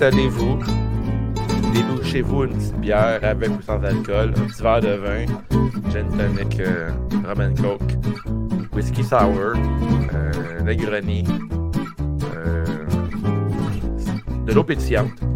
installez-vous, débouchez-vous une petite bière avec ou sans alcool, un petit verre de vin, gin tonic, euh, rum and coke, whisky sour, euh, Negroni, euh, de l'eau pétillante.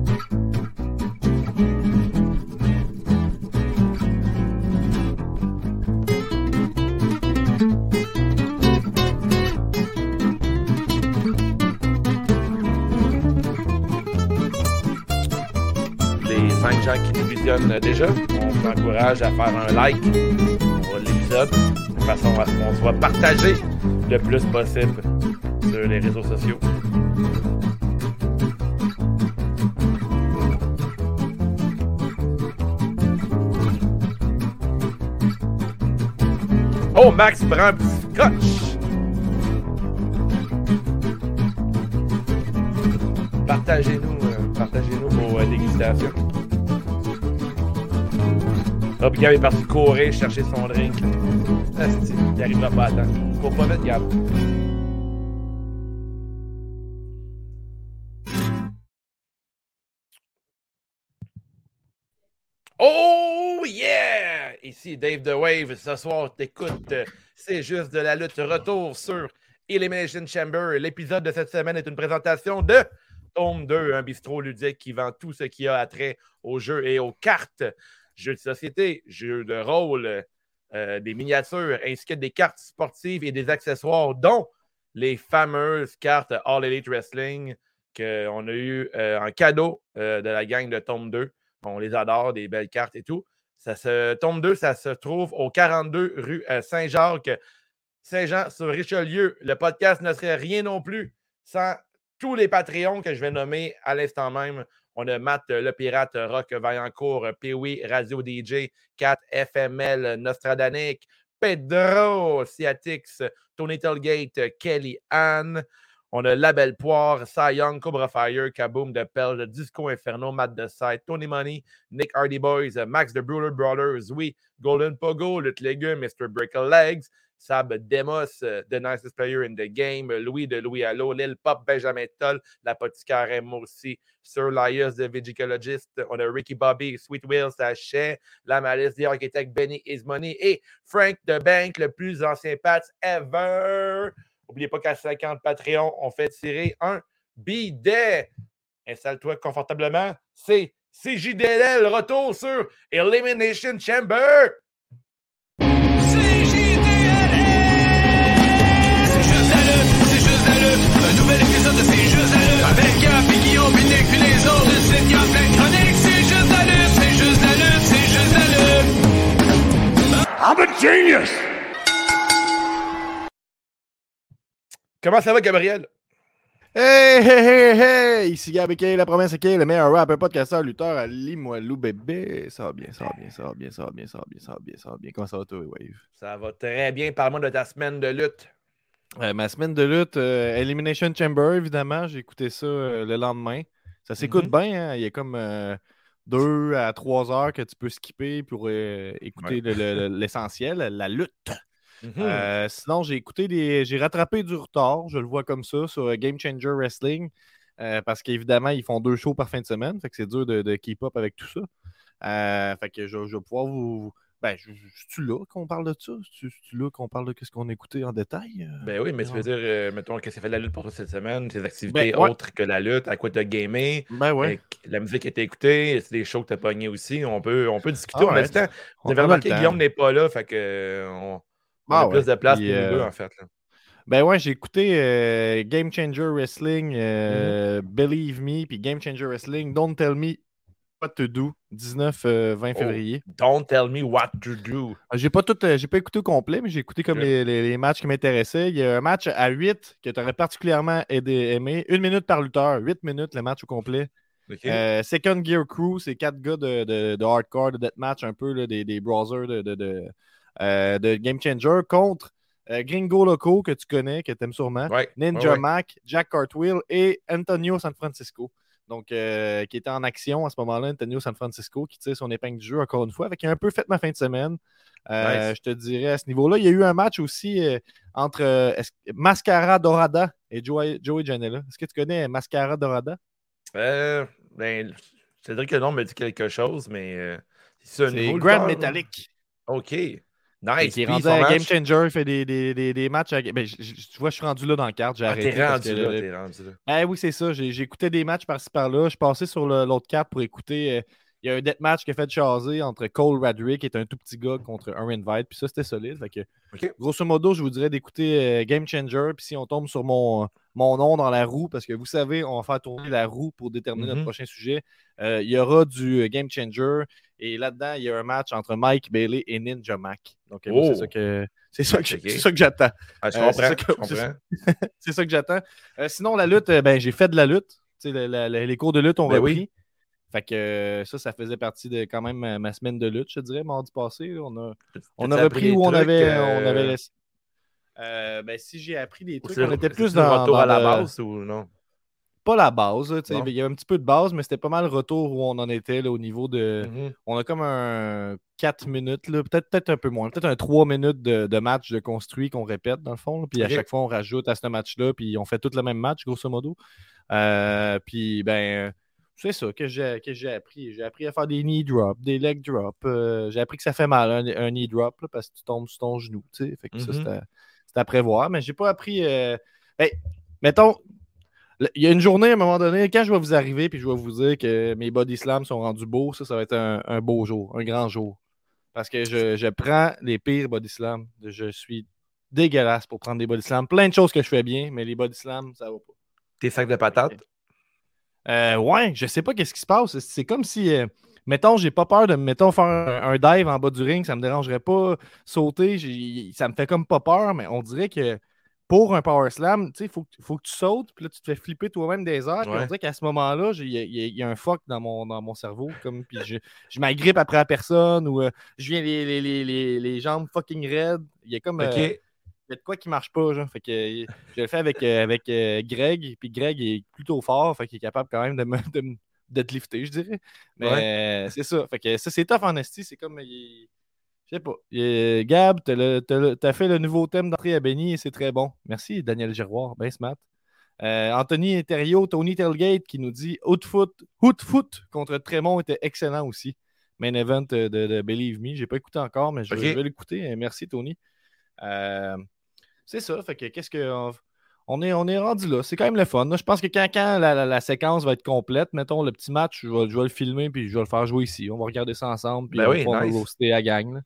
Déjà. On vous encourage à faire un like pour l'épisode de façon à ce qu'on soit partagé le plus possible sur les réseaux sociaux. Oh, Max prend un petit scotch! Partagez-nous puis est parti courir chercher son drink. Asti, il arrivera pas à temps. Cours pas vite, Gab. Oh yeah! Ici Dave The Wave. Ce soir, t'écoutes. euh, C'est juste de la lutte. Retour sur Elimination Chamber. L'épisode de cette semaine est une présentation de Tome 2, un bistrot ludique qui vend tout ce qui a attrait aux jeux et aux cartes. Jeux de société, jeux de rôle, euh, des miniatures, ainsi que des cartes sportives et des accessoires, dont les fameuses cartes All Elite Wrestling qu'on a eu euh, en cadeau euh, de la gang de Tome 2. On les adore, des belles cartes et tout. Ça se, Tome 2, ça se trouve au 42 rue euh, Saint-Jacques, Saint-Jean sur Richelieu. Le podcast ne serait rien non plus sans tous les Patreons que je vais nommer à l'instant même. On a Matt euh, le Pirate, Rock Vaillancourt, Peewee, Radio DJ, 4 FML, Nostradanic, Pedro, Ciatix, Tony Telgate, Kelly Ann. On a La Belle Poire, Cy Young, Cobra Fire, Kaboom de Pell, Disco Inferno, Matt de Side, Tony Money, Nick Hardy Boys, Max de Bruler Brothers, oui, Golden Pogo, Lutte Légume, Mr. Brickle Legs, Sab Demos, The Nicest Player in the Game, Louis de Louis Allo, Lil Pop, Benjamin Toll, l'apothicaire M aussi, Sir Lias de Vigicologist, on a Ricky Bobby, Sweet Will, Sachet, La Malice, The Architect, Benny Is Money et Frank de Bank, le plus ancien Pats ever. N'oubliez pas qu'à 50 Patreon, on fait tirer un bidet. Installe-toi confortablement. C'est CJDL, retour sur Elimination Chamber. I'm a genius! Comment ça va, Gabriel? Hey, hey, hey, hey! Ici Gab Kay, la promesse est Kay, le meilleur rapper, podcasteur, lutteur à Limoilou, bébé. Ça va bien, ça va bien, ça va bien, ça va bien, ça va bien, ça va bien, ça va bien. Comment ça va, toi, Wave? Ça va très bien. Parle-moi de ta semaine de lutte. Euh, ma semaine de lutte, euh, Elimination Chamber, évidemment. J'ai écouté ça euh, le lendemain. Ça s'écoute Mhm. bien, hein? Il y a comme euh, deux à trois heures que tu peux skipper pour euh, écouter le- le- le- l'essentiel, la lutte. Mhm. Euh, sinon, j'ai écouté des. J'ai rattrapé du retard, je le vois comme ça, sur euh, Game Changer Wrestling. euh, parce qu'évidemment, ils font deux shows par fin de semaine. Fait que c'est dur de, de keep up avec tout ça. Fait que je, je vais pouvoir vous. Ben, je, je, suis là qu'on parle de ça? Je suis là qu'on parle de ce qu'on a écouté en détail? Euh, Ben oui, mais tu veux dire, euh, mettons, qu'est-ce que fait de la lutte pour toi cette semaine? Tes activités Ben, ouais. autres que la lutte, à quoi tu as gamé, Ben ouais. la musique que tu as écoutée, c'est des shows que tu as pogné aussi? On peut, on peut discuter. Ah on a ouais, du temps. on Vous avez a le remarqué que Guillaume n'est pas là, fait que euh, on, on Ah a ouais. plus de place pour nous euh, deux, en fait. là. Ben ouais, j'ai écouté euh, Game Changer Wrestling, euh, Believe Me, puis Game Changer Wrestling, Don't Tell Me What to Do, 19-20 Oh. février. Don't tell me what to do. Ah, J'ai pas tout, euh, j'ai pas écouté au complet, mais j'ai écouté comme les, les- les matchs qui m'intéressaient. Il y a un match à 8 que tu aurais particulièrement aidé, aimé. Une minute par lutteur, 8 minutes le match au complet. Euh, Second Gear Crew, c'est quatre gars de, de, de hardcore, de deathmatch, un peu là, des, des browsers de, de, de, euh, de Game Changer contre euh, Gringo Loco, que tu connais, que tu aimes sûrement. Ouais, Ninja ouais, ouais. Mac, Jack Cartwheel et Antonio San Francisco. Donc, euh, qui était en action à ce moment-là, Antonio San Francisco, qui tire son épingle du jeu encore une fois, avec un peu fait ma fin de semaine. Euh, Nice. Je te dirais à ce niveau-là. Il y a eu un match aussi euh, entre Mascara Dorada et Joey, Joey Janela. Est-ce que tu connais Mascara Dorada? Euh, Ben, je dirais que le nom me dit quelque chose, mais c'est un Grand? Metallic. OK. Nice. qui est rendu à Game Changer, il fait des, des, des, des matchs. à- ben, tu vois, je suis rendu là dans la carte. J'ai Ah, arrêté. t'es rendu là, le- t'es rendu là. Oui, c'est ça. J'ai- J'écoutais des matchs par-ci par-là. Je suis passé sur le- l'autre carte pour écouter. euh, il y a un death match qui a fait chaser entre Cole Radrick, qui est un tout petit gars, contre un Invite. Puis ça, c'était solide. Fait que, OK. Grosso modo, je vous dirais d'écouter euh, Game Changer. Puis si on tombe sur mon, mon nom dans la roue, parce que vous savez, on va faire tourner la roue pour déterminer notre Mhm. prochain sujet. euh, il y aura du Game Changer. Et là-dedans, il y a un match entre Mike Bailey et Ninja Mac. Donc, euh, moi, Oh. c'est ça que. C'est ça, que c'est ça que j'attends. Ah, je Euh, c'est ça que-. C'est j'attends. Euh, sinon, la lutte, euh, ben, j'ai fait de la lutte. Tu sais, la- la- la- les cours de lutte ont Ben repris. oui. Fait que euh, ça, ça faisait partie de quand même ma, ma semaine de lutte, je dirais, mardi passé. On a, on a repris où on avait, euh, on avait laissé. Euh, ben, si j'ai appris des trucs, c'est- on était plus dans, retour dans à la base ou non? Pas la base. là, tu sais, Non. Il y a un petit peu de base, mais c'était pas mal le retour où on en était là, au niveau de. Mhm. On a comme un 4 minutes, là, peut-être peut un peu moins, peut-être un 3 minutes de, de match de construit qu'on répète dans le fond. là, puis à chaque fois, on rajoute à ce match-là, puis on fait tout le même match, grosso modo. Euh, puis ben, c'est ça que j'ai que j'ai appris. J'ai appris à faire des knee drops, des leg drops. euh, j'ai appris que ça fait mal, un, un knee drop, là, parce que tu tombes sur ton genou. Fait que ça, Mhm. c'était c'était à prévoir. Mais j'ai pas appris. euh, hey, mettons, il y a une journée, à un moment donné, quand je vais vous arriver puis je vais vous dire que mes body slams sont rendus beaux, ça, ça va être un, un beau jour, un grand jour. Parce que je, je prends les pires body slams. Je suis dégueulasse pour prendre des body slams. Plein de choses que je fais bien, mais les body slams, ça va pas. Tes sacs de patates? Euh, ouais, je sais pas qu'est-ce qui se passe. C'est comme si, euh, mettons, j'ai pas peur de, mettons, faire un, un dive en bas du ring, ça me dérangerait pas. Sauter, ça me fait comme pas peur, mais on dirait que pour un power slam, il faut, que- faut que tu sautes, puis là, tu te fais flipper toi-même des Ouais. on dirait qu'à ce moment-là, il y, a- y y un fuck dans mon, dans mon cerveau, comme, puis je, je m'agrippe après la personne, ou euh, je viens les, les, les, les, les jambes fucking raides. Il y a comme. euh, OK. il y a de quoi qui marche pas, genre. Fait que euh, je le fais avec, euh, avec euh, Greg, puis Greg est plutôt fort, fait qu'il est capable quand même de me, de, de te lifter, je dirais. Mais euh, c'est ça. Fait que ça, c'est tough en esti, c'est comme. il- Je sais pas. Gab, t'as le- t'as le- t'as fait le nouveau thème d'entrée à Benny et c'est très bon. Merci, Daniel Giroir. Ben smart. Euh, Anthony Thériault, Tony Telgate qui nous dit Hootfoot, Hootfoot contre Tremont était excellent aussi. Main event de, de Believe Me. J'ai pas écouté encore, mais je, vais l'écouter. Merci, Tony. Euh, c'est ça. Fait que qu'est-ce que. On, on est, on est rendu là. C'est quand même le fun. là. Je pense que quand, quand la, la- la séquence va être complète, mettons le petit match, je vais, je vais le filmer puis je vais le faire jouer ici. On va regarder ça ensemble puis Ben on oui, va nice. roaster à la gang. là.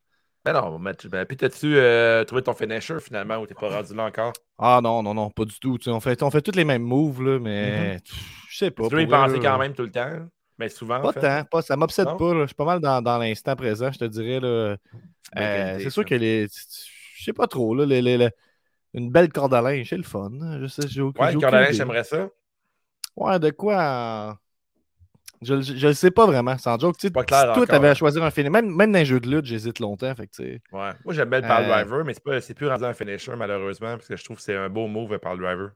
Ben non, mettre- ben, puis t'as-tu euh, trouvé ton finisher finalement ou t'es pas rendu là encore? Ah non, non, non, pas du tout. On fait, on fait tous les mêmes moves, là, mais pff, je sais pas. Tu dois y penser quand même tout le temps? Mais souvent, Pas en fait. tant, pas, ça m'obsède pas. là. Je suis pas mal dans, dans l'instant présent, je te dirais. Euh, c'est sûr que les. Je sais pas trop, là. les- les- les- une belle corde à linge, c'est le fun. Je sais, j'ai aucun- Ouais, j'ai corde aucune à linge, j'aimerais ça? Ouais, de quoi Je, je le sais pas vraiment, sans joke. Tu sais, Pas clair si toi, t'avais à choisir un film, même, même dans les jeux de lutte, j'hésite longtemps. Fait que. Ouais. Moi, j'aime bien le Power Euh, Driver, mais c'est, plus rendu un finisher, malheureusement, parce que je trouve que c'est un beau move, le Power Driver.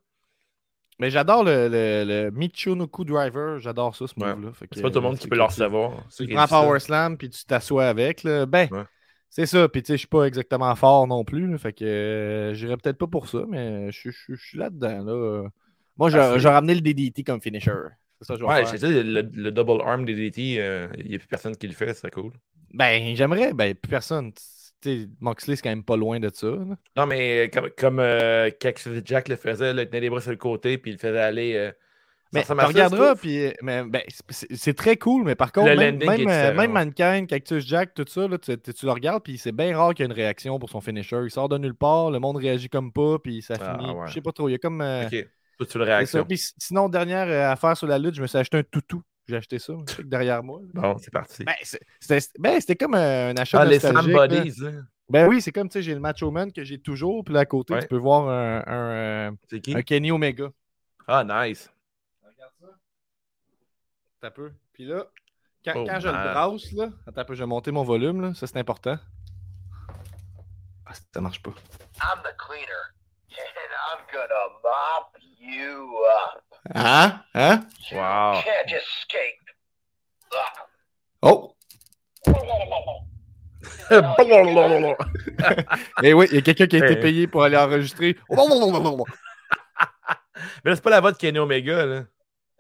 Mais j'adore le, le, le Michinoku Driver, j'adore ça, ce move-là. C'est pas tout le monde qui peut le tu- recevoir. Tu prends. Power Slam puis tu t'assois avec. Là. Ben, Ouais. c'est ça. Puis tu sais, je suis pas exactement fort non plus. là, fait que euh, j'irais peut-être pas pour ça, mais je, suis là-dedans. Là. Moi, j'ai ramené le DDT comme finisher. C'est ça je Ouais, j'ai dit, le, le double arm DDT, euh, il n'y a plus personne qui le fait, c'est cool. Ben, j'aimerais. Ben, plus personne. Tu sais, Moxley, c'est quand même pas loin de ça. là. Non, mais comme, comme euh, Cactus Jack le faisait, là, il tenait les bras sur le côté, puis il le faisait aller. euh, ça Mais tu regarderas, je puis mais, ben, c'est- très cool, mais par contre, Le même, même, euh, différent. Mankind, Cactus Jack, tout ça, là, tu, tu- tu le regardes, puis c'est bien rare qu'il y ait une réaction pour son finisher. Il sort de nulle part, le monde réagit comme pas, puis ça Ah, finit. ouais. Je sais pas trop. Il y a comme. euh, Ok. Réaction. Puis sinon, dernière euh, affaire sur la lutte, je me suis acheté un toutou. J'ai acheté ça, un truc derrière moi. Bon, c'est parti. Ben, c'était ben, c'était comme un achat ah, les. Bodies. Ben oui, c'est comme, tu sais, j'ai le Macho Man que j'ai toujours, puis là, à côté, Ouais. tu peux voir un, un, euh, un Kenny Omega. Ah, nice. Regarde ça. T'as un peu. Puis là, quand, Oh, quand je le brasse, là, attends un peu, je vais monter mon volume, là. Ça, c'est important. Ah, ça marche pas. I'm the cleaner, and I'm gonna mop you up. Hein? Hein? Wow. You can't escape. Ugh. Oh! Eh oui, il y a quelqu'un qui a été Eh. payé pour aller enregistrer. Mais là, c'est pas la voix de Kenny Omega, là.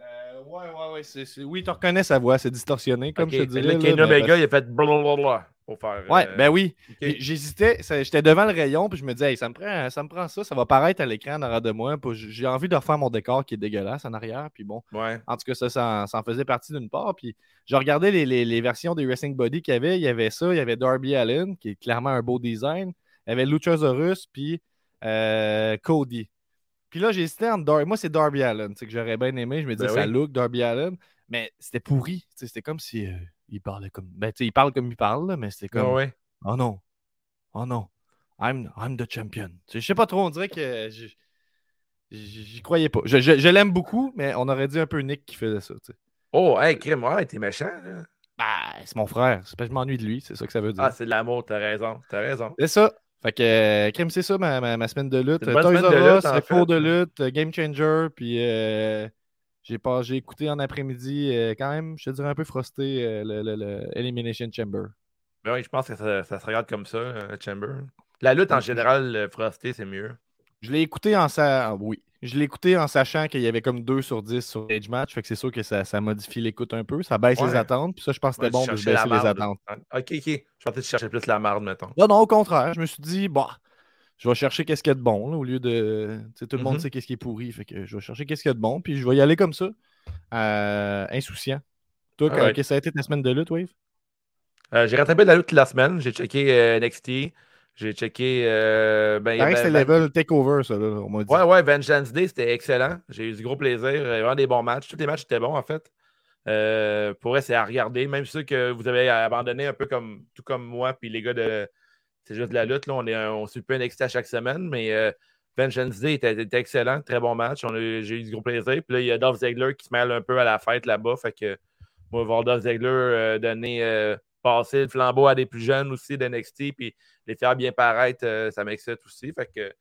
Euh, ouais, ouais, ouais. C'est- Oui, tu reconnais sa voix, c'est distorsionné, comme je te disais. Kenny mais Omega, il a fait blablabla pour faire. Ouais, euh, ben oui. J'hésitais, j'étais devant le rayon, puis je me disais, Hey, ça, me prend, ça me prend ça, ça va paraître à l'écran en arrière de moi. J'ai envie de refaire mon décor qui est dégueulasse en arrière, puis bon. Ouais. En tout cas, ça, ça, en- ça en faisait partie d'une part. Puis je regardais les, les- les versions des Wrestling Body qu'il y avait. Il y avait ça, il y avait Darby Allen, qui est clairement un beau design. Il y avait Luchasaurus, puis euh, Cody. Puis là, hésité entre Darby. Moi, c'est Darby Allen, c'est que j'aurais bien aimé. Je me disais, Ben ça oui. look Darby Allen. Mais c'était pourri. C'était comme si euh, il parlait comme. Ben, il parle comme il parle, là, mais c'était comme. Ouais, ouais. Oh non. Oh non. I'm, I'm the champion. Je sais pas trop, on dirait que j'y croyais pas. Je, je- je l'aime beaucoup, mais on aurait dit un peu Nick qui faisait ça. Oh, hey, crime, ouais, t'es méchant. là. Bah, c'est mon frère. Que je m'ennuie de lui, c'est ça que ça veut dire. Ah, c'est de l'amour, t'as raison. T'as raison. c'est ça. Fait que, euh, crime, c'est ça ma, ma- ma semaine de lutte. Toys R lutte, Us, cours de lutte, euh, Game Changer, puis euh, j'ai écouté en après-midi euh, quand même, je te dirais un peu frosté, euh, le, le- le Elimination Chamber. Ben oui, je pense que ça, ça se regarde comme ça, euh, Chamber. La lutte en général, frosté, c'est mieux. Je l'ai écouté en sa... ah, oui. Je l'ai écouté en sachant qu'il y avait comme 2 sur 10 sur Age Match. Fait que c'est sûr que ça, ça modifie l'écoute un peu. Ça baisse Ouais. les attentes. Puis ça, je pense que c'était bon de baisser les attentes. Ok, ok. Je pensais que tu cherchais plus la marde, mettons. Non, non, au contraire. Je me suis dit, bah, je vais chercher qu'est-ce qu'il y a de bon là, au lieu de. Tout le monde Mhm. sait qu'est-ce qui est pourri. Fait que je vais chercher qu'est-ce qu'il y a de bon. Puis je vais y aller comme ça. euh, insouciant. Toi, Alright. que ça a été ta semaine de lutte, Wave? Euh, j'ai rattrapé la lutte la semaine. J'ai checké euh, NXT. J'ai checké. euh, ben, que avait- c'était level takeover, ça, là, on m'a dit. Ouais, ouais, Vengeance Day, c'était excellent. J'ai eu du gros plaisir. Vraiment des bons matchs. Tous les matchs étaient bons, en fait. Pour vrai, c'est à regarder. Même ceux que vous avez abandonné un peu comme tout comme moi, puis les gars de C'est juste de la lutte. Là. On, est, on suit pas NXT à chaque semaine, mais euh, Vengeance Day était, excellent. Très bon match. J'ai eu du gros plaisir. Puis là, il y a Dolph Ziggler qui se mêle un peu à la fête là-bas. Fait que moi, voir Dolph Ziggler euh, donner, euh, passer le flambeau à des plus jeunes aussi d'NXT, puis les faire bien paraître, euh, ça m'excite aussi. Fait que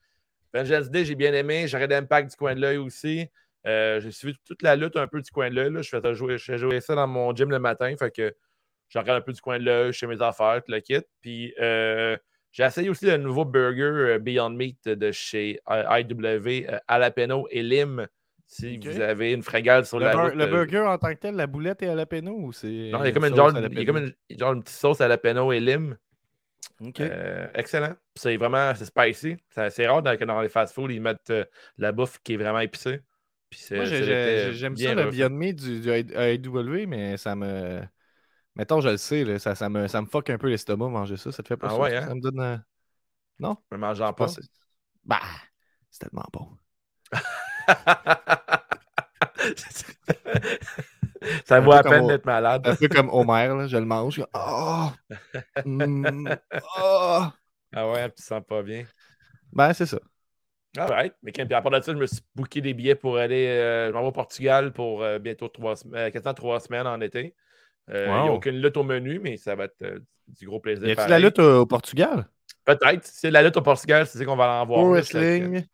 Vengeance Day, j'ai bien aimé. J'aurais d'impact du coin de l'œil aussi. J'ai suivi toute la lutte un peu du coin de l'œil. Je faisais jouer, je jouer ça dans mon gym le matin. Fait que je regarde un peu du coin de l'œil, fais mes affaires, tout le kit. Puis j'ai essayé aussi le nouveau burger euh, Beyond Meat de chez euh, IW, euh, Jalapeno et Lime. Si vous avez une frégale sur Le, la route. le burger en tant que tel, la boulette est jalapeno ou c'est. non, il y a comme une, genre, il y a jalapeno? comme une, genre une petite sauce à jalapeno et lime. Ok. Euh, excellent. C'est vraiment spicy. C'est rare dans, que dans les fast-food, ils mettent euh, la bouffe qui est vraiment épicée. Puis Moi, j'aime ça, le. Beyond Meat du, du AEW, mais ça me. Mettons, je le sais, là, ça, ça, me, ça me fuck un peu l'estomac manger ça. Ça te fait pas Ah ça? ouais, hein? ça me donne. euh, Non? Je me mangeant pas. Bah, c'est tellement bon. ça vaut à peine d'être malade. Un peu comme Homer, là, je le mange. Oh! Mm, oh! Ah ouais, tu te sens pas bien. Ben, c'est ça. Alright. Mais quand, puis à part de ça, je me suis booké des billets pour aller. euh, au Portugal pour euh, bientôt trois semaines, quasiment trois semaines en été. Euh, Il n'y a aucune lutte au menu, mais ça va être euh, du gros plaisir. Y de la lutte au, au Portugal? Peut-être. Si c'est la lutte au Portugal, c'est ça qu'on va en voir. Pro là, fait que- Wrestling,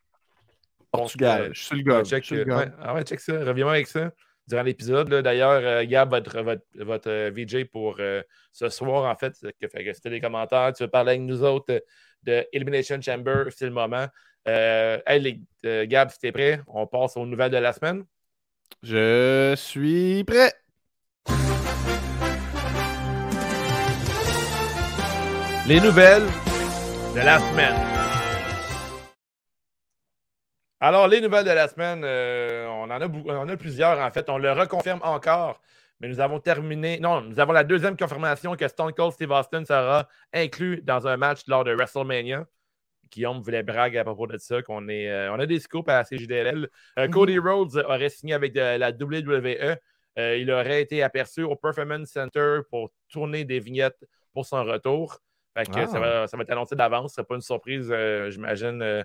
Portugal. euh, Je suis le Ouais, gars. check, je suis le gars. ouais. Ah ouais, check ça. Reviens-moi avec ça durant l'épisode. là. D'ailleurs, euh, Gab, votre, votre, votre, euh, VJ pour euh, ce soir, en fait, c'est que, fait que c'était les commentaires. Tu veux parler avec nous autres de Elimination Chamber, c'est le moment. Euh, hey, les- euh, Gab, si t'es prêt, on passe aux nouvelles de la semaine. Je suis prêt. Les nouvelles de la semaine. Alors, les nouvelles de la semaine, euh, on, en a, on en a plusieurs en fait. On le reconfirme encore, mais nous avons terminé. Non, nous avons la deuxième confirmation que Stone Cold Steve Austin sera inclus dans un match lors de WrestleMania. Guillaume voulait brague à propos de ça, qu'on est, euh, on a des scoops à la CJDLL. Euh, Cody Rhodes aurait signé avec de la WWE. Euh, il aurait été aperçu au Performance Center pour tourner des vignettes pour son retour. Fait que Ah. ça, va, ça va être annoncé d'avance. Ce sera pas une surprise, euh, j'imagine. euh,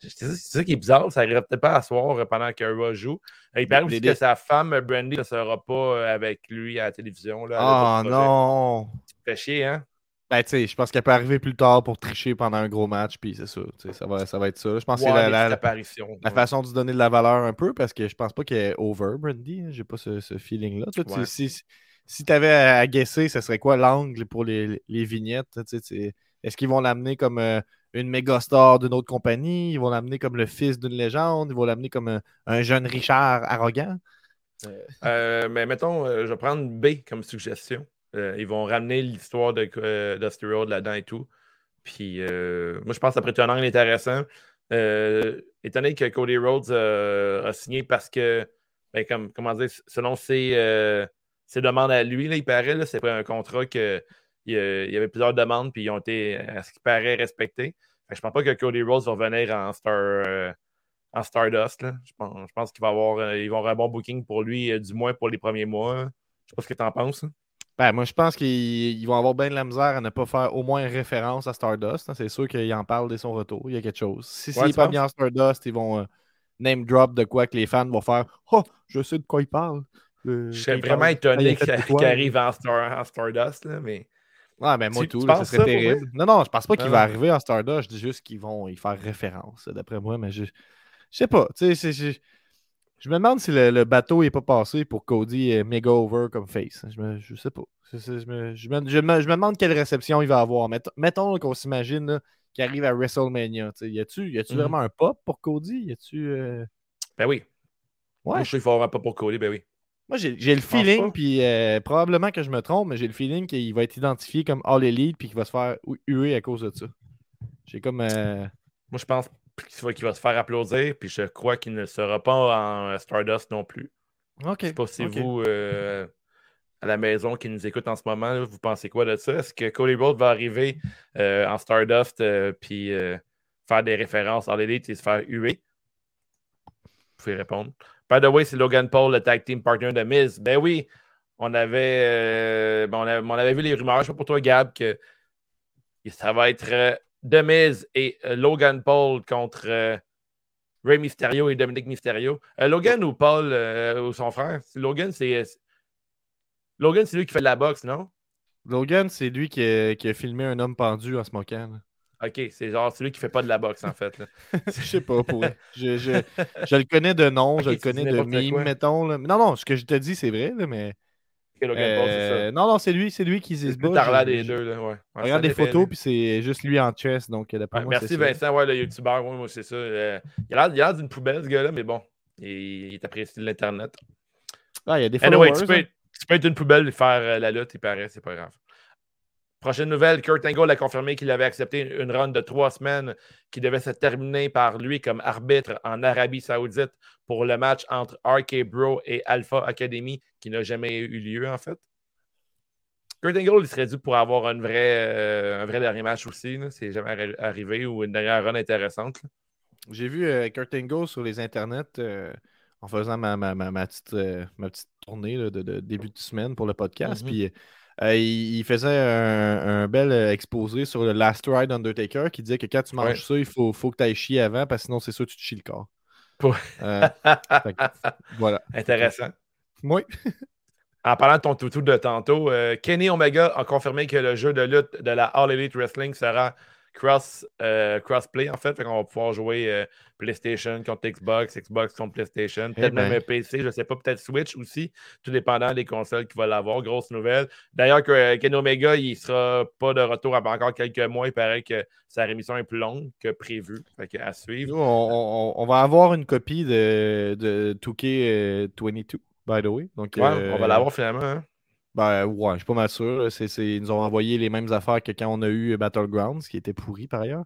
c'est ça c'est qui est bizarre. Ça n'arriverait peut-être pas à soir euh, pendant que Raw joue. Il paraît aussi que sa femme, Brandy, ne sera pas avec lui à la télévision. Là, Ah projets. non! Fait chier, hein? Ben, tu sais, je pense qu'elle peut arriver plus tard pour tricher pendant un gros match, puis c'est ça. tu sais, Ça va, ça va être ça. Je pense que c'est la, la- la façon de se donner de la valeur un peu, parce que je pense pas qu'elle est over, Brandy. hein. J'ai pas ce, ce feeling-là. Ouais. Si, si tu avais à guesser, ce serait quoi l'angle pour les, les vignettes? Est-ce qu'ils vont l'amener comme euh, une méga star d'une autre compagnie? Ils vont l'amener comme le fils d'une légende? Ils vont l'amener comme un, un jeune Richard arrogant? Euh, mais mettons, euh, je vais prendre B comme suggestion. Euh, ils vont ramener l'histoire de euh, Dusty Road là-dedans et tout. Puis euh, moi, je pense que ça pourrait être un angle intéressant. Euh, donné que Cody Rhodes euh, a signé parce que, ben, comme, comment dire, selon ses, euh, ses demandes à lui, là, il paraît, c'est un contrat que il a- il y avait plusieurs demandes, puis ils ont été, à ce qui paraît, respectés. Fait que je pense pas que Cody Rhodes va venir en, star, euh, en Stardust. là. Je pense, je pense qu'il va avoir, euh, ils vont avoir un bon booking pour lui, euh, du moins pour les premiers mois. Je sais pas ce que tu en penses. hein. Ben, moi, je pense qu'ils ils vont avoir bien de la misère à ne pas faire au moins référence à Stardust. hein. C'est sûr qu'il en parle dès son retour. Il y a quelque chose. Si Ouais, n'est tu pas bien en Stardust, ils vont euh, name drop de quoi que les fans vont faire Oh, je sais de quoi il parle. Le- Je serais vraiment étonné qu'il arrive en, Star, en Stardust, là, mais Ouais, ben moi Tu- tout, tu là, ça penses serait terrible. Non, non, je pense pas qu'il Ah va arriver en Stardust. Je dis juste qu'ils vont y faire référence, d'après moi, mais je, je sais pas. Tu sais, c'est- je me demande si le, le bateau n'est pas passé pour Cody est méga over comme face. Je, me, je sais pas. Je, me, je, me, je me- je me demande quelle réception il va avoir. Mettons, mettons qu'on s'imagine qu'il arrive à WrestleMania. Y a-tu Mhm. vraiment un pop pour Cody? Y a-tu. euh, ben oui. Ouais. Moi, je sais qu'il faut avoir un pas pour Cody, ben oui. Moi, j'ai le feeling, puis euh, probablement que je me trompe, mais j'ai le feeling qu'il va être identifié comme All Elite, puis qu'il va se faire hu- huer à cause de ça. J'ai comme. euh, Moi, je pense qu'il va, qu'il va se faire applaudir, puis je crois qu'il ne sera pas en Stardust non plus. Ok. Je sais pas si ok. vous, euh, à la maison qui nous écoute en ce moment, vous pensez quoi de ça? Est-ce que Cody Rhodes va arriver en Stardust puis faire des références à l'élite et se faire huer? Vous pouvez répondre. By the way, c'est Logan Paul, le tag team partner de Miz. Ben oui, on avait, euh, bon, on avait, on avait vu les rumeurs, je sais pas pour toi, Gab, que ça va être euh, The Miz et euh, Logan Paul contre euh, Ray Mysterio et Dominique Mysterio. Logan ou Paul ou son frère? Logan, c'est. Logan, c'est lui qui fait de la boxe, non? Logan, c'est lui qui a, qui a filmé un homme pendu en se moquant. là. Ok, c'est genre celui qui fait pas de la boxe, en fait. là. Je sais pas, pour je, je, je le connais de nom, je le connais de mime, mettons. là. Non, non, ce que je te dis, c'est vrai, là, mais. Paul, euh, non, non, c'est lui, c'est lui qui se bat. des deux, là, ouais. Regarde des photos, puis c'est juste lui en chess, donc d'après Ouais, moi, merci ça. Vincent, ouais, le youtubeur, ouais, moi c'est ça. Euh, il a l'air- d'une poubelle, ce gars-là, mais bon, il, il est apprécié de l'Internet. Ah, il y a des Anyway, tu peux, hein. être, tu peux être une poubelle et faire euh, la lutte, il paraît, c'est pas grave. Prochaine nouvelle, Kurt Angle a confirmé qu'il avait accepté une, run de trois semaines qui devait se terminer par lui comme arbitre en Arabie Saoudite pour le match entre RK Bro et Alpha Academy qui n'a jamais eu lieu en fait. Kurt Angle, il serait dû pour avoir une vraie, euh, un vrai dernier match aussi. C'est jamais arri- arrivé ou une dernière run intéressante. J'ai vu euh, Kurt Angle sur les internets euh, en faisant ma, ma, ma, ma petite, ma petite tournée là, de, de début de semaine pour le podcast. Mhm. Puis euh, il, il faisait un, un bel euh, exposé sur le Last Ride Undertaker qui disait que quand tu manges Ouais. ça, il faut, faut que tu ailles chier avant parce que sinon c'est sûr que tu te chies le corps. Pour- Euh, fait voilà. Intéressant. Oui. En parlant de ton toutou de tantôt, euh, Kenny Omega a confirmé que le jeu de lutte de la All Elite Wrestling sera cross, euh, crossplay, en fait. Fait qu'on va pouvoir jouer euh, PlayStation contre Xbox, Xbox contre PlayStation, peut-être ben. même un PC, je ne sais pas, peut-être Switch aussi, tout dépendant des consoles qui vont l'avoir. Grosse nouvelle. D'ailleurs, que euh, Kenny Omega, il ne sera pas de retour avant encore quelques mois. Il paraît que sa rémission est plus longue que prévu. Fait que à suivre. Nous, on, on- on va avoir une copie de, de 2K22, by the way. Donc, Ouais, euh, on va l'avoir finalement. hein. Ben ouais, je suis pas mal sûr. Ils nous ont envoyé les mêmes affaires que quand on a eu Battlegrounds, qui était pourri par ailleurs.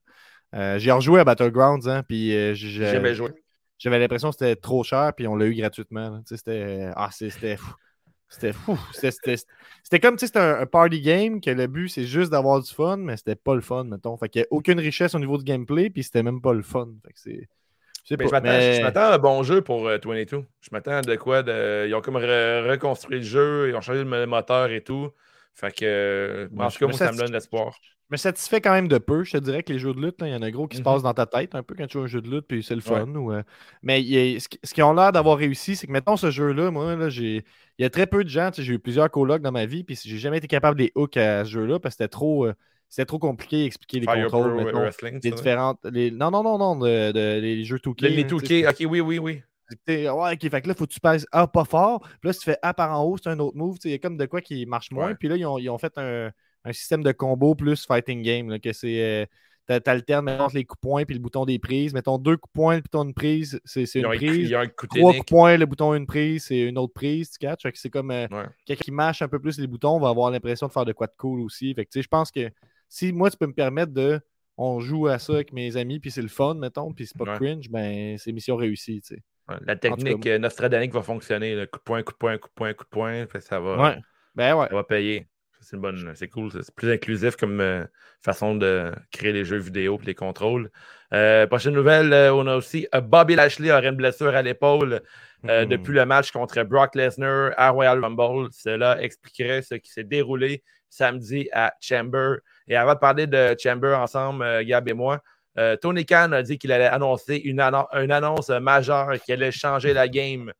Euh, j'ai rejoué à Battlegrounds, hein, puis euh, jamais joué. j'avais l'impression que c'était trop cher, puis on l'a eu gratuitement. C'était ah, c'était fou. C'était fou. C'était- comme, c'était un, un party game que le but, c'est juste d'avoir du fun, mais c'était pas le fun, mettons. Fait qu'il n'y a aucune richesse au niveau du gameplay, puis c'était même pas le fun. Fait que c'est... Je sais Mais pas, je m'attends mais- je m'attends à un bon jeu pour euh, 22. Je m'attends à de quoi de... Ils ont comme re- reconstruit le jeu, ils ont changé le moteur et tout. Fait que, euh, en tout cas, moi, ça, me donne l'espoir. me satisfait quand même de peu. Je te dirais que les jeux de lutte, il y en a gros qui se Mhm. passent dans ta tête un peu quand tu joues un jeu de lutte, puis c'est le fun. ou, euh, Mais il y a- ce qui- ce qu'ils ont l'air d'avoir réussi, c'est que, mettons, ce jeu-là, moi, là, j'ai... il y a très peu de gens, j'ai eu plusieurs colocs dans ma vie, puis j'ai jamais été capable de les hook à ce jeu-là, parce que c'était trop, euh, c'était trop compliqué à expliquer les Fire contrôles, Pro mettons, Wrestling, les différentes... les- Non, non, non, non, de, de- les jeux 2K. Les, les hein, tu sais, 2K, ok, oui, oui, oui. T'sais, Ouais, ok, fait que là, faut que tu passes A pas fort. Puis là, si tu fais A par en haut, c'est un autre move. Il y a comme de quoi qui marche moins. Ouais. Puis là, ils ont, ils ont fait un, un système de combo plus fighting game. là, que c'est. euh, t'a- t'alternes entre les coups points puis le bouton des prises. Mettons deux coups points, le bouton de prise, c'est c'est Il y une prise. il y a un coup Trois coups points, le bouton une prise, c'est une autre prise, tu catches. C'est comme euh, Ouais. quelqu'un qui mâche un peu plus les boutons, va avoir l'impression de faire de quoi de cool aussi. Fait que tu sais, je pense que si moi tu peux me permettre de on joue à ça avec mes amis, puis c'est le fun, mettons, puis c'est pas Ouais. cringe, ben c'est mission réussie, tu sais. Ouais, La technique euh, Nostradanique va fonctionner. là. Coup de poing, coup de poing, coup de poing, coup de poing. Que ça va, Ouais. Ben ouais. ça va payer. C'est une bonne, c'est cool. C'est plus inclusif comme euh, façon de créer les jeux vidéo et les contrôles. Euh, prochaine nouvelle, euh, on a aussi euh, Bobby Lashley aurait une blessure à l'épaule euh, Hmm. depuis le match contre Brock Lesnar à Royal Rumble. Cela expliquerait ce qui s'est déroulé samedi à Chamber. Et avant de parler de Chamber ensemble, euh, Gab et moi, euh, Tony Khan a dit qu'il allait annoncer une, annon- une annonce majeure qui allait changer la game.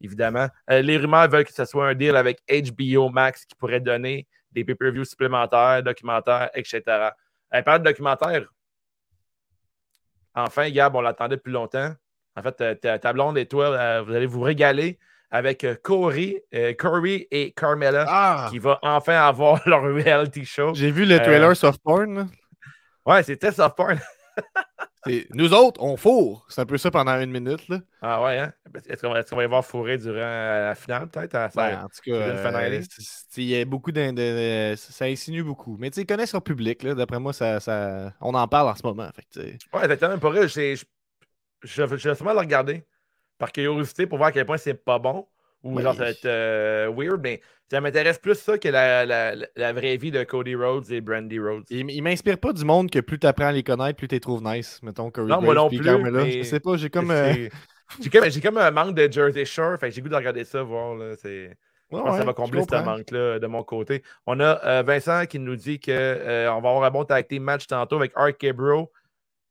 Évidemment. Euh, les rumeurs veulent que ce soit un deal avec HBO Max qui pourrait donner des pay-per-views supplémentaires, documentaires, etc. Euh, parle de documentaire. Enfin, Gab, on l'attendait depuis longtemps. En fait, ta, blonde et toi, vous allez vous régaler avec euh, Corey, euh, Corey et Carmella Ah! qui va enfin avoir leur reality show. J'ai vu le Euh, trailer soft porn. Ouais, c'était soft porn. Nous autres, on fourre. C'est un peu ça pendant une minute. Là. Ah ouais, hein? Est-ce qu'on va, y voir fourré durant euh, la finale, peut-être? à- ça- Ben, en tout cas, euh, il y a beaucoup de, ça insinue beaucoup. Mais tu sais, ils connaissent leur public. D'après moi, ça, ça, on en parle en ce moment. Fait. Ouais, exactement. Pour eux, j'ai- je, je, je vais sûrement le regarder par curiosité pour voir à quel point c'est pas bon ou Oui. genre ça va être euh, weird, mais ça m'intéresse plus ça que la, la, la vraie vie de Cody Rhodes et Brandy Rhodes. Il, il m'inspire pas du monde que plus tu apprends à les connaître, plus tu les trouves nice. Mettons Corey Non, moi non plus, Carmella. mais Je sais pas, j'ai comme. euh, J'ai comme, j'ai comme un manque de Jersey Shore, fait j'ai goût de regarder ça, voir. Là, c'est... ouais, ça va combler ce manque-là de mon côté. On a euh, Vincent qui nous dit qu'on va avoir un bon tag team match tantôt avec RK Bro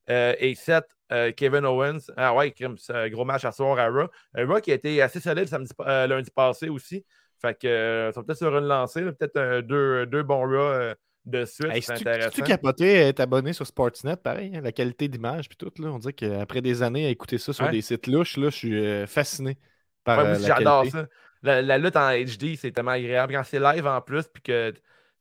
et Seth euh, Kevin Owens. Ah ouais, un gros match à soir à Raw. Un Raw qui a été assez solide samedi, euh, lundi passé aussi. Fait que euh, ça va peut-être sur une lancée, peut-être deux, deux bons Raw euh, de suite. Hey, c'est tu, intéressant. tu capotais être abonné sur Sportsnet, pareil, hein, la qualité d'image puis tout, là, on dirait qu'après des années à écouter ça sur Ouais. des sites louches, là, je suis euh, fasciné par Ouais, moi euh, aussi, la j'adore ça. La, la lutte en HD, c'est tellement agréable. Quand c'est live en plus, puis que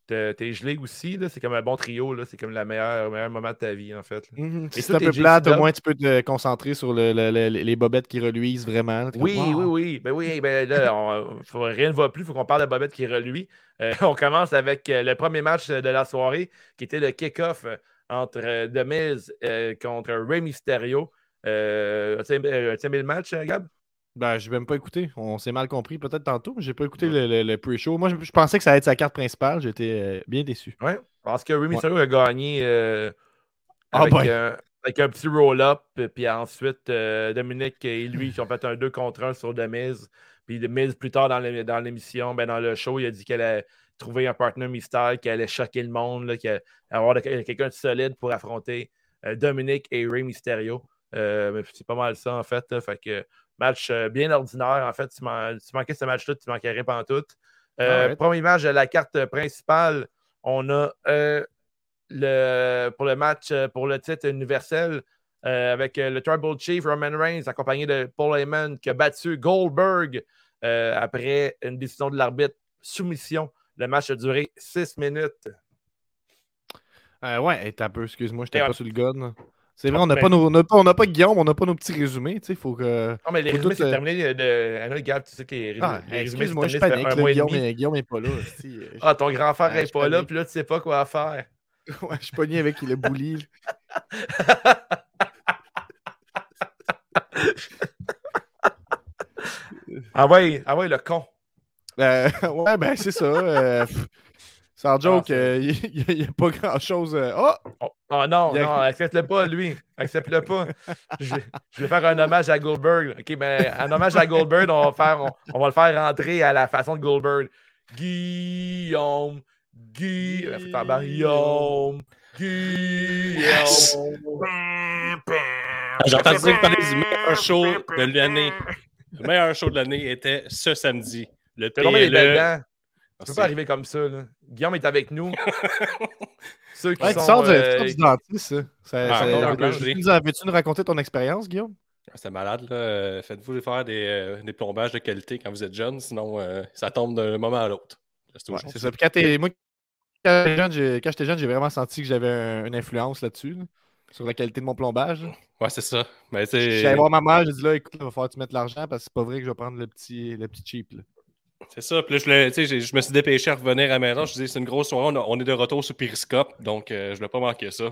t'es gelé aussi, c'est comme un bon trio. C'est comme le meilleur moment de ta vie, en fait. Mhm, Et Si c'est un peu plate, au moins tu peux te concentrer sur le- le- le- les bobettes qui reluisent vraiment. comme, Oui, oui, oui. Ben oui, ben là, on- faut- rien ne va plus. Il faut qu'on parle de Bobette qui reluit. Euh, on commence avec euh, le premier match euh, de la soirée, qui était le kick-off euh, entre The Miz euh, contre Rey Mysterio. Euh, As-tu aimé le match, Gab? Ben, je vais même pas écouter. On s'est mal compris peut-être tantôt. J'ai pas écouté le, le- le pre-show. Moi, je, je pensais que ça allait être sa carte principale. J'étais euh, bien déçu. Oui. Parce que Rey Mysterio a gagné euh, Ah avec, ben. euh, avec un petit roll-up. Puis ensuite, Dominique et lui qui ont fait un 2 contre 1 sur Miz. Puis Miz, plus tard dans l'é- dans l'émission, ben, dans le show, il a dit qu'elle allait trouver un partenaire mystère qui allait choquer le monde, qu'il allait avoir quelqu'un de solide pour affronter Dominique et Rey Mysterio. Mais c'est pas mal ça, en fait. là. Fait que match euh, bien ordinaire. En fait, tu, man- tu manquais ce match-là, tu manquais rien pendant tout. Euh. Premier match de la carte principale, on a euh, le, pour le match euh, pour le titre universel euh, avec le Tribal Chief Roman Reigns accompagné de Paul Heyman qui a battu Goldberg après une décision de l'arbitre soumission. Le match a duré six minutes. Ouais, t'as un peu, excuse-moi, j'étais Et pas sur le gun. C'est vrai, on n'a Ben- pas, nos- on n'a pas, on pas Guillaume, on n'a pas nos petits résumés. Tu sais, faut que. Non, mais les résumés, c'est euh, terminé de. Gab, tu sais que les, Ah, les résumés, je panique. là, Guillaume, demi. est, Guillaume est pas là. si, euh, Ah, ton grand frère Ah, n'est je pas là, puis là, tu sais pas quoi faire. ouais, je suis pogné avec le là. ah ouais, ah ouais, le con. Euh, ouais, ben c'est ça. euh, sans joke, c'est- euh, il n'y a, pas grand-chose. euh, Oh! Oh, oh non, a- non, accepte-le pas, lui. Accepte-le pas. Je, vais- je vais faire un hommage à Goldberg. OK, ben, un hommage à Goldberg, on va, faire, on, on va le faire rentrer à la façon de Goldberg. Guillaume, Guy... Guillaume, Guillaume. J'ai entendu dire parler du meilleur show de l'année. Le meilleur show de l'année était ce samedi. Le PLE. Dents. Tu peux pas arriver comme ça, là. Guillaume est avec nous. Ceux qui Ouais, tu sont... sors, euh, tu sors du dentiste, ça. Ça- Ah, ça- veux-tu nous- Veux-tu nous raconter ton expérience, Guillaume? C'est malade, là. Euh, Faites-vous faire des, euh, des plombages de qualité quand vous êtes jeune, sinon euh, ça tombe d'un moment à l'autre. C'est Ouais, ça. Puis quand t'es- moi, quand j'étais jeune, j'ai- vraiment senti que j'avais un- une influence là-dessus, là, sur la qualité de mon plombage. Ouais, c'est ça. Allé voir ma mère, j'ai dit là, écoute, il va falloir que tu mettes de l'argent parce que c'est pas vrai que je vais prendre le petit, le petit cheap. là. C'est ça. Puis là, je, me suis dépêché à revenir à la maison. Je dis, c'est une grosse soirée. On, a- on est de retour sur Periscope, donc euh, je ne voulais pas manquer ça.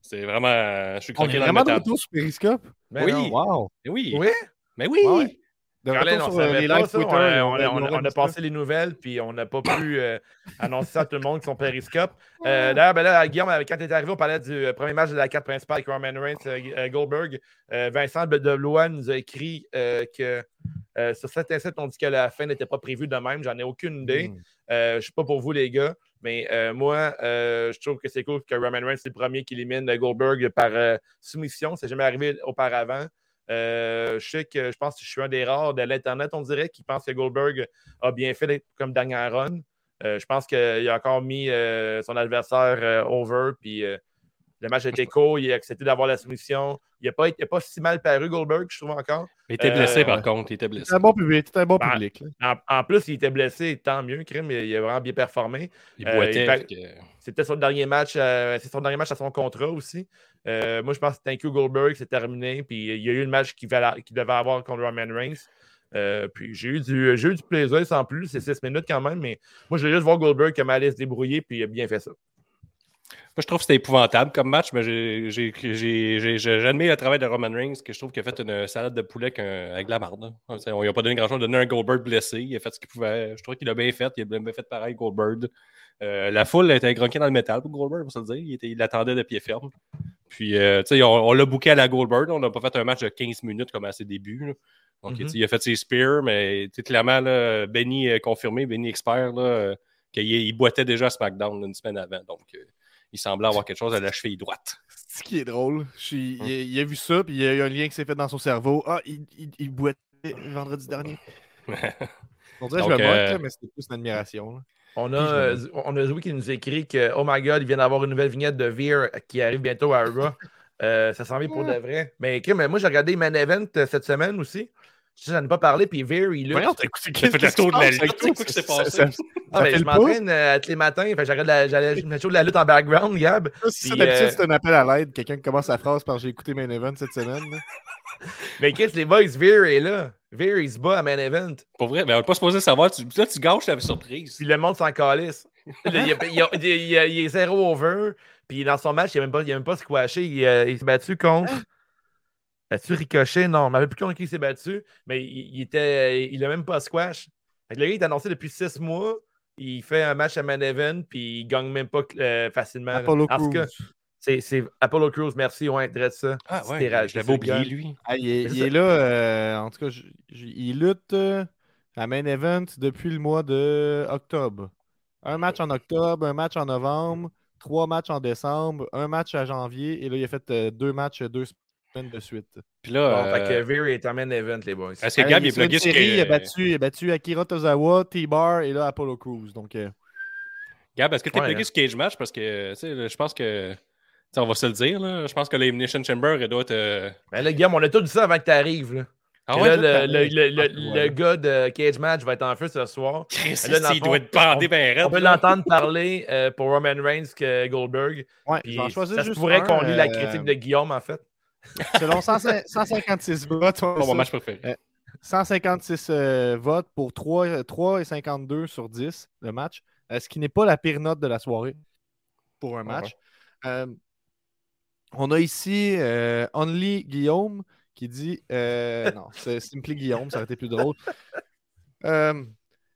C'est vraiment. euh, Je suis On est dans vraiment de retour sur Periscope. Ben Oui. non. Wow! Mais oui. Oui? Mais oui. Ouais, ouais. De Caroline, retour on sur euh, savait les pas lives ça. Twitter. on, a, on on ça. passé les nouvelles, puis on n'a pas pu euh, annoncer ça à tout le monde qui sont périscope. Euh, D'ailleurs, ben là, Guillaume, quand tu es arrivé, on parlait du euh, premier match de la carte principale avec Roman Reigns, euh, euh, Goldberg. Euh, Vincent de Blois nous a écrit euh, que euh, sur cet instant, on dit que la fin n'était pas prévue de même. J'en ai aucune idée. Mm. Euh, je ne sais pas pour vous, les gars, mais euh, moi, je trouve que c'est cool que Roman Reigns, c'est le premier qui élimine Goldberg par soumission. C'est jamais arrivé auparavant. Je sais que je pense que je suis un des rares de l'Internet, on dirait, qui pense que Goldberg a bien fait d'être comme dernière run. Je pense qu'il a encore mis son adversaire over, puis le match a été court, il a accepté d'avoir la soumission. Il n'a pas, il a pas si mal paru, Goldberg, je trouve encore. Il était blessé, Euh, par ouais. contre. Il était blessé. C'est un bon public. Un bon Ben, public. En, en plus, il était blessé, tant mieux, Krim, il, il a vraiment bien performé. Il Euh, boitait. que- C'était son dernier match, euh, c'est son dernier match à son contrat aussi. Euh, moi, je pense que Thank you Goldberg, c'est terminé. Puis il y a eu le match qu'il valait- qu'il devait avoir contre Roman Reigns. Euh, puis j'ai eu, du, j'ai eu du plaisir sans plus. C'est six minutes quand même, mais moi, je voulais juste voir Goldberg comment aller se débrouiller, puis il a bien fait ça. Moi, je trouve que c'était épouvantable comme match, mais j'admire le travail de Roman Reigns, que je trouve qu'il a fait une salade de poulet avec, la marde. hein. On lui a pas donné grand-chose, il a donné un Goldberg blessé. Il a fait ce qu'il pouvait. Je trouve qu'il a bien fait. Il a bien fait pareil, Goldberg. Euh, la foule était gronquée dans le métal pour Goldberg, on va se le dire. Il, était- il l'attendait de pied ferme. Puis, euh, tu sais, on, on l'a booké à la Goldberg. On n'a pas fait un match de 15 minutes comme à ses débuts. là. Donc, Mhm. sais, il a fait ses spears, mais clairement, là, Benny euh, confirmé, Benny expert, là, qu'il il boitait déjà à SmackDown une semaine avant. Donc, euh, il semblait avoir quelque chose à la cheville droite. C'est ce qui est drôle. Je suis- il, a, il a vu ça, puis il y a eu un lien qui s'est fait dans son cerveau. Ah, il, il, il boitait vendredi dernier. On dirait que je me moque, euh, mais c'était plus une admiration. là. On a, euh, on a Zoé qui nous écrit que, oh my god, il vient d'avoir une nouvelle vignette de Veer qui arrive bientôt à Raw. Euh, ça s'en vient pour de vrai. Mais, Krim, moi, j'ai regardé Man Event cette semaine aussi. Je sais, J'en ai pas parlé, puis Veer, il lutte. Voyons, t'as écouté fait le tour de la lutte, c'est quoi qui s'est Ça- passé? ça- Ah, ben, fait je m'entraîne euh, tous les matins. Fait que j'arrête la- J'allais show de la lutte en background, Gab. Si d'habitude, euh, c'est un appel à l'aide, quelqu'un qui commence sa phrase par j'ai écouté Main Event cette semaine. Mais qu'est-ce les boys, Veer est là. Veer, il se bat à Man Event. Pour vrai, mais on n'est pas supposé savoir. Tu, là, tu gâches la surprise. Puis le monde s'en calisse. Il, est zéro over. Puis dans son match, il n'a même, pas- il a même pas squashé. Il, euh, il s'est battu contre. As-tu ricochet? Non, je ne m'avais plus contre qui il s'est battu. Mais il, il était, il a même pas squash. Fait que le gars, il est annoncé depuis six mois. Il fait un match à Man Event. Puis il gagne même pas euh, facilement. Apollo Crews. c'est c'est Apollo Crews. Merci, ouais, dresse ça. Ah ra- je l'avais oublié, gars. lui. Ah, il est, il là, euh, en tout cas, je- je- il lutte euh, à Main Event depuis le mois de octobre. Un match en octobre, un match en novembre, trois matchs en décembre, un match à janvier, et là, il a fait euh, deux matchs deux semaines de suite. Puis là, Bon, fait que euh, Veer est en Man Event, les boys. est-ce que Euh, Gab il est est sur série, il, a que- battu, il a battu Akira Tozawa, T-Bar et là Apollo Crews. Donc, euh, Gab, est-ce que tu es Ouais, hein. sur Cage Match? Parce que, tu sais, là, je pense que. on va se le dire, là. Je pense que l'Elimination Chamber, elle doit être. euh, Mais là, Guillaume, on a tout dit ça avant que tu arrives. Là. Ah Que ouais, là, le, le- le- le- Ah, gars de Cage Match va être en feu ce soir. Chris, Là, dans le il fond, doit être bandé on- ben raide. On peut là. l'entendre parler euh, pour Roman Reigns que Goldberg. ouais, Puis ça se pourrait qu'on lit la euh, critique de Guillaume, en fait. Selon 100 156 votes, on Pas mon ça. match préféré. 156 euh, votes pour 3, 3 et 52 sur 10 le match, euh, ce qui n'est pas la pire note de la soirée pour un match. Euh, on a ici euh, Only Guillaume qui dit euh, non, c'est Simply Guillaume, ça aurait été plus drôle.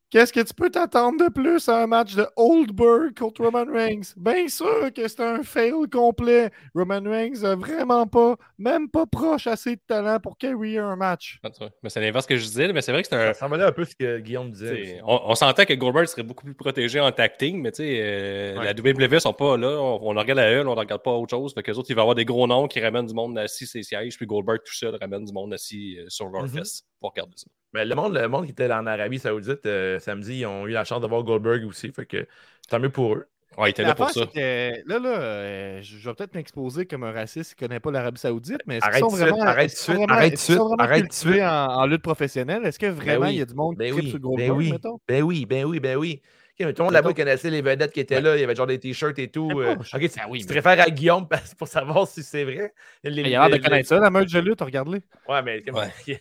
Qu'est-ce que tu peux t'attendre de plus à un match de Oldberg contre Roman Reigns? Bien sûr que c'est un fail complet. Roman Reigns a vraiment pas, même pas proche assez de talent pour carry un match. Mais c'est l'inverse que je disais, mais c'est vrai que c'est un. Ça ressemblait un peu à ce que Guillaume disait. On, on s'entend que Goldberg serait beaucoup plus protégé en tacting, mais tu sais, euh, Ouais. la WWE sont pas là. On, on regarde à eux, on ne regarde pas autre chose. Fait que les autres, il va y avoir des gros noms qui ramènent du monde assis sur ses sièges, puis Goldberg tout seul ramène du monde assis euh, sur leur Mhm. fesses pour regarder ça. Mais le monde, le monde qui était en Arabie Saoudite euh, samedi, ils ont eu la chance de voir Goldberg aussi. Fait que tant mieux pour eux. Ouais, il était là pour ça. que, là, là, euh, je vais peut-être m'exposer comme un raciste qui ne connaît pas l'Arabie Saoudite, mais est-ce qu'ils sont tout de suite, vraiment, arrête suite, vraiment- arrête suite, vraiment arrête cultivés en, en lutte professionnelle? Est-ce que vraiment oui, il y a du monde qui Ben tripe oui, sur ben Goldberg, oui, mettons? ben oui, ben oui, ben oui. Mais tout le monde là-bas connaissait les vedettes qui étaient là. Il y avait genre des t-shirts et tout. Euh, ok, tu, Ah oui, tu mais- te réfères à Guillaume parce- pour savoir si c'est vrai? Les- Il a l'air de les- connaître ça, la meute de lutte, regarde-le. Ouais, mais comme- Ouais.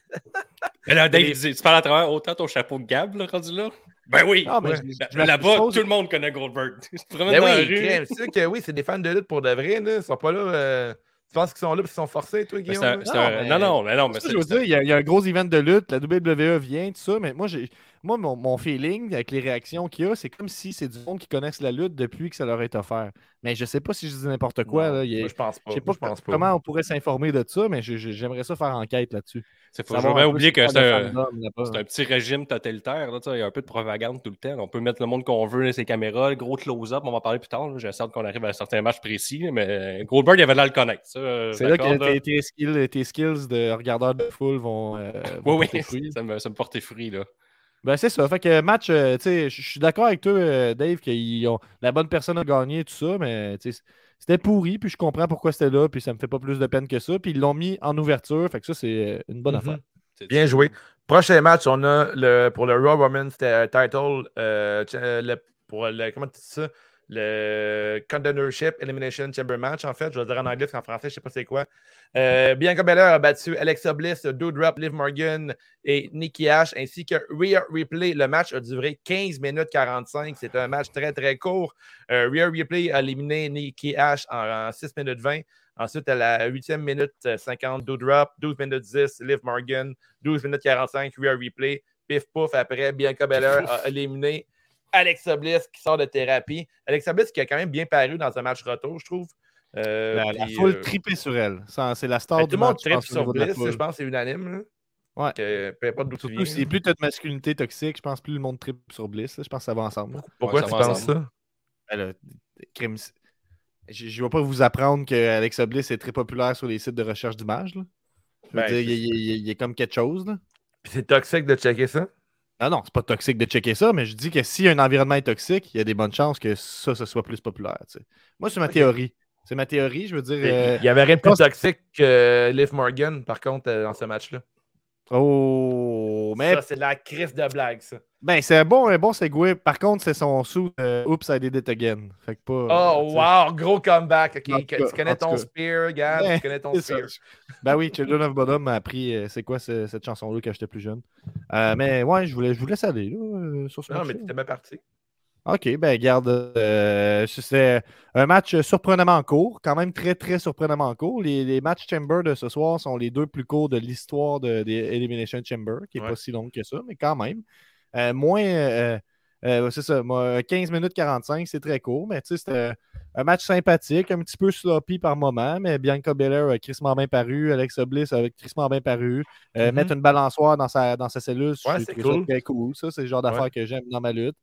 Mais là, Dave, Les- il dit, tu parles à travers autant ton chapeau de Gab, là, rendu là? Ben oui! Ah, Ben, Là-bas, tout le monde connaît Goldberg. C'est vraiment Ben oui, sûr que oui, c'est des fans de lutte pour de vrai. Là. Ils sont pas là. euh, Tu penses qu'ils sont là parce qu'ils sont forcés, toi, Guillaume? un- Non, un- mais- Non, non, mais non, mais je veux dire, il y, a, il y a un gros event de lutte, la WWE vient, tout ça, mais moi, j'ai, moi mon, mon feeling avec les réactions qu'il y a, c'est comme si c'est du monde qui connaissent la lutte depuis que ça leur est offert. Mais je sais pas si je dis n'importe quoi. Non, là, il y a- moi, je pense pas. je sais pas, je pense pas. comment on pourrait s'informer de ça, mais j'aimerais ça faire enquête là-dessus. c'est faut jamais oublier que c'est un, petit régime totalitaire. Là, il y a un peu de propagande tout le temps. On peut mettre le monde qu'on veut, ses caméras, le gros close-up, on va en parler plus tard. J'ai hâte qu'on arrive à un certain match précis. Mais Goldberg, il avait l'air de le connaître. C'est là que tes, tes skills, tes skills de regardeur de foule vont. euh, Oui, oui, ça me, ça me portait fruit. Là. Ben, c'est ça. Fait que match, euh, tu sais, je suis d'accord avec toi, euh, Dave, que ont... la bonne personne a gagné, tout ça, mais tu sais, c'était pourri, puis je comprends pourquoi c'était là, puis ça me fait pas plus de peine que ça. Puis ils l'ont mis en ouverture, fait que ça, c'est euh, une bonne Mhm. affaire. C'est- Bien joué. Prochain match, on a le, pour le Raw Women's title, euh, le- pour le, comment tu dis ça? Le Contendership Elimination Chamber Match, en fait. Je vais le dire en anglais, parce qu'en français, je ne sais pas c'est quoi. Euh, Bianca Belair a battu Alexa Bliss, Doudrop, Liv Morgan et Nikki Ash, ainsi que Rhea Ripley. Le match a duré 15 minutes 45. C'était un match très, très court. Euh, Rhea Ripley a éliminé Nikki Ash en, en 6 minutes 20. Ensuite, à la 8e minute euh, 50, Doudrop, 12 minutes 10, Liv Morgan, 12 minutes 45, Rhea Replay. Pif pouf, après, Bianca Belair a éliminé Alexa Bliss qui sort de thérapie. Alexa Bliss qui a quand même bien paru dans un match retour, je trouve. Euh, La, foule euh, tripée sur elle. C'est la star ben, du tout le monde tripe sur Bliss, je pense que c'est unanime. là. Ouais. Que, peu importe d'où tu Surtout plus de masculinité toxique, je pense plus le monde tripe sur Bliss. là. Je pense que ça va ensemble. là. Pourquoi Ouais, tu penses ça? Ben crime, Je ne vais pas vous apprendre que Alexa Bliss est très populaire sur les sites de recherche d'images. Ben, il, il- il- il est comme quelque chose. C'est toxique de checker ça? Ah non, c'est pas toxique de checker ça, mais je dis que si un environnement est toxique, il y a des bonnes chances que ça, ce soit plus populaire. tu sais. Moi, c'est ma théorie. C'est ma théorie, je veux dire. Il euh, n'y avait rien de plus toxique que Liv Morgan, par contre, euh, dans ce match-là. Oh, mais Ça, c'est la crise de blague, ça. ben, c'est un bon, un bon segue. Par contre, c'est son sous euh, Oops, I did it again. Fait que pas. Oh, tu sais. wow, gros comeback. ok. En tout Tu cas, connais ton spear, Ouais, tu connais ton spear. Ben oui, Children of Bodom m'a appris euh, c'est quoi ce- cette chanson-là quand j'étais plus jeune. Euh, mais ouais, je voulais, je vous laisse aller là, euh, sur ce Non, match mais t'étais bien parti. OK, ben garde. euh, c'est un match surprenamment court, quand même très, très surprenamment court. Les, les matchs Chamber de ce soir sont les deux plus courts de l'histoire de, des Elimination Chamber, qui n'est Ouais. pas si longue que ça, mais quand même. Euh, moins, euh, c'est ça, moi, 15 minutes 45, c'est très court, mais tu sais, c'était un match sympathique, un petit peu sloppy par moment, mais Bianca Belair a crissement bien paru, Alexa Bliss a crissement bien paru. Mhm. Mettre une balançoire dans sa, dans sa cellule, Ouais, c'est cool. très cool. Ça, c'est le genre d'affaire Ouais. que j'aime dans ma lutte.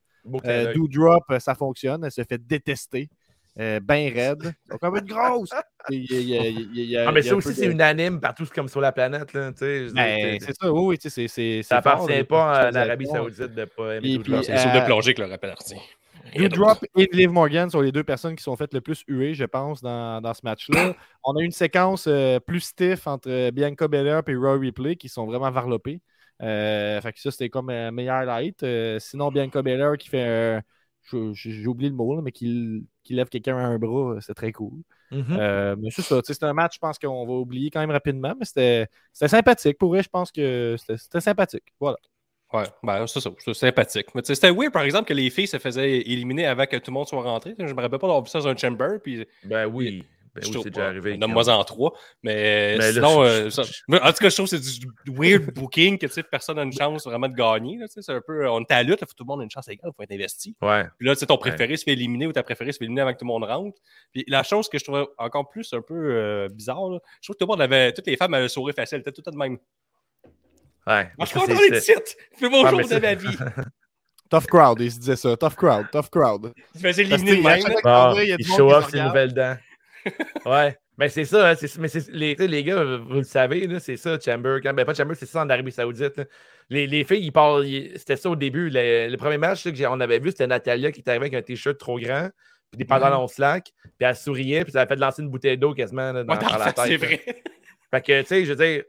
Euh. Doudrop, euh, ça fonctionne. Elle se fait détester. Euh, ben raide. Donc, comme une grosse. Il Ah, mais ça un aussi, c'est unanime partout comme sur la planète. Là, Ben, c'est ça, oui, oui, tu sais, c'est- c'est. ça appartient pas à l'Arabie. Saoudite de ne pas aimer Et Doudrop. puis, C'est sur euh, de plongée que le rappel artiste. Doudrop et Liv Morgan sont les deux personnes qui sont faites le plus huées, je pense, dans, dans ce match-là. On a une séquence euh, plus stiff entre euh, Bianca Belair et Roy Ripley qui sont vraiment varlopés. Euh, fait que ça, c'était comme un meilleur light. Euh, sinon, Bianca Belair qui fait J'ai oublié le mot, là, mais qui, qui lève quelqu'un à un bras, c'est très cool. Mhm. Euh, mais c'est ça, c'est un match, je pense qu'on va oublier quand même rapidement, mais c'était c'était sympathique. Pour vrai, je pense que c'était sympathique. Voilà. Ouais, ben, c'est ça, c'est sympathique. Mais c'était weird, par exemple, que les filles se faisaient éliminer avant que tout le monde soit rentré. Je me rappelle pas d'avoir vu ça dans un chamber, puis Ben oui. Ben je oui, trouve c'est déjà arrivé. Donne-moi en trois. Mais, Mais là, sinon, je- euh, ça- en tout cas, je trouve que c'est du weird booking que tu sais, personne n'a une chance vraiment de gagner. là, tu sais, C'est un peu, on est à la lutte, là, faut que tout le monde ait une chance égale, il faut être investi. Ouais. Puis là, ton préféré se fait éliminer ou ta préférée se fait éliminer avant que tout le monde rentre. Puis la chose que je trouvais encore plus un peu euh, bizarre, là, je trouve que tout le monde avait, toutes les femmes avaient le sourire facile, elles étaient toutes de même. Ouais. Moi, je d'être c'est- ici! Fais mon Ouais, jour mais de ma vie! Tough crowd, ils se disaient ça. Tough crowd, tough crowd. Parce que, éliminer a- il a il show off se ses nouvelles dents. Ouais. Ben c'est ça, hein, c'est- mais c'est- les, les gars, vous le savez, c'est ça, Chamber. Quand, ben pas Chamber, c'est ça en Arabie Saoudite. là. Les, les filles, ils parlent, c'était ça au début. Le, le premier match là, que j'ai- on avait vu, c'était Natalia qui était arrivée avec un t-shirt trop grand, puis des pantalons slack, puis elle souriait, puis ça a fait lancer une bouteille d'eau quasiment là, dans, Ouais, la c'est tête. là. vrai? Fait que, tu sais, je veux dire,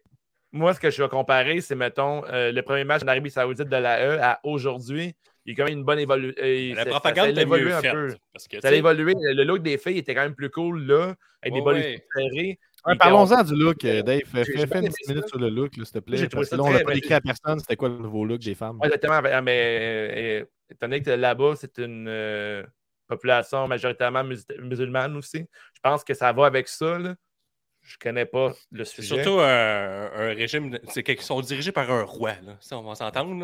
moi, ce que je vais comparer, c'est, mettons, euh, le premier match en Arabie Saoudite de la E à aujourd'hui. Il y a quand même une bonne évolution. La propagande était mieux évolué un peu. Parce que, Ça a évolué. Le look des filles était quand même plus cool, là, avec des Ouais, body ouais. serrés. Ouais, Et Parlons-en du look, euh, Dave. Fais, une petite ça. minute sur le look, s'il te plaît. Parce que ça là, on n'a pas écrit à personne c'était quoi le nouveau look des femmes? Ouais, exactement. Mais, mais, euh, étant donné que là-bas, c'est une euh, population majoritairement mus- musulmane aussi, je pense que ça va avec ça. Là. Je connais pas le C'est sujet. surtout un, un régime. C'est qu'ils sont dirigés par un roi. Là. Ça, on va s'entendre.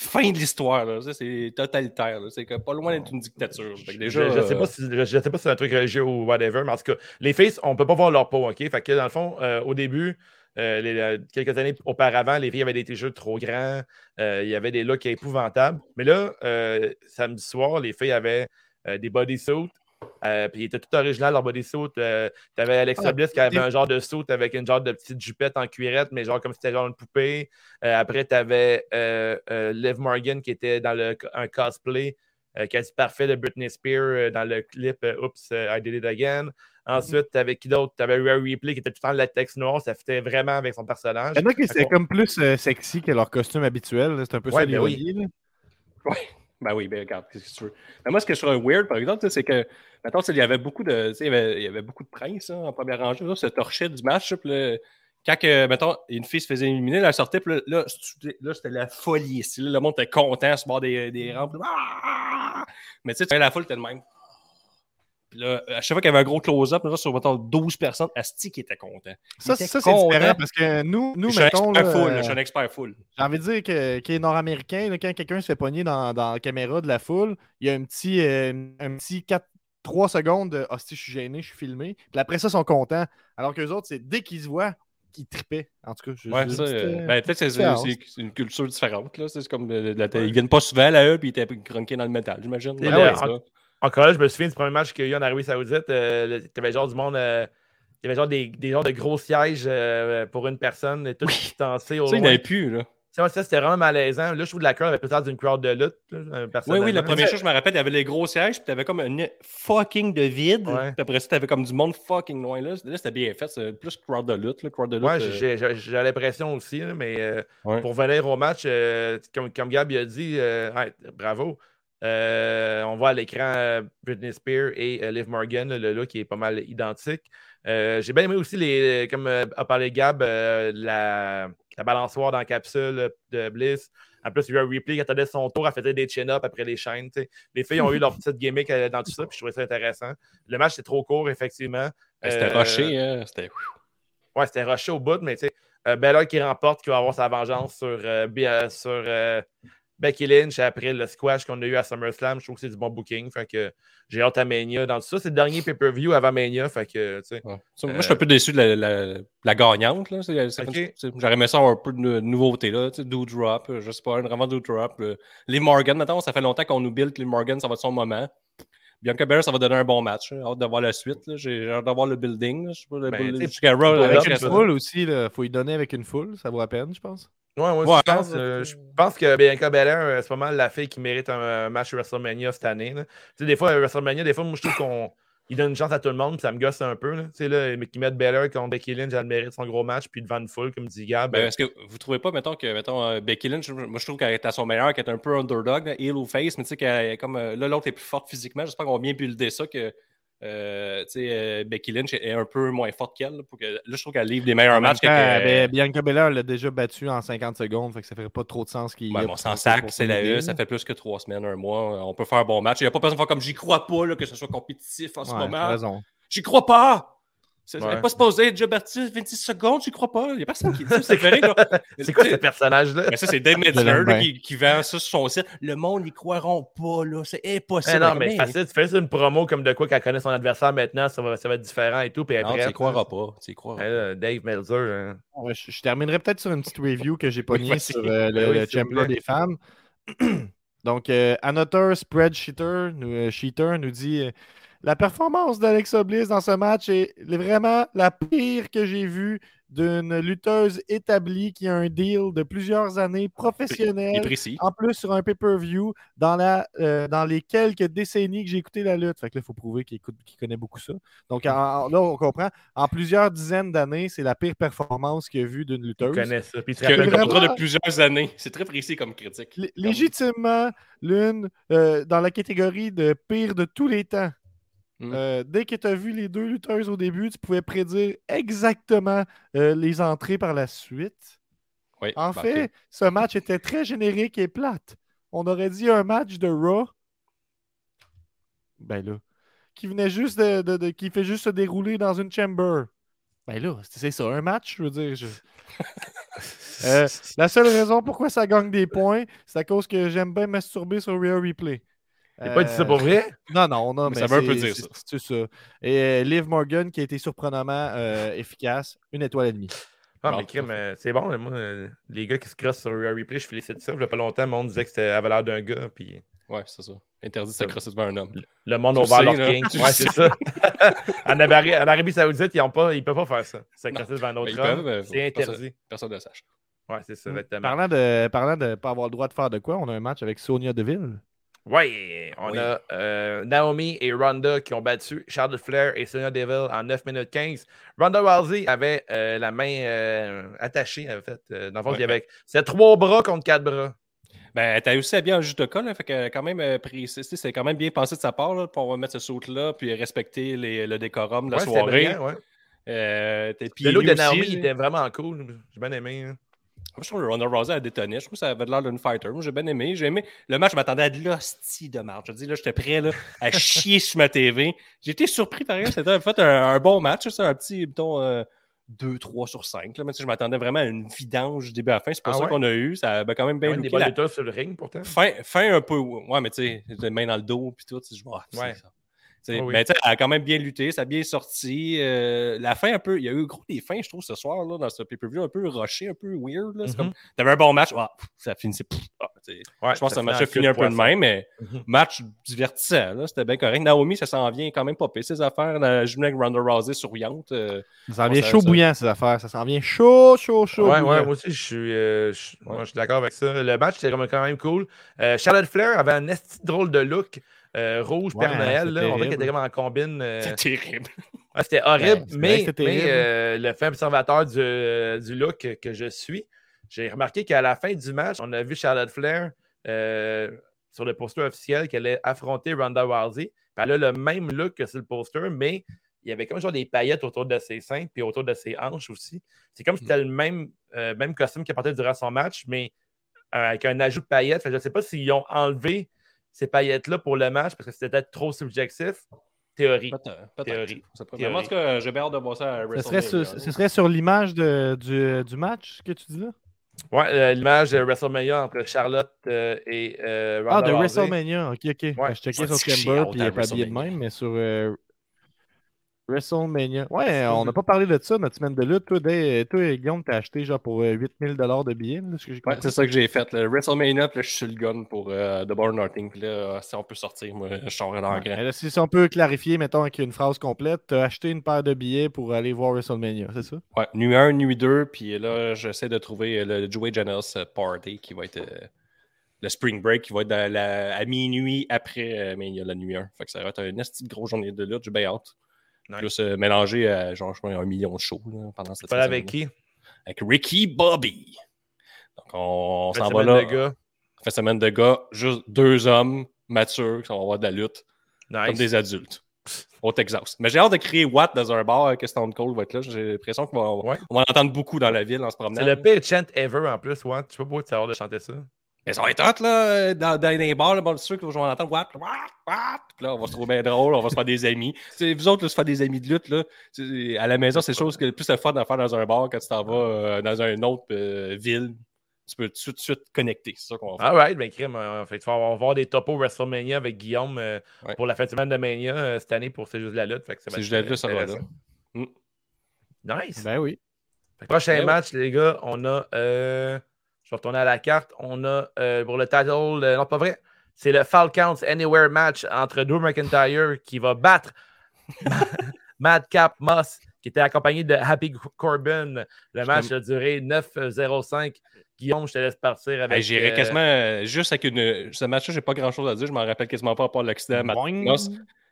Fin de l'histoire. c'est totalitaire. C'est pas loin d'être une dictature. Je- déjà, je, je sais euh, pas si, je, je sais pas si c'est un truc religieux ou whatever, mais en tout cas, les faces, on peut pas voir leur peau, OK? Fait que dans le fond, euh, au début, euh, les- euh, quelques années auparavant, les filles avaient des t-shirts trop grands, il y avait des looks épouvantables. Mais là, samedi soir, les filles avaient des bodysuits. Euh, puis ils étaient tout original leur bodysuit. Euh, T'avais Alexa Ah, Bliss qui avait un genre de suit avec une genre de petite jupette en cuirette, mais genre comme si c'était genre une poupée. Euh, après, t'avais euh, euh, Liv Morgan qui était dans le, un cosplay euh, quasi parfait de Britney Spears euh, dans le clip euh, Oops, I Did It Again. Ensuite, t'avais qui d'autre? T'avais Rhea Ripley qui était tout le temps en latex noir, ça fitait vraiment avec son personnage. Il y en a qui c'est D'accord. comme plus euh, sexy que leur costume habituel. C'est un peu Ouais, ça ben oui. Ben oui, ben regarde, qu'est-ce que tu veux. Mais moi, ce que je trouve weird, par exemple, c'est que, sais, il y avait beaucoup de, il y avait, il y avait beaucoup de princes hein, en première rangée, là, se du match. là, quand, mettons, une fille se faisait éliminer, elle sortait, puis là, là, c'était- la folie. ici, là, le monde était content sur le bord des, des rampes. là, Ah! Mais tu sais, la foule était de même. Puis là, à chaque fois qu'il y avait un gros close-up, là, sur mettons, 12 personnes, Asti qui était content. Ça, était ça c'est différent parce que nous, nous je suis un mettons. expert là, full, euh, là, je suis un expert full. J'ai envie de dire que, qu'il est nord-américain, quand quelqu'un se fait pogner dans, dans la caméra de la foule, il y a un petit, euh, un petit 4, 3 secondes de Hostie, je suis gêné, je suis filmé. Puis après ça, ils sont contents. Alors qu'eux autres, c'est dès qu'ils se voient, qu'ils tripaient. En tout cas, je Ouais, je- ça, c'était- euh, ben, peut-être que c'est c'est- c'est une culture différente. Là. C'est comme euh, la- Ils viennent pas souvent là, eux, puis ils étaient chroniqués dans le métal, j'imagine. Ouais, ça. Encore là, je me souviens du premier match qu'il y a eu en Arabie Saoudite. Euh, il y avait genre du monde. euh, il y avait genre des, des genres de gros sièges euh, pour une personne, tout distancé au Ça, il loin. n'avait plus. Là. Ça, ça, c'était vraiment malaisant. Là, je trouve que la crowd avait peut-être d'une crowd de lutte. là, Oui, oui, la première chose, je me rappelle, il y avait les gros sièges, puis tu avais comme un fucking de vide. Ouais. Puis après ça, tu avais comme du monde fucking loin. Là, là c'était bien fait. C'est plus crowd de lutte. Là, crowd de lutte Ouais, euh, j'ai l'impression aussi, là, mais euh, Ouais. pour venir au match, comme, comme Gab il a dit, bravo. Euh, on voit à l'écran euh, Britney Spears et euh, Liv Morgan, le look qui est pas mal identique. Euh, J'ai bien aimé aussi, les, comme a parlé Gab, euh, la, la balançoire dans la capsule de Bliss. En plus, il y a eu un replay qui attendait son tour, elle faisait des chin-ups après les chaînes. Les filles ont eu leur petite gimmick dans tout ça, puis je trouvais ça intéressant. Le match, c'était trop court, effectivement. C'était rushé. hein, C'était. Ouais, c'était rushé au bout, mais tu sais, Bella qui remporte, qui va avoir sa vengeance sur, sur Becky Lynch après le squash qu'on a eu à SummerSlam. Je trouve que c'est du bon booking. Fait que j'ai hâte à Mania dans tout ça. C'est le dernier pay-per-view avant Mania. Fait que. Ouais. Moi, je suis un peu déçu de la, la- la gagnante. J'aurais aimé ça avoir un peu de nou- nouveauté. Là. Sais, Doudrop, euh, je sais pas, un vraiment Doudrop. euh, Les Morgan, maintenant, ça fait longtemps qu'on nous build que les Morgan, ça va être son moment. Bianca Belair, ça va donner un bon match. J'ai hâte de voir la suite. J'ai hâte de voir le building. là. Je sais pas, le Ben, build- tu sais, jusqu'à Raw, pour avec une foule aussi, il faut y donner avec une foule, ça vaut la peine, je pense. Ouais, je, pense, euh, je pense que Bianca Belair, euh, c'est pas mal la fille qui mérite un, euh, match WrestleMania cette année. là. Tu sais, des fois, à WrestleMania, des fois, moi, je trouve qu'on il donne une chance à tout le monde, puis ça me gosse un peu. Là. Tu sais, là, mais qui mettent Belair contre Becky Lynch, elle mérite son gros match, puis devant une foule, comme dit Gab. Ben, euh, Est-ce que vous trouvez pas, mettons, que mettons, euh, Becky Lynch, moi je trouve qu'elle est à son meilleur, qu'elle est un peu underdog, là, heel ou face, mais tu sais, qu'elle comme euh, là, l'autre est plus forte physiquement. J'espère qu'on va bien builder ça, que euh, tu sais, euh, Becky Lynch est un peu moins forte qu'elle. que- Là, je trouve qu'elle livre des meilleurs En matchs. temps, que- ben, Bianca Belair l'a déjà battu en 50 secondes, fait que ça ferait pas trop de sens qu'il Ouais, y ait bon, sans sac, c'est la E, ça fait plus que trois semaines, un mois. On peut faire un bon match. Il n'y a pas personne comme j'y crois pas là, que ce soit compétitif en ce Ouais, moment. J'y crois pas! C'est Ouais. pas supposé être déjà battu 26 secondes, j'y crois pas. Il n'y a personne qui dit ça. C'est c'est quoi ce personnage-là? Mais ça, c'est Dave Metzler là, qui, qui vend ça sur son site. Le monde n'y croiront pas, là. C'est impossible. Eh non, mais Mais- facile, tu fais une promo comme de quoi qu'elle connaît son adversaire maintenant, ça va, ça va être différent et tout. Puis Non, après, tu y croiras pas. Tu y croiras Eh Dave Melzer. hein. Ouais, je, je terminerai peut-être sur une petite review que j'ai pogné vas-y. sur euh, le, Ben oui, le s'il vous Chamber plaît. des femmes. Donc, euh, Annotateur Spreadsheeter nous, euh, Sheeter nous dit euh, la performance d'Alexa Bliss dans ce match est vraiment la pire que j'ai vue d'une lutteuse établie qui a un deal de plusieurs années Il professionnel. précis. En plus, sur un pay-per-view, dans, la, euh, dans les quelques décennies que j'ai écouté la lutte. Fait que là, il faut prouver qu'il écoute- qu'il connaît beaucoup ça. Donc, en- en- là, on comprend. En plusieurs dizaines d'années, c'est la pire performance qu'il a vue d'une Tu lutteuse. connais ça. Puis rappelles Un contrat vraiment- de plusieurs années. C'est très précis comme critique. Lé- légitimement, l'une euh, dans la catégorie de pire de tous les temps. Mm. Euh, dès que tu as vu les deux lutteuses au début, tu pouvais prédire exactement euh, les entrées par la suite. Oui, En bah, fait, ce match était très générique et plate. On aurait dit un match de Raw. Ben là. Qui venait juste de, de- de- qui fait juste se dérouler dans une chamber. Ben là, c'est c'est ça, un match, je veux dire. je- Euh, la seule raison pourquoi ça gagne des points, c'est à cause que j'aime bien masturber sur Real Replay. T'as pas dit ça Euh, pour vrai? non, non, non, Mais mais, ça veut un peu dire c'est- ça. C'est ça. Et euh, Liv Morgan qui a été surprenamment euh, efficace, une étoile et demie. Ah, Bon, mais crime, euh, c'est bon. Moi, euh, les gars qui se crossent sur Real Replay, je félicite ça. Il y a pas longtemps, le monde disait que c'était à valeur d'un gars. Puis Ouais, c'est ça. Interdit de se crosser devant un homme. le monde sais, leur king. Ouais, c'est ça. en, Arabie, en Arabie Saoudite, ils ne pas, ils peuvent pas faire ça. Se crosser devant un autre homme. euh, C'est interdit. Personne ne le sache. Ouais, c'est ça, Mm. exactement. Parlant de parlant de pas avoir le droit de faire de quoi, on a un match avec Sonia Deville. Ouais, on Oui. a euh, Naomi et Ronda qui ont battu Charlotte Flair et Sonya Deville en 9 minutes 15. Ronda Rousey avait euh, la main euh, attachée, en fait. Dans le fond, Ouais, il y avait... Trois bras contre quatre bras. Ben, t'as aussi bien en juste de cas, là, fait que quand même c'est quand même bien pensé de sa part là, pour mettre ce saut-là, puis respecter les- le décorum de la Ouais, soirée. brillant, ouais. Euh, Le look de Naomi il était vraiment cool. J'ai bien aimé. hein. Moi, je trouve que Ronda Rousey a détonné. Je trouve que ça avait l'air d'une fighter. Moi, j'ai bien aimé. J'ai aimé. Le match, je m'attendais à de l'hostie de marche. Je dis, là, j'étais prêt là, à chier sur ma TV. J'ai été surpris par exemple. C'était en fait un, un bon match. C'est un petit, mettons, euh, 2-3 sur 5. Là. Mais, tu sais, je m'attendais vraiment à une vidange du début à la fin. C'est pas Ah ça ouais? qu'on a eu. Ça a ben, quand même bien a des looké. bonnes La sur le ring, pourtant. fin, fin un peu. Ouais, mais tu sais, les mains dans le dos. Puis tout. Je vois. Ouais. Mais Ah oui. tu sais, elle a quand même bien lutté, ça a bien sorti. Euh, la fin, un peu, il y a eu gros des fins, je trouve, ce soir, là, dans ce pay-per-view, un peu rushé, un peu weird. Mhm. comme, t'avais un bon match, ah, ça finissait. ah. Ouais, je pense que le match a fini un peu de même, mais Mhm. match divertissant, c'était bien correct. Naomi, ça s'en vient quand même pas pire, ses affaires. La jument avec Ronda Rousey souriante. euh, Ça s'en vient chaud ça- bouillant, ces affaires. Ça s'en vient chaud, chaud, chaud. Ouais, ouais, moi aussi, je suis, euh, je, Ouais. moi, je suis d'accord avec ça. Le match, c'était quand même cool. Euh, Charlotte Flair avait un esti drôle de look. Euh, rouge, Ouais, Père Noël. là. On dirait qu'elle était comme en combine. euh, C'est terrible. Ah, c'était horrible, Ouais, c'est vrai mais, terrible. euh, le fin observateur du, euh, du look que, je suis, j'ai remarqué qu'à la fin du match, on a vu Charlotte Flair euh, sur le poster officiel qu'elle allait affronter Ronda Rousey. Elle a le même look que sur le poster, mais il y avait comme genre des paillettes autour de ses seins puis autour de ses hanches aussi. C'est comme si c'était le même, euh, même costume qu'elle portait durant son match, mais euh, avec un ajout de paillettes. Fait je ne sais pas s'ils ont enlevé ces paillettes-là pour le match parce que c'était peut-être trop subjectif. Théorie. Peut-être. Théorie. Ça En tout cas, j'ai bien hâte de voir ça à Ce serait, sur, WrestleMania, ce serait sur l'image de- du, du match que tu dis là? Ouais, euh, l'image de WrestleMania entre Charlotte euh, et euh, Ah, de. WrestleMania. Ok, ok. Ben, je checkais Ça sur hâte puis il est pas habillé de même, mais sur euh, WrestleMania. Ouais, on n'a pas parlé de ça, notre semaine de lutte. Toi, Dave- toi et Guillaume, t'as acheté genre pour euh, 8000 de billets, là, ce que j'ai Ouais, c'est ça que j'ai fait. Le WrestleMania, puis là, je suis le gun pour euh, The Born Nothing. Puis là, euh, si on peut sortir, moi, je sors dans le Ouais. là, si, si on peut clarifier, mettons, avec une phrase complète, t'as acheté une paire de billets pour aller voir WrestleMania, c'est ça? Ouais, nuit 1, nuit 2, puis là, j'essaie de trouver euh, le Joey euh, Party qui va être euh, le Spring Break qui va être la- à minuit après euh, Mania, la nuit 1. Fait que ça va être une esti de grosse journée de lutte, j'ai bien hâte. Nice. Plus euh, mélanger à genre, je crois, un million de shows là, pendant cette Pas avec qui? Avec Ricky Bobby. Donc, on, s'en va semaine là. de gars. Fait semaine de gars, juste deux hommes matures qui vont avoir de la lutte. Nice. comme des adultes au Texas. Mais j'ai hâte de créer Watt dans un bar que Stone Cold va être là. J'ai l'impression qu'on va, Ouais. va l'entendre beaucoup dans la ville en se promenant. C'est le pire chant ever en plus, ouais. Tu peux pas pouvoir savoir de chanter ça. Mais ça va être hot, là, dans, dans les bars, là, bon, c'est sûr que vais entendre Watt, Watt, Watt. Puis là, on va se trouver bien drôle, on va se faire des amis. C'est vous autres, là, se faire des amis de lutte, là, à la maison, c'est chose que le plus le fun à faire dans un bar quand tu t'en vas euh, dans une autre euh, ville. Tu peux tout de suite connecter. C'est ça qu'on va faire. Alright, ben crime. euh, fait, que tu vas avoir- voir des topos WrestleMania avec Guillaume euh, Ouais. pour la fin de semaine de Mania euh, cette année pour C'est juste de la lutte. Va C'est juste la lutte, euh, ça va là. Mm. Nice. Ben oui. Prochain Ben match, les gars, on a. je vais retourner à la carte. On a euh, pour le title. euh, non, pas vrai. c'est le Falcons Anywhere match entre Drew McIntyre qui va battre Madcap Moss, qui était accompagné de Happy Corbin. Le match a duré 9-0-5. Guillaume, je te laisse partir avec. Hey, J'irais euh, quasiment juste avec une. Ce match-là, j'ai pas grand chose à dire. Je m'en rappelle quasiment pas à part l'accident.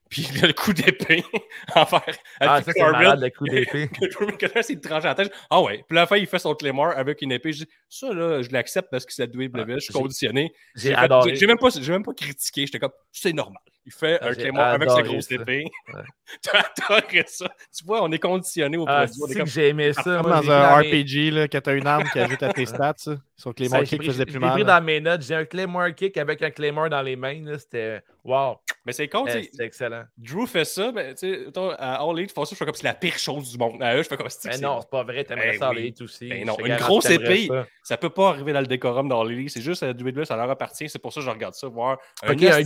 Puis le coup d'épée envers Ah, ça, c'est malade, le coup d'épée. que Drew McIntyre s'est tranché la tête. Ah ouais. Puis la fin, il fait son Claymore avec une épée. Je dis, ça, là, je l'accepte parce que c'est la WWE. Ah, je suis conditionné. J'ai fait- adoré. J'ai même, pas- même pas critiqué. J'étais comme, c'est normal. Il fait Ah, un Claymore avec sa grosse épée. Ouais. T'as adoré ça. Tu vois, on est conditionné au Ah, produit. C'est que j'ai aimé ça. Comme dans un RPG, là, quand t'as une arme qui ajoute à tes stats, ça, sur j'ai kick j'ai- plus j'ai pris mal. dans mes notes. J'ai un Claymore kick avec un Claymore dans les mains. là, C'était wow. Mais c'est con, tu Eh, C'était excellent. Drew fait ça, mais tu sais, à All Elite, je fais comme c'est la pire chose du monde. À eux, je fais comme c'est Mais non, c'est pas vrai. T'aimerais Ben ça oui. aller aussi. Ben non, une grosse épée. ça. Ça peut pas arriver dans le décorum dans Elite. C'est juste à la WWE, ça leur appartient. C'est pour ça que je regarde ça, voir un, Ok, un, un gars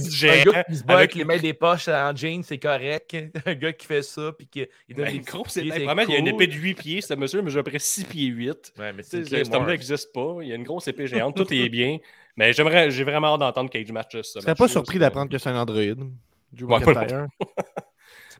qui se bat avec les mains des poches en jeans, c'est correct. Un gars qui fait ça, puis qui il donne Ben, des une petits grosse pieds, épée. c'est Probablement, il y a une cool. épée de 8 pieds, ce monsieur, mais j'ai à peu près 6 pieds 8. Ouais, mais Tu c'est Cet homme-là Claymore. n'existe pas. Il y a une grosse épée géante. Tout est bien. Mais j'aimerais, j'ai vraiment hâte d'entendre Cage Match. Je serais pas surpris d'apprendre que c'est un Android. Drew Ouais, McIntyre.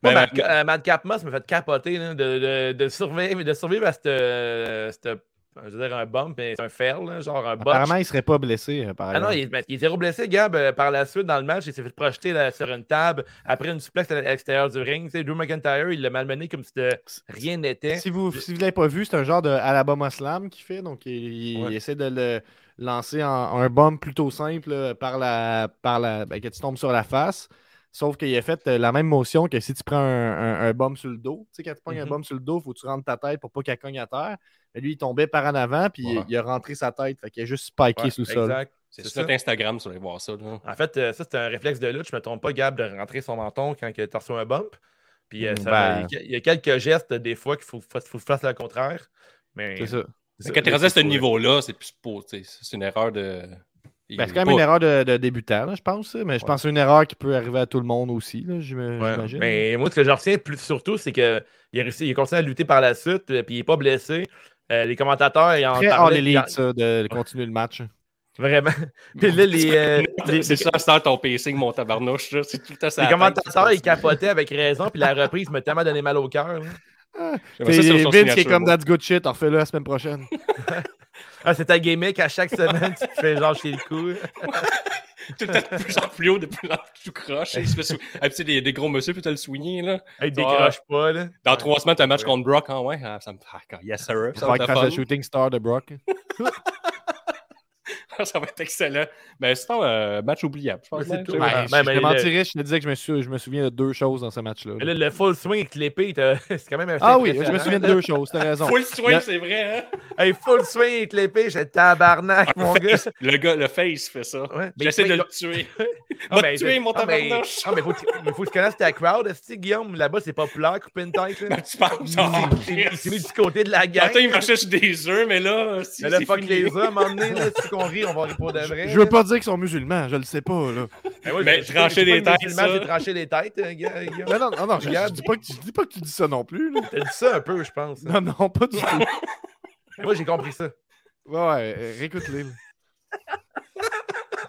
Moi, Ben, Mad- ben, euh, Madcap Moss me fait capoter là, de, de, de survivre, de survivre à cette, euh, cette- je veux dire un bump, mais c'est un fail, là, genre un botch. Apparemment, il serait pas blessé. euh, par Ah non, il, il est zéro blessé, Gab, euh, par la suite dans le match. Il s'est fait projeter là, sur une table après une suplex à l'extérieur du ring. Tu sais, Drew McIntyre, il l'a malmené comme si de rien n'était. Si vous si vous l'avez pas vu, c'est un genre de Alabama Slam qu'il fait. Donc, il, il Ouais. essaie de le lancer en, un bomb plutôt simple là, par la. Par la ben, que tu tombes sur la face. Sauf qu'il a fait euh, la même motion que si tu prends un, un, un bomb sur le dos. Tu sais, quand tu prends un Mhm. bomb sur le dos, il faut que tu rentres ta tête pour pas qu'elle cogne à terre. Mais lui, il tombait par en avant, puis il- Ouais. il, a rentré sa tête. Fait qu'il a juste spiké Ouais, sous le sol. exact. c'est c'est sur notre. Instagram, si vous allez voir ça. là. En fait, euh, ça, c'est un réflexe de lutte. Je me trompe pas, Gab, de rentrer son menton quand tu reçois un bump. Puis euh, ça- ben. il y a- quelques gestes des fois qu'il faut, faut, faut que tu fasses le contraire. Mais C'est ça. quand tu rendu à ce niveau-là, c'est plus tu C'est une erreur de. Ben, c'est quand même pas- une erreur de, de débutant, là, je pense. Mais je Ouais. pense que c'est une erreur qui peut arriver à tout le monde aussi, Ouais. Mais moi, ce que je retiens plus surtout, c'est qu'il a réussi, il a continué à lutter par la suite, euh, puis il n'est pas blessé. Euh, les commentateurs, ils en Très all parlaient. puis ça, de continuer le match. en- Vraiment. Puis là, les, euh, les, C'est ça, c'est ton pacing, mon tabarnouche. là. C'est tout le temps ça. les commentateurs, ils capotaient avec raison, puis la reprise m'a tellement donné mal au cœur. C'est Vince qui est comme That's good shit, on refait le la semaine prochaine. Ah, c'est ta gimmick à chaque semaine, tu te fais genre chez le cou. Tout le temps de plus en plus haut, de plus en plus croche. Fait sou- Ah, puis tu sais, des, des gros monsieur, puis t'as le swingé, là. Hey, décroche pas, là. Dans trois semaines, t'as un match Ouais. contre Brock. Ah ouais, ah, ça me fait. ah, yes, sir. Il Ça va être le shooting star de Brock. ça va être excellent. Mais sinon, euh, match oubliable. Je pense bien, tout. Ouais, ben, je ben, le- je te disais que je me, sou- je me souviens de deux choses dans ce match-là. Là, le full swing avec l'épée, c'est quand même un Ah oui, je me souviens de deux choses, t'as raison. Full swing, Le- c'est vrai, hein? Hey, full swing avec l'épée, j'ai tabarnak, mon gars. Le gars, le face fait ça. Ouais, J'essaie de le tuer. Ah, Va mais- te tuer, mon ah, mais- tabarnouche. Ah, mais faut, que- que tu connaisses ta crowd, est Guillaume? Là-bas, c'est populaire, couper une tête. Tu penses? Il Ah, s'est- mis du côté de la gang. Attends, il marchait sur des œufs, mais là, si, Mais là, fuck les hommes, à un moment donné, là, si qu'on rit, on va rire pour de vrai. Je veux pas dire qu'ils sont musulmans, je le sais pas. Là. Mais, ouais, Mais je- trancher les têtes. C'est trancher les têtes, euh, Guillaume. Non, non, non, non je, dis pas que tu, je dis pas que tu dis ça non plus. T'as dit ça un peu, je pense. Non, non, pas du tout. Moi, j'ai compris ça. Ouais, euh, réécoute-les.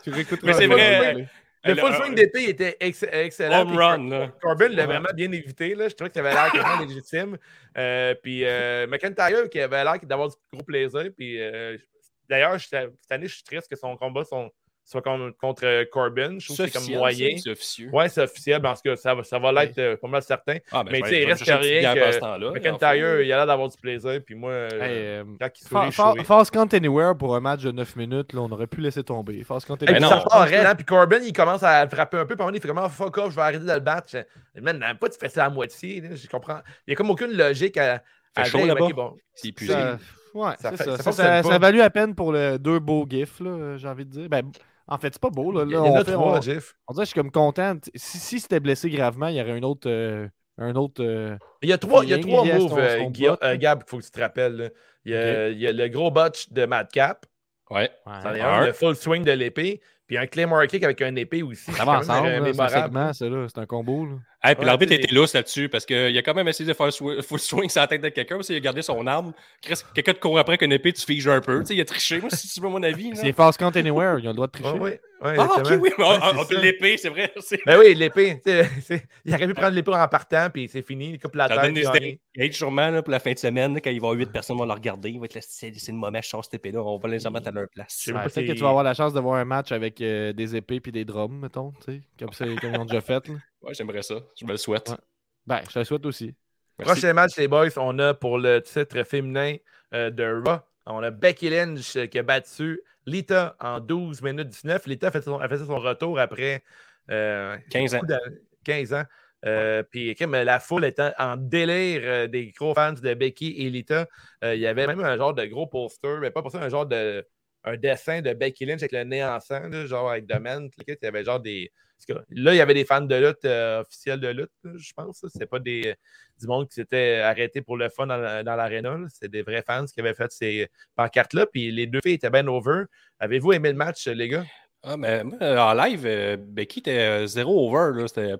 tu réécouteras. Mais c'est vrai. Le full swing d'épée était ex- excellent. Home run, là. Corbin l'a vraiment bien évité. Là. Je trouvais que ça avait l'air vraiment légitime. Euh, puis euh, McIntyre qui avait l'air d'avoir du gros plaisir. Puis euh, d'ailleurs, cette année, je suis triste que son combat son- soit con- contre Corbin. Je trouve que c'est comme moyen. C'est officieux. Ouais, c'est officiel parce que ça, va- ça va l'être euh, pas mal certain. Ah, Mais je tu sais, il reste rien que McIntyre, il a l'air d'avoir du plaisir. Puis moi, euh, Hey, euh, quand il Fa- sourit, fa- souris. Fast Count Anywhere pour un match de 9 minutes, là, on aurait pu laisser tomber. Fast Count Hey, Ben puis non. ça part hein, puis Corbin, il commence à frapper un peu, puis il fait comment fuck off, je vais arrêter de le battre. Man, pas tu fais ça à moitié, là, je comprends. Il n'y a comme aucune logique à. à chaud là-bas? bon, C'est épuisé. Ça, ouais, Ça fait- ça. ça Ça, fonctionne ça, pas. ça a valu à peine pour le deux beaux gifs, là, euh, j'ai envie de dire. Ben, en fait, c'est pas beau. Là, il y Là, en on, a fait- trois, on- on dirait que je suis comme content. Si, si c'était blessé gravement, il y aurait un autre. euh, un autre euh, Il y a trois, il y a trois il y a moves, son- euh, euh. Gab, il faut que tu te rappelles. là. Il y, a, il y a le gros botch de Madcap, Ouais. est ouais, un, le full swing de l'épée, puis un Claymore kick avec un épée aussi. ça c'est va ensemble. euh, C'est un segment, ça, là. C'est un combo. Hey, puis Ouais, l'arbitre était lousse là-dessus parce qu'il a quand même essayé de faire full swing sur la tête de quelqu'un parce qu'il a gardé son arme. Quelqu'un te court après avec une épée, tu figes un peu. Tu sais, il a triché, moi, si tu veux mon avis. C'est Fast Count Anywhere, ils ont le droit de tricher. Ouais, ouais, Ah, ok, oui, ah, ah, l'épée, c'est vrai. Ben oui, l'épée. Il aurait pu prendre l'épée en partant, puis c'est fini. Il coupe la tête. sûrement, là, pour la fin de semaine, là, quand il va y avoir 8 personnes vont le regarder, il va être là, c'est une mauvaise chance, cette épée-là. On va les mettre à leur place. sais Ouais, pas Peut-être si- que tu vas avoir la chance de voir un match avec euh, des épées puis des drums, mettons, tu sais, comme, c'est- comme ils ont déjà fait. là. Ouais, j'aimerais ça. Je me le souhaite. Ouais. Ben, je te le souhaite aussi. Merci. Prochain match, les boys, on a pour le titre féminin euh, de Raw, on a Becky Lynch euh, qui a battu Lita en 12 minutes 19. Lita a fait son, a fait son retour après euh, 15 ans. beaucoup d'années- 15 ans. Euh, Puis comme la foule était en délire euh, des gros fans de Becky et Lita. Euh, il y avait même un genre de gros poster, mais pas pour ça, un genre de un dessin de Becky Lynch avec le nez en sang, là, genre avec Domaine. Il y avait genre des. Là, il y avait des fans de lutte euh, officiels de lutte, là, je pense. C'était pas des, du monde qui s'était arrêté pour le fun dans, la- dans l'aréna. C'était des vrais fans qui avaient fait ces pancartes-là. Puis les deux filles étaient bien over. Avez-vous aimé le match, les gars? Ah, mais moi, en live, euh, Becky était euh, zéro over. là. C'était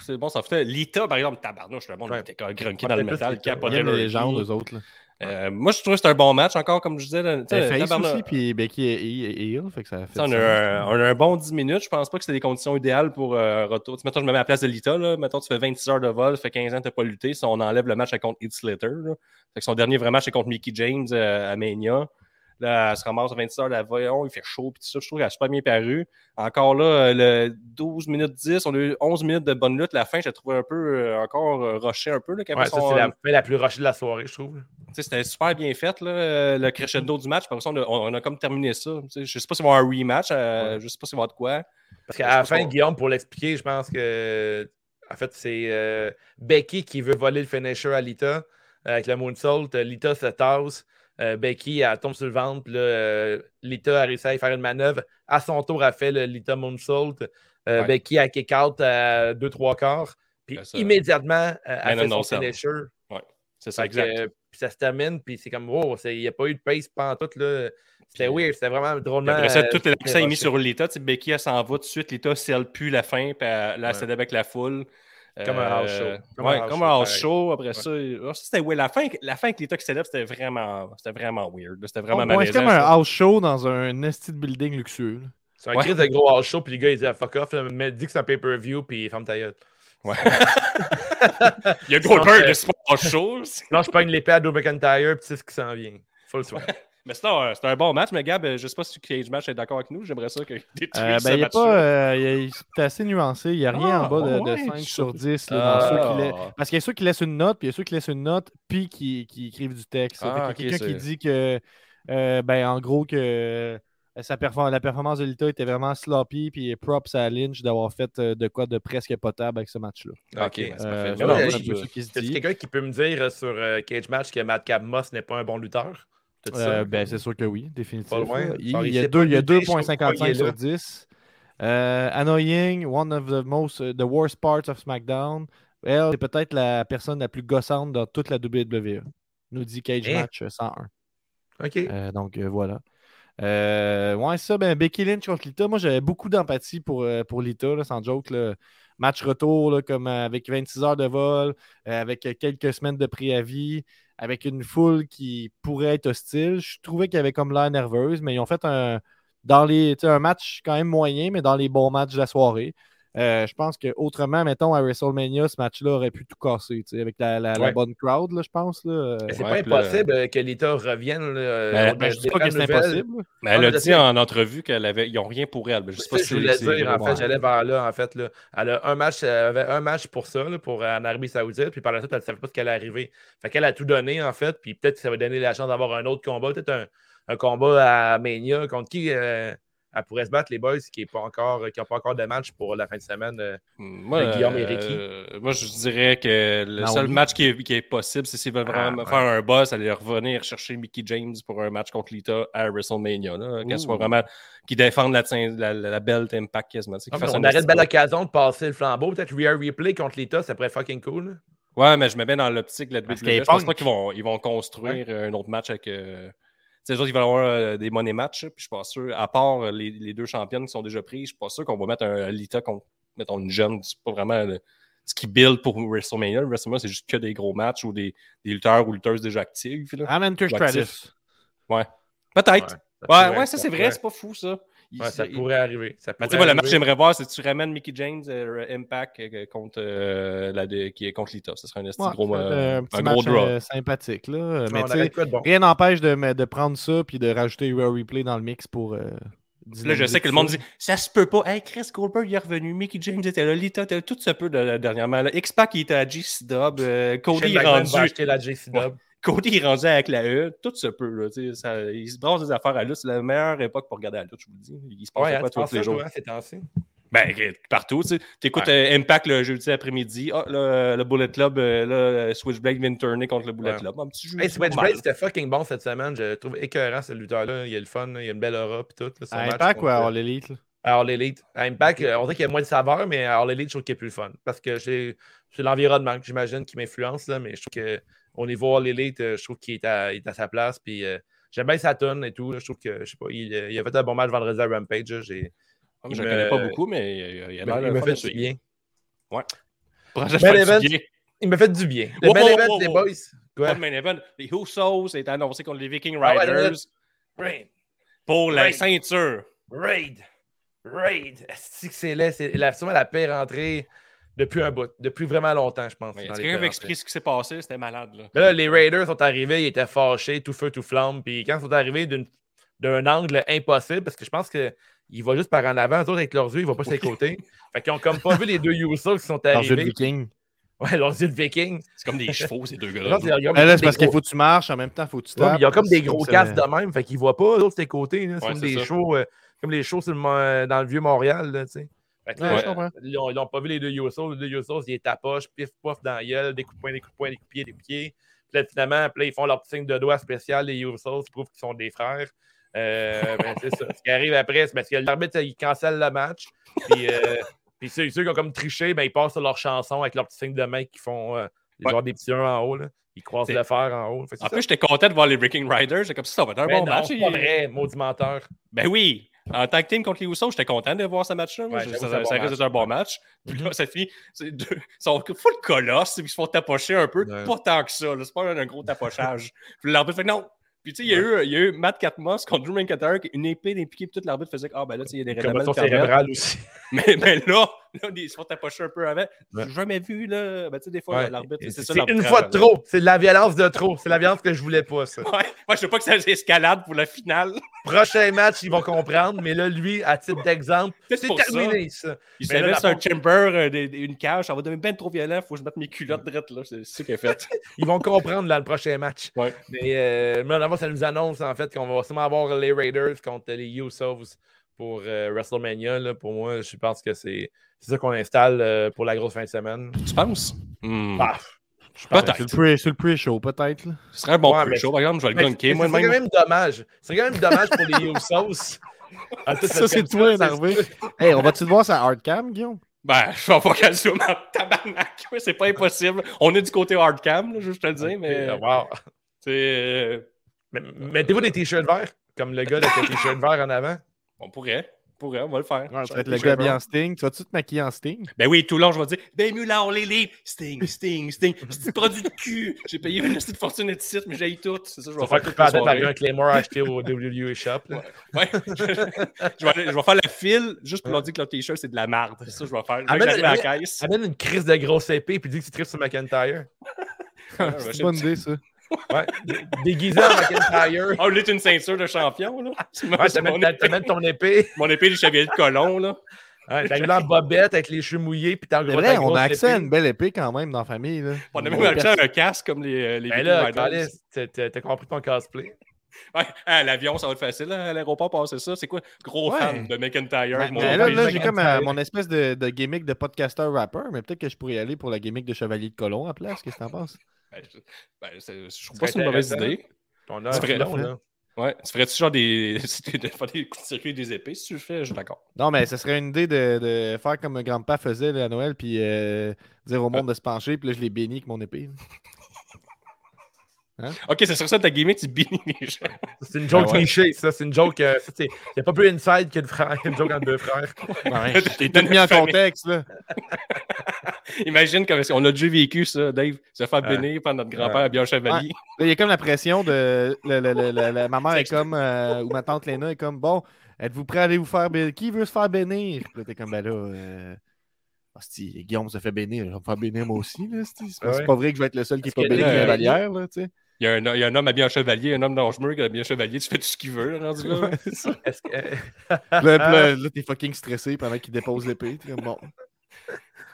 c'est bon, ça fait. Lita, par exemple, tabarnouche, le monde Ouais. était comme grunky Ouais, dans le métal. Capotait les vie. eux autres. Là. Euh, moi, je trouve que c'est un bon match encore, comme je disais. là, C'est Face aussi, puis Becky est heel, fait que ça fait sais, on, a un, on a un bon 10 minutes. Je pense pas que c'était des conditions idéales pour euh, retour. Tu mettons, je me mets à la place de Lita. Là. Mettons, tu fais 26 heures de vol, ça fait 15 ans que tu n'as pas lutté. Si on enlève le match contre Heath Slater, là. Fait que son dernier vrai match, c'est contre Mickey James euh, à Mania. Là, elle se ramasse à 26 heures voyons, il fait chaud, puis tout ça. Je trouve qu'elle a super bien paru. Encore là, euh, le 12 minutes 10, on a eu 11 minutes de bonne lutte. La fin, j'ai trouvé un peu, euh, encore euh, rushé un peu. Là, Ouais, ça, c'est la fin la plus rushée de la soirée, je trouve. C'était super bien fait, là, le crescendo du match. Par contre, on, a- on a comme terminé ça. Je sais pas s'il va y avoir un rematch. euh, Je sais pas s'il va y avoir de quoi. Parce qu'à la fin, qu'on- Guillaume, pour l'expliquer, je pense que en fait, c'est euh, Becky qui veut voler le finisher à Lita avec le moonsault. Lita se tasse. Euh, Becky, elle tombe sur le ventre. puis là, euh, Lita a réussi à faire une manœuvre. À son tour, elle fait le Lita moonsault. Euh, Ouais. Becky a kick out à 2-3 quarts. Puis immédiatement, elle fait son finisher. C'est ça, exact. puis ça se termine, puis c'est comme, wow, il n'y a pas eu de pace pantoute. là. C'était weird, c'était vraiment drôlement. après ça, tout l'accent est mis sur Lita. Becky, elle s'en va tout de suite. Lita, si elle pue la fin, puis elle, là, Ouais. avec la foule. Comme un house Euh, show. Comme ouais, un house comme show, un house pareil. show. Après ça, ah, ça, c'était ouais, la fin, la fin avec Lita qui célèbre, c'était vraiment, c'était vraiment weird. C'était vraiment Ouais, c'est comme un ça. house show dans un nested building luxueux. C'est un Ouais. crise de gros house show, puis les gars, ils disent ah, fuck off, mais dis que c'est un pay-per-view, puis ferme ta gueule. Ouais. Il y a Goldberg, euh, le sport house show. Non, je pogne l'épée à Drew McIntyre, puis c'est ce qui s'en vient. Faut le soin. Mais c'est un, c'est un bon match, mais Gab, je sais pas si Cage Match est d'accord avec nous. J'aimerais ça que détruise Euh, ce ben, pas. euh, il est- c'est assez nuancé. Il n'y a rien Ah, en bas de, de ouais, 5 je sur sais 10. là, dans ceux qui Ah. Parce qu'il y a ceux qui laissent une note, puis il y a ceux qui laissent une note, puis qui, qui écrivent du texte. Ah, quelqu'un qui dit que, euh, ben, en gros, que euh, sa perform- la performance de Lita était vraiment sloppy, puis props à Lynch d'avoir fait euh, de quoi de presque potable avec ce match-là. Ok, c'est Euh, voilà, quelqu'un qui peut me dire euh, sur euh, Cage Match que Madcap Moss n'est pas un bon lutteur? Euh, ben, c'est sûr que oui, définitivement. Il, il y a sait deux- pas il y a lutter, je sais pas pourquoi il 2,55 est sur là. 10. Euh, annoying, one of the most, the worst parts of SmackDown. Elle, c'est peut-être la personne la plus gossante dans toute la WWE. Nous dit Cage Hein? Match euh, 101. OK. Euh, donc euh, voilà. Euh, ouais, ça, ben, Becky Lynch contre Lita. Moi, j'avais beaucoup d'empathie pour, euh, pour Lita, là, sans joke. là. Match retour, là, comme avec 26 heures de vol, euh, avec quelques semaines de préavis, avec une foule qui pourrait être hostile. Je trouvais qu'il y avait comme l'air nerveuse, mais ils ont fait un, dans les, un match quand même moyen, mais dans les bons matchs de la soirée. Euh, je pense qu'autrement, mettons, à WrestleMania, ce match-là aurait pu tout casser, tu sais, avec la, la- bonne crowd, là, je pense. C'est Ouais, pas là- impossible euh, que l'État revienne. Là, euh, Ben, ben, a je dis des pas que c'est impossible. Mais elle a dit en entrevue qu'elle avait. Ils n'ont rien pour elle. mais Je sais pas C'est si que je c'est- voulais dire, en fait, j'allais vers là, en fait. Là. Elle a un match, elle avait un match pour ça, là, pour en Arabie Saoudite, puis par la suite, elle ne savait pas ce qu'elle allait arriver. Fait qu'elle a tout donné, en fait, puis peut-être que ça va donner la chance d'avoir un autre combat, peut-être un, un combat à Mania, contre qui euh, elle pourrait se battre, les boys, qui n'ont pas, encore- qui ont pas encore de match pour la fin de semaine. euh. Moi, Avec Guillaume et euh, Ricky. moi, je dirais que le Naomi. seul match qui est, qui est possible, c'est s'ils veulent vraiment Ah, faire un boss, aller revenir chercher Mickey James pour un match contre Lita à WrestleMania. là, Qu'elle soit vraiment. qui défende la, la, la, la belt Impact quasiment. Ah, on aurait de belle occasion de passer le flambeau. Peut-être Rhea Replay contre l'État, ça pourrait être fucking cool. là. Ouais, mais je me mets dans l'optique de la WWE. est Je pense pas qu'ils vont, ils vont construire euh, un autre match avec. euh, sais, les autres, ils vont avoir euh, des money matchs. Puis je suis pas sûr, à part euh, les, les deux championnes qui sont déjà prises, je suis pas sûr qu'on va mettre un Lita contre, mettons, une jeune. C'est pas vraiment. le- ce qui build pour WrestleMania. WrestleMania, c'est juste que des gros matchs ou des, des lutteurs ou lutteuses déjà actifs. là. Actifs. Stratus. Ouais. Peut-être. Ouais, Ouais, ça ouais, pourrait- ça, c'est vrai, c'est pas fou, ça. Il- Ouais, ça il- pourrait arriver. Ça pourrait moi, le match j'aimerais voir, c'est que tu ramènes Mickey James euh, Impact euh, contre, euh, la de- qui est contre Lita. Ce serait un, Ouais, gros, euh, un un gros draw. euh, sympathique. Là. Mais bon. rien n'empêche de, prendre ça puis de rajouter Raw Replay dans le mix pour. euh, Là, je sais que le monde dit ça se peut pas. Hey, Chris Goldberg il est revenu. Mickey James était là. Lita était là. Tout se peut de- dernièrement. X-Pac il était à GC Dub. euh, Cody est rendu. va acheter la JC Dub. Cody est rendu avec la E. Tout se peut. Là, tu sais, ça, il se brasse des affaires à lutte. C'est la meilleure époque pour regarder la lutte, je vous le dis. Il se passe Ouais, hein, quoi tous les jours. hein, ces temps-ci? Ben, partout, tu sais. T'écoutes euh, Impact le jeudi après-midi. Ah, là, le Bullet Club, euh, là, euh, Switchblade vient de tourner contre le Bullet Ouais. Club. Un petit jeu. Hey. Switchblade, c'était fucking bon cette semaine. Je le trouve écœurant, ce lutteur-là. Il a le fun, là. il a une belle aura pis tout. là, son À match Impact ou à All Elite? là? À All Elite. À Impact, on dirait qu'il y a moins de saveur, mais à All Elite, je trouve qu'il est plus le fun. Parce que c'est l'environnement que j'imagine qui m'influence, là, mais je trouve qu'au niveau All Elite, euh, je trouve qu'il est à, il est à sa place. Puis euh, j'aime bien sa tonne et tout. là. Je trouve que, je sais pas, il, euh, il a fait un bon match vendredi à Rampage. là. J'ai- Ah, je ne me- connais pas beaucoup, mais il, il, il a le fun fait du bien. Event. du bien. Il m'a fait du bien. Le Wow, main event wow, des wow. boys. Quoi? de main event. Les Usos est annoncé contre les Viking Ah ouais, Riders le- Raid. pour la Raid. ceinture. Raid. Raid. Esti que c'est. C'est la, sûrement la pire entrée depuis un bout. Depuis vraiment longtemps, je pense. Les que quelqu'un veut expliquer ce qui s'est passé? C'était malade. Là. Mais là, les Raiders sont arrivés, ils étaient fâchés, tout feu, tout flamme. Puis quand ils sont arrivés d'une- d'un angle impossible, parce que je pense qu'ils vont juste par en avant, eux autres avec leurs yeux, ils vont pas sur les côtés. Fait qu'ils ont comme pas vu les deux Usos qui sont Dans le jeu de arrivés. Viking. Ouais, leurs yeux de Viking. C'est comme des chevaux, ces deux gars. c'est- parce qu'il faut que tu marches, en même temps, il faut que tu tapes. ils ont comme des gros casques de même, fait qu'ils voient pas eux autres sur les côtés. C'est Ouais, comme c'est des shows, euh, comme les shows Mo- dans le vieux Montréal, là, tu sais. Fait que là, Ouais, euh, ils, ont, ils ont pas vu les deux Usos. Les deux Usos, ils les tapochent, pif, pof dans la gueule, des coups de poing, des coups de poing, des coups de pied, des coups de pied. Puis là, finalement, puis là, ils font leur petit signe de doigt spécial, les Usos, ils prouvent qu'ils sont des frères. Euh, ben, c'est ça. Ce qui arrive après, c'est parce que l'arbitre, il cancelle le match. Puis, euh, puis ceux, ceux qui ont comme triché, ben, ils passent sur leur chanson avec leur petit signe de main qu'ils font, euh, Ouais. genre des petits 1 en haut. Là. Ils croisent C'est- le fer en haut. C'est En ça. plus, j'étais content de voir les Viking Riders. J'étais comme ça, ça va être un Ben bon non, match. c'est Il- pas vrai, maudit menteur. Ben oui. En tag team contre les Usos, j'étais content de voir ce match-là. Ouais, ça bon reste match. un bon match. Puis là, ça finit. deux- Ils sont full colosse. Ils se font tapocher un peu. Ouais. Pas tant que ça. C'est pas un, gros tapochage. Puis l'arbitre fait non. Puis tu sais, il y, a eu- il y a eu Matt Catmos contre Drew McIntyre, une épée d'impliqué, puis tout l'arbitre faisait que, ah ben là, il y a des règlements de aussi. Mais, mais là, là, ils se font tapocher un peu avant. Ouais. J'ai jamais vu, là. Ben tu sais, des fois, Ouais. l'arbitre, c'est C'est ça. l'arbitre une fois de là. trop. C'est de la violence de trop. C'est la violence que je voulais pas, ça. Ouais, moi, je veux pas que ça escalade pour la finale. Prochain match, ils vont comprendre. Mais là, lui, à titre d'exemple, c'est terminé, ça. Il là, c'est un chamber, euh, des- des- une cage, ça va devenir bien trop violent, faut que je mette mes culottes drettes là, c'est c'est ce qu'il a fait. Ils vont comprendre dans le prochain match. Ouais. Mais euh, mais d'abord, ça nous annonce en fait qu'on va sûrement avoir les Raiders contre les Usos pour euh, WrestleMania. là. Pour moi, je pense que c'est c'est ça qu'on installe euh, pour la grosse fin de semaine. Tu penses? Hmm. Ah, Sur le Peut-être. Sur le pre-show, peut-être. Ce serait un bon Ouais, pre mais- show, par exemple, je vais le gunker c'est quand même. dommage. C'est quand même dommage pour les Usos. Ah, Ça, c'est toi, énervé. Hey, on va-tu te voir sa hardcam, Guillaume? Ben, je vais pas qu'elle soit ma tabarnak, c'est pas impossible. On est du côté hardcam, là, je veux te le dire, mais Euh, wow. euh, Mais- Mettez-vous des t-shirts verts, comme le gars avec le t-shirt vert en avant. On pourrait, on pourrait, on va le faire. Ouais, tu vas être le gars habillé en Sting. Tu vas-tu te maquiller en Sting? Ben oui, tout le long, je vais dire, ben mieux là, on les lit. Sting, Sting, Sting. C'est produit de cul. J'ai payé une petite fortune de titre, mais j'ai tout. C'est ça, je vais faire soirée. un Claymore acheté au WWE Shop. là. Ouais. je, vais aller- je vais faire la file juste pour leur dire que leur t-shirt c'est de la merde. C'est ça que je vais faire. Amène- J'arrive à la caisse. Amène une crise de grosse épée puis dis que tu tripes sur McIntyre. C'est une bonne idée, ça. Ouais. Déguisé en McIntyre. Oh, là, t'as une ceinture de champion, là. Ouais, t'amènes ton épée. mon épée des chevaliers de colon, là. Ouais, T'arrives en bobette avec les cheveux mouillés puis t'as C'est vrai, on a accès à une belle épée quand même dans la famille. Là. On a même accès à un casque comme les, euh, les Ben là, t'as- compris ton cosplay. Ouais, à l'avion, ça va être facile. hein, À l'aéroport, passer ça. C'est quoi? Gros Ouais. fan de McIntyre. Ben, mon ben là, là, j'ai comme euh, mon espèce de, de gimmick de podcaster rapper, mais peut-être que je pourrais y aller pour la gimmick de chevalier de colon à place. Qu'est-ce que t'en penses? Ben, je, ben, je trouve pas que c'est une mauvaise idée. Vrai, long, là. Ouais. Tu ferais-tu genre des. de faire des coups de circuit des épées si tu le fais? Je suis d'accord. Non, mais ce serait une idée de, de faire comme grand-papa faisait là, à Noël, puis euh, dire au monde de se pencher, puis là, je les bénis avec mon épée. Là. Ok, c'est sur ça ta gimmick, tu bénis les gens. C'est une joke Ah ouais. cliché, ça. C'est une joke. euh, Il n'y a pas plus inside de frère, une joke entre deux frères. Ouais, T'es tout mis en contexte, là. Imagine comme on a déjà vécu ça, Dave, se faire Ouais. bénir par notre grand-père Björn Chevalier. Là, il y a comme la pression de. le- le- le- le- le- ma mère est comme. euh, ou ma tante Léna est comme bon, êtes-vous prêt à aller vous faire bénir Qui veut se faire bénir? Puis là, t'es comme ben là. euh, hostie, Guillaume se fait bénir. Je vais me faire bénir moi aussi. là, hostie. C'est pas, Ah c'est ouais. pas vrai que je vais être le seul qui n'est pas béni là, avec la euh, valière. Là, tu sais. Il y, a un, il y a un homme habillé en chevalier, un homme dangereux qui est habillé en chevalier, tu fais tout ce qu'il veut, là, rendu là. Ouais. Est-ce que. Là, puis là, là, t'es fucking stressé pendant qu'il dépose l'épée. Bon,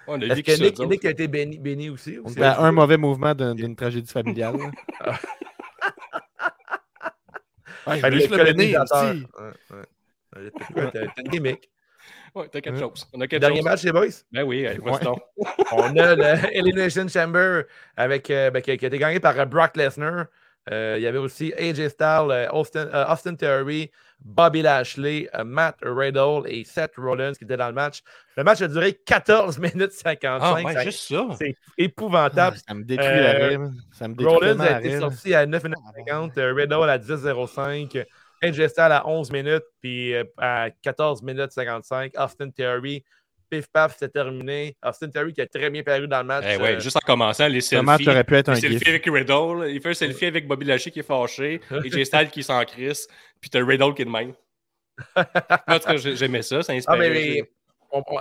On a Est-ce que Nick, a été béni, béni aussi? on était à un mauvais mouvement d'un- d'une tragédie familiale. là. Ouais, je Ben, juste le bénir. colonisateur. si. Ouais, ouais. T'as quoi, t'as- t'as une gimmick. Ouais, t'as quelque Ouais. chose. On a quelque Dernier chose. match, les boys? Ben oui, allez, Ouais. On a le Elimination Chamber avec, euh, ben, qui, qui a été gagné par euh, Brock Lesnar. Euh, il y avait aussi AJ Styles, euh, Austin, euh, Austin Theory, Bobby Lashley, euh, Matt Riddle et Seth Rollins qui étaient dans le match. Le match a duré 14 minutes 55. Ah, ouais, juste ça. C'est Ah, épouvantable. ça me détruit Euh, l'arrêt. man. Ça me détruit Rollins a été sorti à 9 minutes 50, euh, Riddle à 10.05, Styles à 11 minutes, puis euh, à 14 minutes 55, Austin Theory. Pif paf, c'est terminé. Austin Theory qui a très bien paru dans le match. Eh ouais, euh, juste en commençant, les selfies. aurait pu être un Les selfies gif. avec Riddle, il fait un selfie avec Bobby Lashley qui est fâché, AJ Styles qui s'en crisse, puis t'as Riddle qui est de même. en tout cas, j'ai- j'aimais ça, ça Ah, inspirait. mais,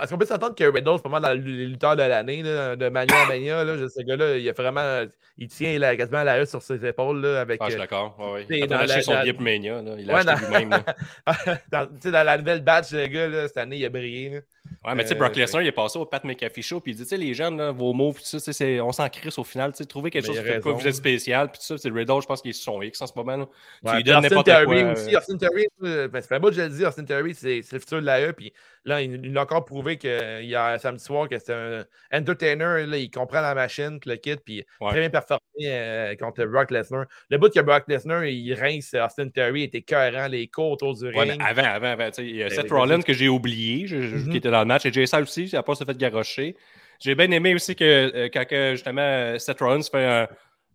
est-ce qu'on peut s'entendre que Riddle, c'est pas mal dans les lutteurs de l'année, là, de Mania à Mania. Là, ce gars-là, il a vraiment. Il tient là, quasiment la haie sur ses épaules là, avec. Ah, je suis euh, d'accord. Ouais, Il a acheté son billet pour Mania. Là. Il l'a Ouais, acheté dans- lui-même. dans, dans la nouvelle batch, le gars, là, cette année, il a brillé. Ouais, mais tu sais, Euh, Brock Lesnar, il est passé au Pat McAfee Show, puis il dit, tu sais, les jeunes, là, vos mots, tout ça, tu c'est- on s'en crisse au final, tu sais, trouver quelque Mais chose qui fait quoi, vous êtes spécial, puis tout ça, c'est Riddle, je pense qu'il est son X en ce moment, là. Tu Ouais, lui puis donnes n'importe quoi. aussi. euh, Austin euh, ben, fait un bout que je le dis, Austin Theory, c'est c'est le futur de l'AE. Puis là, il, il a encore prouvé que, il y a samedi soir que c'est un entertainer. Là, il comprend la machine, le kit, puis Ouais. très bien performé euh, contre Brock Lesnar. Le bout que Brock Lesnar, il rince Austin Theory, il était cohérent, les cours autour du Ouais, mais ring. avant, avant, avant. tu sais, Il y a Ben, Seth. Rollins que j'ai oublié, je- je- Mhm. qui était dans le match, et Styles aussi, a pas se fait garrocher. J'ai bien aimé aussi que euh, quand justement Seth Rollins fait un,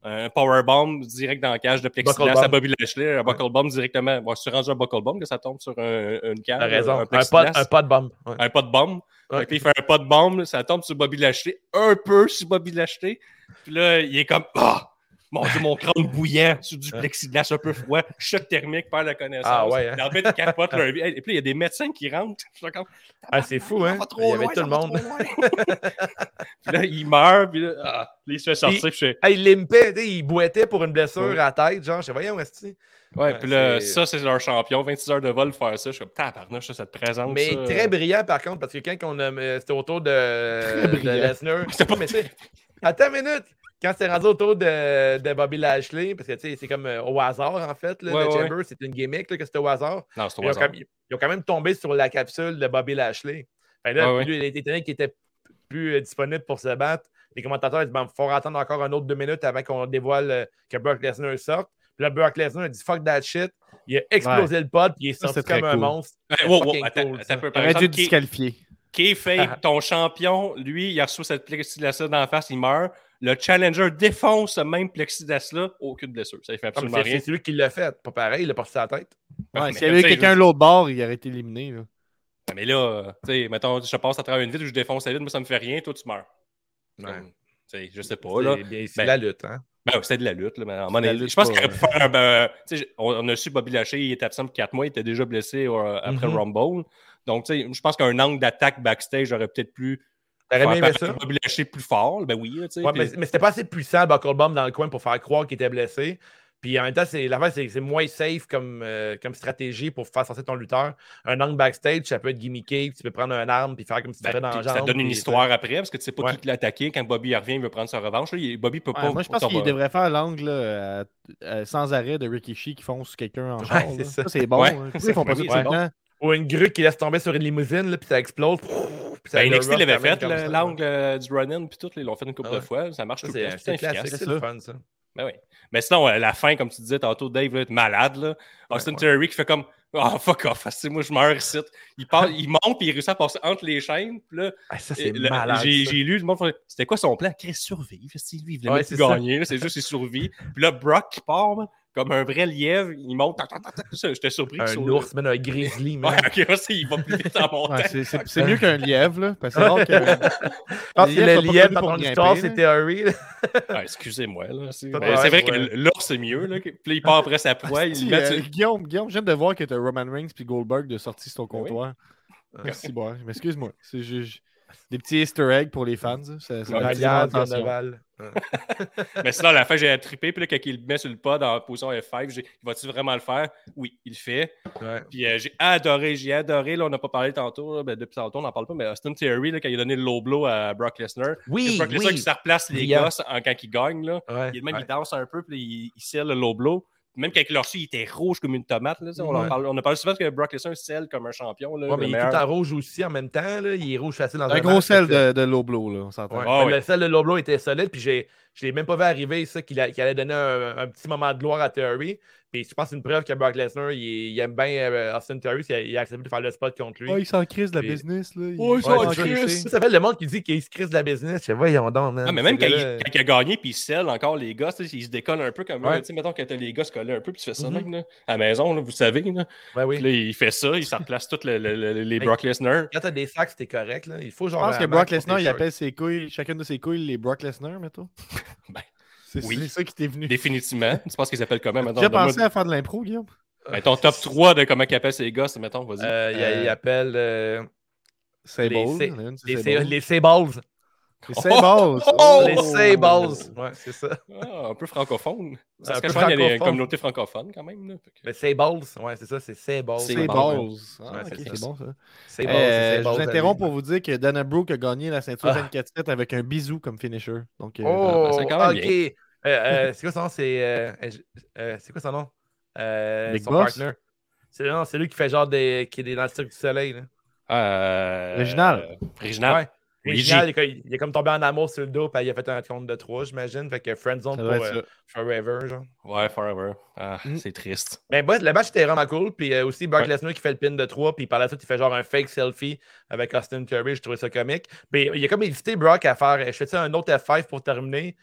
un powerbomb direct dans la cage de plexiglas à. Bobby Lashley, un buckle bomb directement. Bon, c'est rendu un buckle bomb que ça tombe sur un- une cage. T'as raison. Un, plexiglas, pas, un pas de bombe. Un pas de bombe. Ouais. Là, il fait un pas de bombe, ça tombe sur Bobby Lashley, un peu sur Bobby Lashley. Puis là, il est comme Ah! Mon Dieu, mon crâne bouillant sur du plexiglas un peu froid, choc thermique, perd la connaissance. Ah ouais, hein? L'arbitre capote leur vie. Et puis il y a des médecins qui rentrent. Je suis comme, Ah, c'est fou, hein? Il y avait loin, tout le monde. puis là, il meurt, puis là, ah, il se fait sortir. Puis, je Ah, il limpait, il boitait pour une blessure Ouais. à la tête. Genre, je sais, voyons, est ouais, Ouais, puis là, ça, c'est leur champion. 26 heures de vol, faire ça. Je suis comme, tabarnouche, ça, ça te présente. Mais ça. très brillant par contre, parce que quand on a, euh, c'était autour de, de brillant. Lesnar. C'était pas- Mais tu sais, Attends une minute! Quand c'est rendu autour de, de Bobby Lashley, parce que tu sais, c'est comme euh, au hasard en fait, là, Ouais, le ouais. Chamber, c'est une gimmick là, que c'était au hasard. Non, c'est au Ils ont, hasard. quand, ils ont quand même tombé sur la capsule de Bobby Lashley. Fait là, Ouais, il était étonné qu'il était plus euh, disponible pour se battre. Les commentateurs disent il faut attendre encore un autre deux minutes avant qu'on dévoile euh, que Brock Lesnar sorte. Puis là, Brock Lesnar a dit fuck that shit. Il a explosé le pod, puis il est sorti c'est comme un monstre. Ouais, C'est wow, wow, attends, cool, attends peu. Aurait dû disqualifier. Kayfabe, ton champion, lui, il a reçu cette plexiglas-là dans la face, il meurt. Le challenger défonce ce même plexiglas-là, aucune blessure. Ça ne fait Comme absolument rien. c'est lui qui l'a fait. Pas pareil, il a porté sa tête. Ouais, S'il y avait quelqu'un de l'autre bord, il aurait été éliminé. là. Mais là, tu sais, mettons, je passe à travers une vitre ou je défonce la vitre, moi, ça me fait rien, toi, tu meurs. Ouais. Sais, je sais pas, là. C'est Ben, la lutte. Hein? Ben, ouais, c'était de la lutte, là. Mais la lutte, je pense qu'il aurait pu faire un. ben, on, on a su Bobby Lashley, il était absent pour 4 mois, il était déjà blessé euh, après Mhm. le Rumble. Donc, tu sais, je pense qu'un angle d'attaque backstage aurait peut-être pu. T'aurais bien aimé ça? Bobby Lashley plus fort. Ben oui, tu sais. Ouais, puis- mais mais c'était pas assez puissant, le Buckle Bomb dans le coin pour faire croire qu'il était blessé. Puis en même temps, c'est l'affaire, c'est que c'est moins safe comme, euh, comme stratégie pour faire sortir ton lutteur. Un angle backstage, ça peut être gimmické, tu peux prendre un arme puis faire comme si tu Ben, dans la jambe. ça donne une histoire après parce que tu sais pas Ouais. qui l'a attaqué. Quand Bobby revient, il veut prendre sa revanche. Là, Bobby peut Ouais, pas. moi, je pense qu'il va- devrait faire l'angle sans arrêt de Rikishi qui fonce quelqu'un en char. c'est là. ça. Ça, c'est bon. Ouais. hein. Ils font pas ça tout c'est le bon. temps? Ou une grue qui laisse tomber sur une limousine, là, puis ça explose. puis ça Ben, NXT l'avait fait, l'angle euh, du run-in, puis tout, ils l'ont fait une couple Ah de fois. Ça marche tout le temps. C'est classique, c'est le fun, ça. Ben oui. Mais sinon, euh, la fin, comme tu disais tantôt, Dave, là, est malade. Là. Austin Theory qui fait comme Oh fuck off, c'est moi je meurs ici. Il, il monte puis il réussit à passer entre les chaînes. Là, Ah, ça, c'est malade. J'ai lu, le monde c'était quoi son plan? Chris survivre. Si lui, il voulait Ouais, gagner. C'est juste qu'il survit. Puis là, Brock qui part man, comme un vrai lièvre, il monte. J'étais surpris. Un ours, même un grizzly, man. Ouais, ok, c'est- il va plus vite en montant. Ouais, c'est- c'est c'est mieux qu'un lièvre, là. Parce que rare que. Les le lièvre dans pour ton histoire, Theory. là. Ah, Excusez-moi. là, C'est Ouais, ben, c'est vrai ouais. que l'ours, c'est mieux. Là. Puis il part après sa proie. il Si, met euh, sur- Guillaume, Guillaume, j'aime de voir que tu as Roman Reigns puis Goldberg de sortie sur ton comptoir. Merci, bon, mais excuse-moi. C'est juste des petits easter eggs pour les fans. l'attention. carnaval. Mais sinon, à la fin, j'ai trippé. Puis là, quand il le met sur le pod en position F5, j'ai va-tu vraiment le faire? Oui, il le fait. Ouais. Puis euh, j'ai adoré, j'ai adoré. Là, on n'a pas parlé tantôt. là, ben, depuis tantôt, on n'en parle pas. Mais Austin Theory, là, quand il a donné le low blow à Brock Lesnar, Oui, Brock Lesnar oui. qui se replace les gosses en- quand il gagne. Là. Ouais, Il, même, ouais. il danse un peu, puis il, il scelle le low blow. Même quand il l'a reçu, il était rouge comme une tomate. Là, on, en parle, on a parlé souvent que Brock Lesnar scelle comme un champion. Là, Ouais, mais il est tout en rouge aussi en même temps. Là. Il est rouge facile dans un Un gros sel de, de low blow, là, on s'entend. Ouais. Ah Mais ouais. Le sel de Loblo était solide, puis j'ai, je l'ai même pas vu arriver, ça, qu'il, allait donner un, un petit moment de gloire à Theory. Puis je pense que c'est une preuve que Brock Lesnar, il, il aime bien euh, Austin Theory, il a, il a accepté de faire le spot contre lui. Ouais, il s'en crise de la business. Là. Il Ouais, s'en c'est ça, fait le monde qui dit qu'il se crise de la business. Je sais, voyons donc, man. Ah, mais même quand il, quand il a gagné puis il scelle encore les gars, il se décolle un peu comme Ouais. tu sais, mettons quand t'as les gars se coller un peu puis tu fais ça même, là, à la maison, là, vous savez. Là. Ouais, oui. Puis là, il fait ça, il s'en replace tous les, Brock Lesnar. Quand t'as des sacs, c'était correct. Là. Il faut Je genre. pense un que Brock Lesnar, il appelle ses couilles, chacune de ses couilles, les Brock Lesnar, mettons. Ben, c'est oui. ça qui t'est venu. Définitivement. Tu penses qu'ils s'appellent comment Tu maintenant? as Donne-moi- pensé à faire de l'impro, Guillaume? Ben, ton top 3 de comment ils appellent ces gars, c'est mettons, vas-y. Euh, il, Euh, euh, Sable. Les les, Sables. Les Sables. Oh! Les Sables. Ouais, c'est ça. Ah, un peu francophone. Ça Un se peu cache pas, il y a des francophone. communautés francophones quand même. Là. Que- Les Sables. Ouais, c'est ça, c'est Sables. C'est Sables. bon, Ah, Ouais, ok, c'est bon ça. Sables, Euh, c'est je vous interromps pour vous dire que Dana Brooke a gagné la ceinture Ah. 24-7 avec un bisou comme finisher. Donc, euh, Oh, c'est quand même ok. bien. Euh, euh, c'est quoi son nom? C'est euh, c'est quoi son nom? Euh, Big son Boss? partner. C'est lui qui fait genre des, qui est dans le cirque du soleil. Là. Euh, Original. Original. Ouais. Original, il, est comme- il est comme tombé en amour sur le dos, puis il a fait un compte de 3, j'imagine. Fait que Friendzone pour euh. Forever, genre. Ouais, Forever. Ah, Mm. c'est triste. Ben, bref, le match était vraiment cool. Puis euh, aussi, Brock Ouais. Lesnar qui fait le pin de 3. Puis par la suite, il fait genre un fake selfie avec Austin Theory. Je trouvais ça comique. Mais il a comme évité Brock à faire. Je fais un autre F5 pour terminer?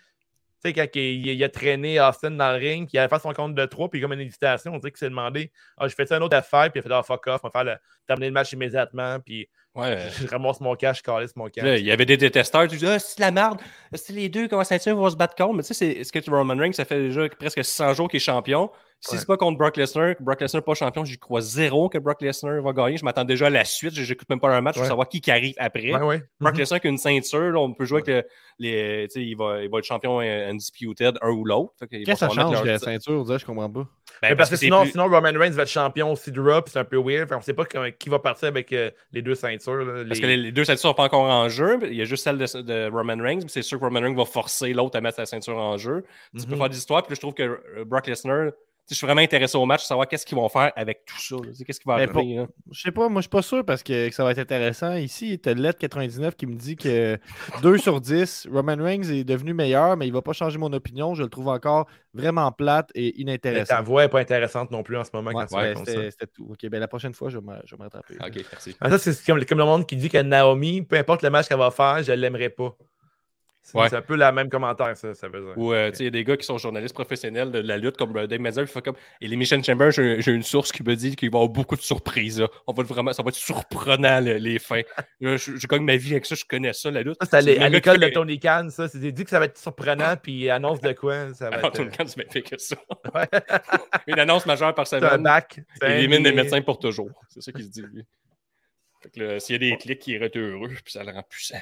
Tu sais, quand il, il a traîné Austin dans le ring, puis il allait faire son compte de 3, puis comme une hésitation, on dirait qu'il s'est demandé Ah, je fais un autre F5, puis il a fait Ah, fuck off, on va faire le- terminer le match immédiatement, puis Ouais. je ramasse mon cash, je calisse mon cash. Là, il y avait des détesteurs. Tu dis, ah, c'est de la merde. C'est les deux, comment ça vont se battre contre? Mais tu sais, c'est ce que Roman Reigns, ça fait déjà presque 600 jours qu'il est champion? Si Ouais. c'est pas contre Brock Lesnar, que Brock Lesnar n'est pas champion, j'y crois zéro que Brock Lesnar va gagner. Je m'attends déjà à la suite. J'écoute même pas un match pour Ouais. savoir qui, qui arrive après. Ouais, ouais. Brock Mhm. Lesnar qui a une ceinture, là, on peut jouer avec le- les. Tu sais, il va, il va être champion euh, undisputed, un ou l'autre. Qu'est-ce que ça change leur- la ceinture? Je comprends pas. Ben, parce que sinon, plus- sinon, Roman Reigns va être champion aussi de Raw, c'est un peu weird. On sait pas comment- qui va partir avec euh, les deux ceintures. là, Parce que les, les deux ceintures sont pas encore en jeu. Il y a juste celle de, de Roman Reigns. mais C'est sûr que Roman Reigns va forcer l'autre à mettre sa ceinture en jeu. Tu peux Mhm. faire des histoires. Puis là, je trouve que euh, Brock Lesnar, je suis vraiment intéressé au match, savoir qu'est-ce qu'ils vont faire avec tout ça. Qu'est-ce qui va arriver. là. Je sais pas, moi je suis pas sûr parce que, que ça va être intéressant. Ici, tu as Let99 qui me dit que 2 sur 10, Roman Reigns est devenu meilleur, mais il va pas changer mon opinion. Je le trouve encore vraiment plate et Mais ta inintéressant. voix n'est pas intéressante non plus en ce moment Ouais, quand c'était tout. Ok, ben la prochaine fois, je vais me je vais me rattraper. Ok, merci. Ah, ça, c'est comme, comme le monde qui dit que Naomi, peu importe le match qu'elle va faire, je l'aimerais pas. C'est Ouais. un peu la même commentaire, ça, ça veut dire. Ou euh, tu sais, il y a des gars qui sont journalistes professionnels de la lutte, comme euh, Dave Mazur, qui fait comme. Et les Mission Chamber, j'ai une source qui me dit qu'il va y avoir beaucoup de surprises. là. On va vraiment, ça va être surprenant le- les fins. Je, je gagne ma vie avec ça, je connais ça, la lutte. Ça, c'est à l'école de fait- Tony Khan, ça. C'est dit que ça va être surprenant, puis il annonce de quoi. Ça va Alors, être, tout le euh, tu fait que ça. Ouais. Une annonce majeure par c'est un semaine. bac. Il élimine les médecins pour toujours. C'est ça qu'il se dit, lui. Fait s'il y a des clics, il est heureux, puis ça le rend puissant.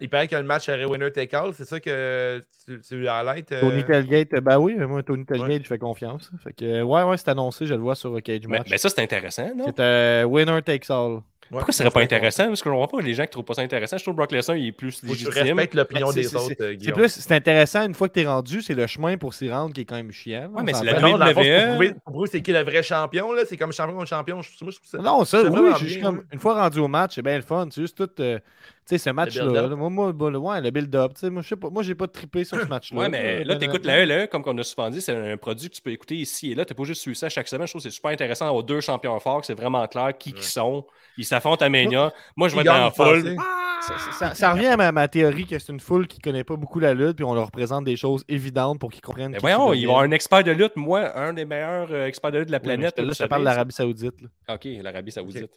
Il paraît que le match serait winner take all, c'est ça que tu, tu highlights. euh, Tony Telgate, ben oui, moi Tony Telgate, je fais confiance. Fait que, euh, ouais, ouais, c'est annoncé, je le vois sur euh, Cage Mais, Match. mais ça, c'est intéressant, non? C'est un winner takes all. ouais, Pourquoi ce serait pas intéressant? Parce que je comprends pas les gens qui trouvent pas ça intéressant. Je trouve que Brock Lesnar, il est plus légitime. respectes l'opinion Ben, c'est- des autres, euh, C'est Guillaume. plus, c'est intéressant une fois que tu es rendu, c'est le chemin pour s'y rendre qui est quand même chiant. Ouais, mais c'est la non, WWE. pour c'est qui le vrai champion, là. C'est comme champion contre champion. Je, moi, je trouve ça. Non, ça, C'est oui, je suis comme, une fois rendu au match, c'est bien le fun. C'est juste tout. euh, sais, ce match-là, build-up. là, moi, moi, le- ouais, le build-up, tu sais, moi, je sais pas, moi, j'ai pas trippé sur ce match-là. Ouais, mais là, t'écoutes honnêtement. la E, comme on a souvent dit, c'est un produit que tu peux écouter ici et là. T'es pas juste suivre ça chaque semaine. Je trouve que c'est super intéressant d'avoir deux champions forts, que c'est vraiment clair qui qui sont. Ils s'affrontent à Mania. Moi, je vais être dans la foule. pensez? Ça, ça- ça revient à ma, ma théorie que c'est une foule qui connaît pas beaucoup la lutte, puis on leur présente des choses évidentes pour qu'ils comprennent. Mais voyons, qu'ils il va y avoir deviennent. un expert de lutte, moi, un des meilleurs euh, experts de lutte de la planète. là, je te parle de l'Arabie Saoudite. là. OK, l'Arabie Saoudite.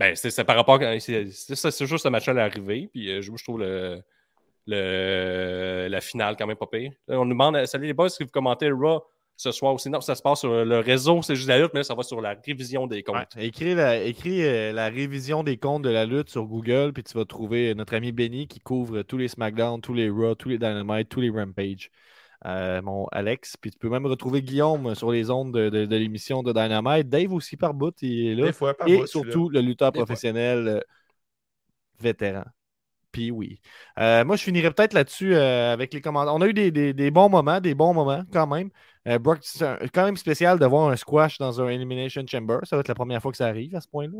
Ben, c'est par rapport à. C'est juste ce match-là l'arrivée. Puis euh, je, trouve le, le, la finale quand même pas pire. On nous demande euh, Salut les boys, est-ce que vous commentez Raw ce soir aussi? Non, ça se passe sur le réseau, c'est juste la lutte, mais là, ça va sur la révision des comptes. Écris la, écris, euh, la révision des comptes de la lutte sur Google, puis tu vas trouver notre ami Benny qui couvre tous les SmackDown, tous les Raw, tous les Dynamite, tous les Rampage. Euh, mon Alex, puis tu peux même retrouver Guillaume sur les ondes de, de- de l'émission de Dynamite. Dave aussi par bout, il est là. Des fois, par Et bout, surtout le lutteur Des professionnel euh, vétéran. Puis oui. Euh, moi, je finirais peut-être là-dessus euh, avec les commentaires. On a eu des, des- des bons moments, des bons moments quand même. Euh, Brock, c'est quand même spécial de voir un squash dans un Elimination Chamber. Ça va être la première fois que ça arrive à ce point-là.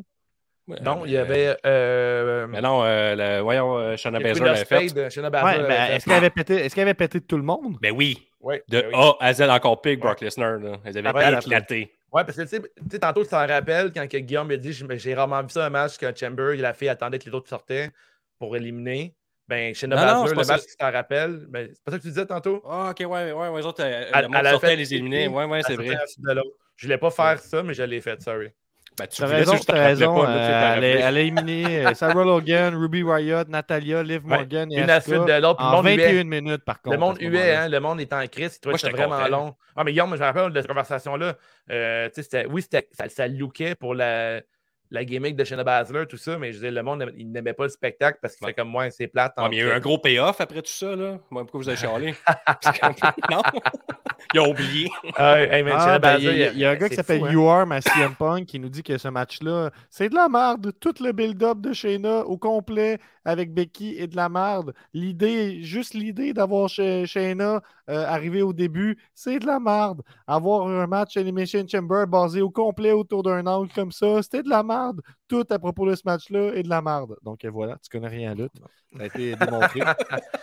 Ouais, Non, il y mais- avait. Euh, Mais non, euh, le- voyons, euh, Shayna il y a Baszler l'avait fait. Ouais, est-ce qu'elle avait pété, est-ce qu'elle avait pété de tout le monde? Ben oui, Ouais, de ben oui. A à Z encore pire que Brock Lesnar. là. Ils avaient Après, éclaté. Ouais, parce que tu sais- tantôt, tu t'en rappelles quand que Guillaume a dit J'ai rarement vu ça un match que Chamber, il a fait attendait que les autres sortaient pour éliminer. Ben, non, Baszler, c'est le pas ça. match, tu t'en rappelles? Ben, c'est pas ça que tu disais tantôt? Ah, ok, ouais, ouais, ouais, les autres, euh, Elle- le monde sortait fait les éliminer. Ouais, ouais, c'est vrai. Je voulais pas faire ça, mais je l'ai fait, sorry. Ben, tu voulais, raison, t'en rappelais raison. pas, là, tu sais, euh, elle, a- rappelé. elle a éliminé euh, Sarah Logan, Ruby Riot, Natalia, Liv Ouais, Morgan et Une à suite de l'autre. puis Le en monde huait. 21 minutes, par contre. Le monde huait, hein, le monde était en crise, Moi, que c'était vraiment content. long. Ah, mais Guillaume, je me rappelle de cette conversation-là. euh, tu oui, c'était- ça, ça lookait pour la, la gimmick de Shayna Baszler, tout ça, mais je disais, le monde, il n'aimait pas le spectacle parce qu'il Ouais. fait comme moi, c'est plate. Ouais, mais il y a eu un gros payoff après tout ça, là. Moi, pourquoi vous avez chialé? non? Ils ont oublié. Ah, hey, man, Shayna il y, a- il y a un gars qui c'est s'appelle hein. You Are, ma CM Punk, qui nous dit que ce match-là, c'est de la merde. Tout le build-up de Shayna au complet avec Becky est de la merde. L'idée, juste l'idée d'avoir Shay- Shayna euh, arriver au début, c'est de la merde. Avoir un match Elimination Chamber basé au complet autour d'un angle comme ça, c'était de la merde. Tout à propos de ce match-là est de la merde. Donc euh, voilà, tu connais rien à lutte. Ça a été démontré.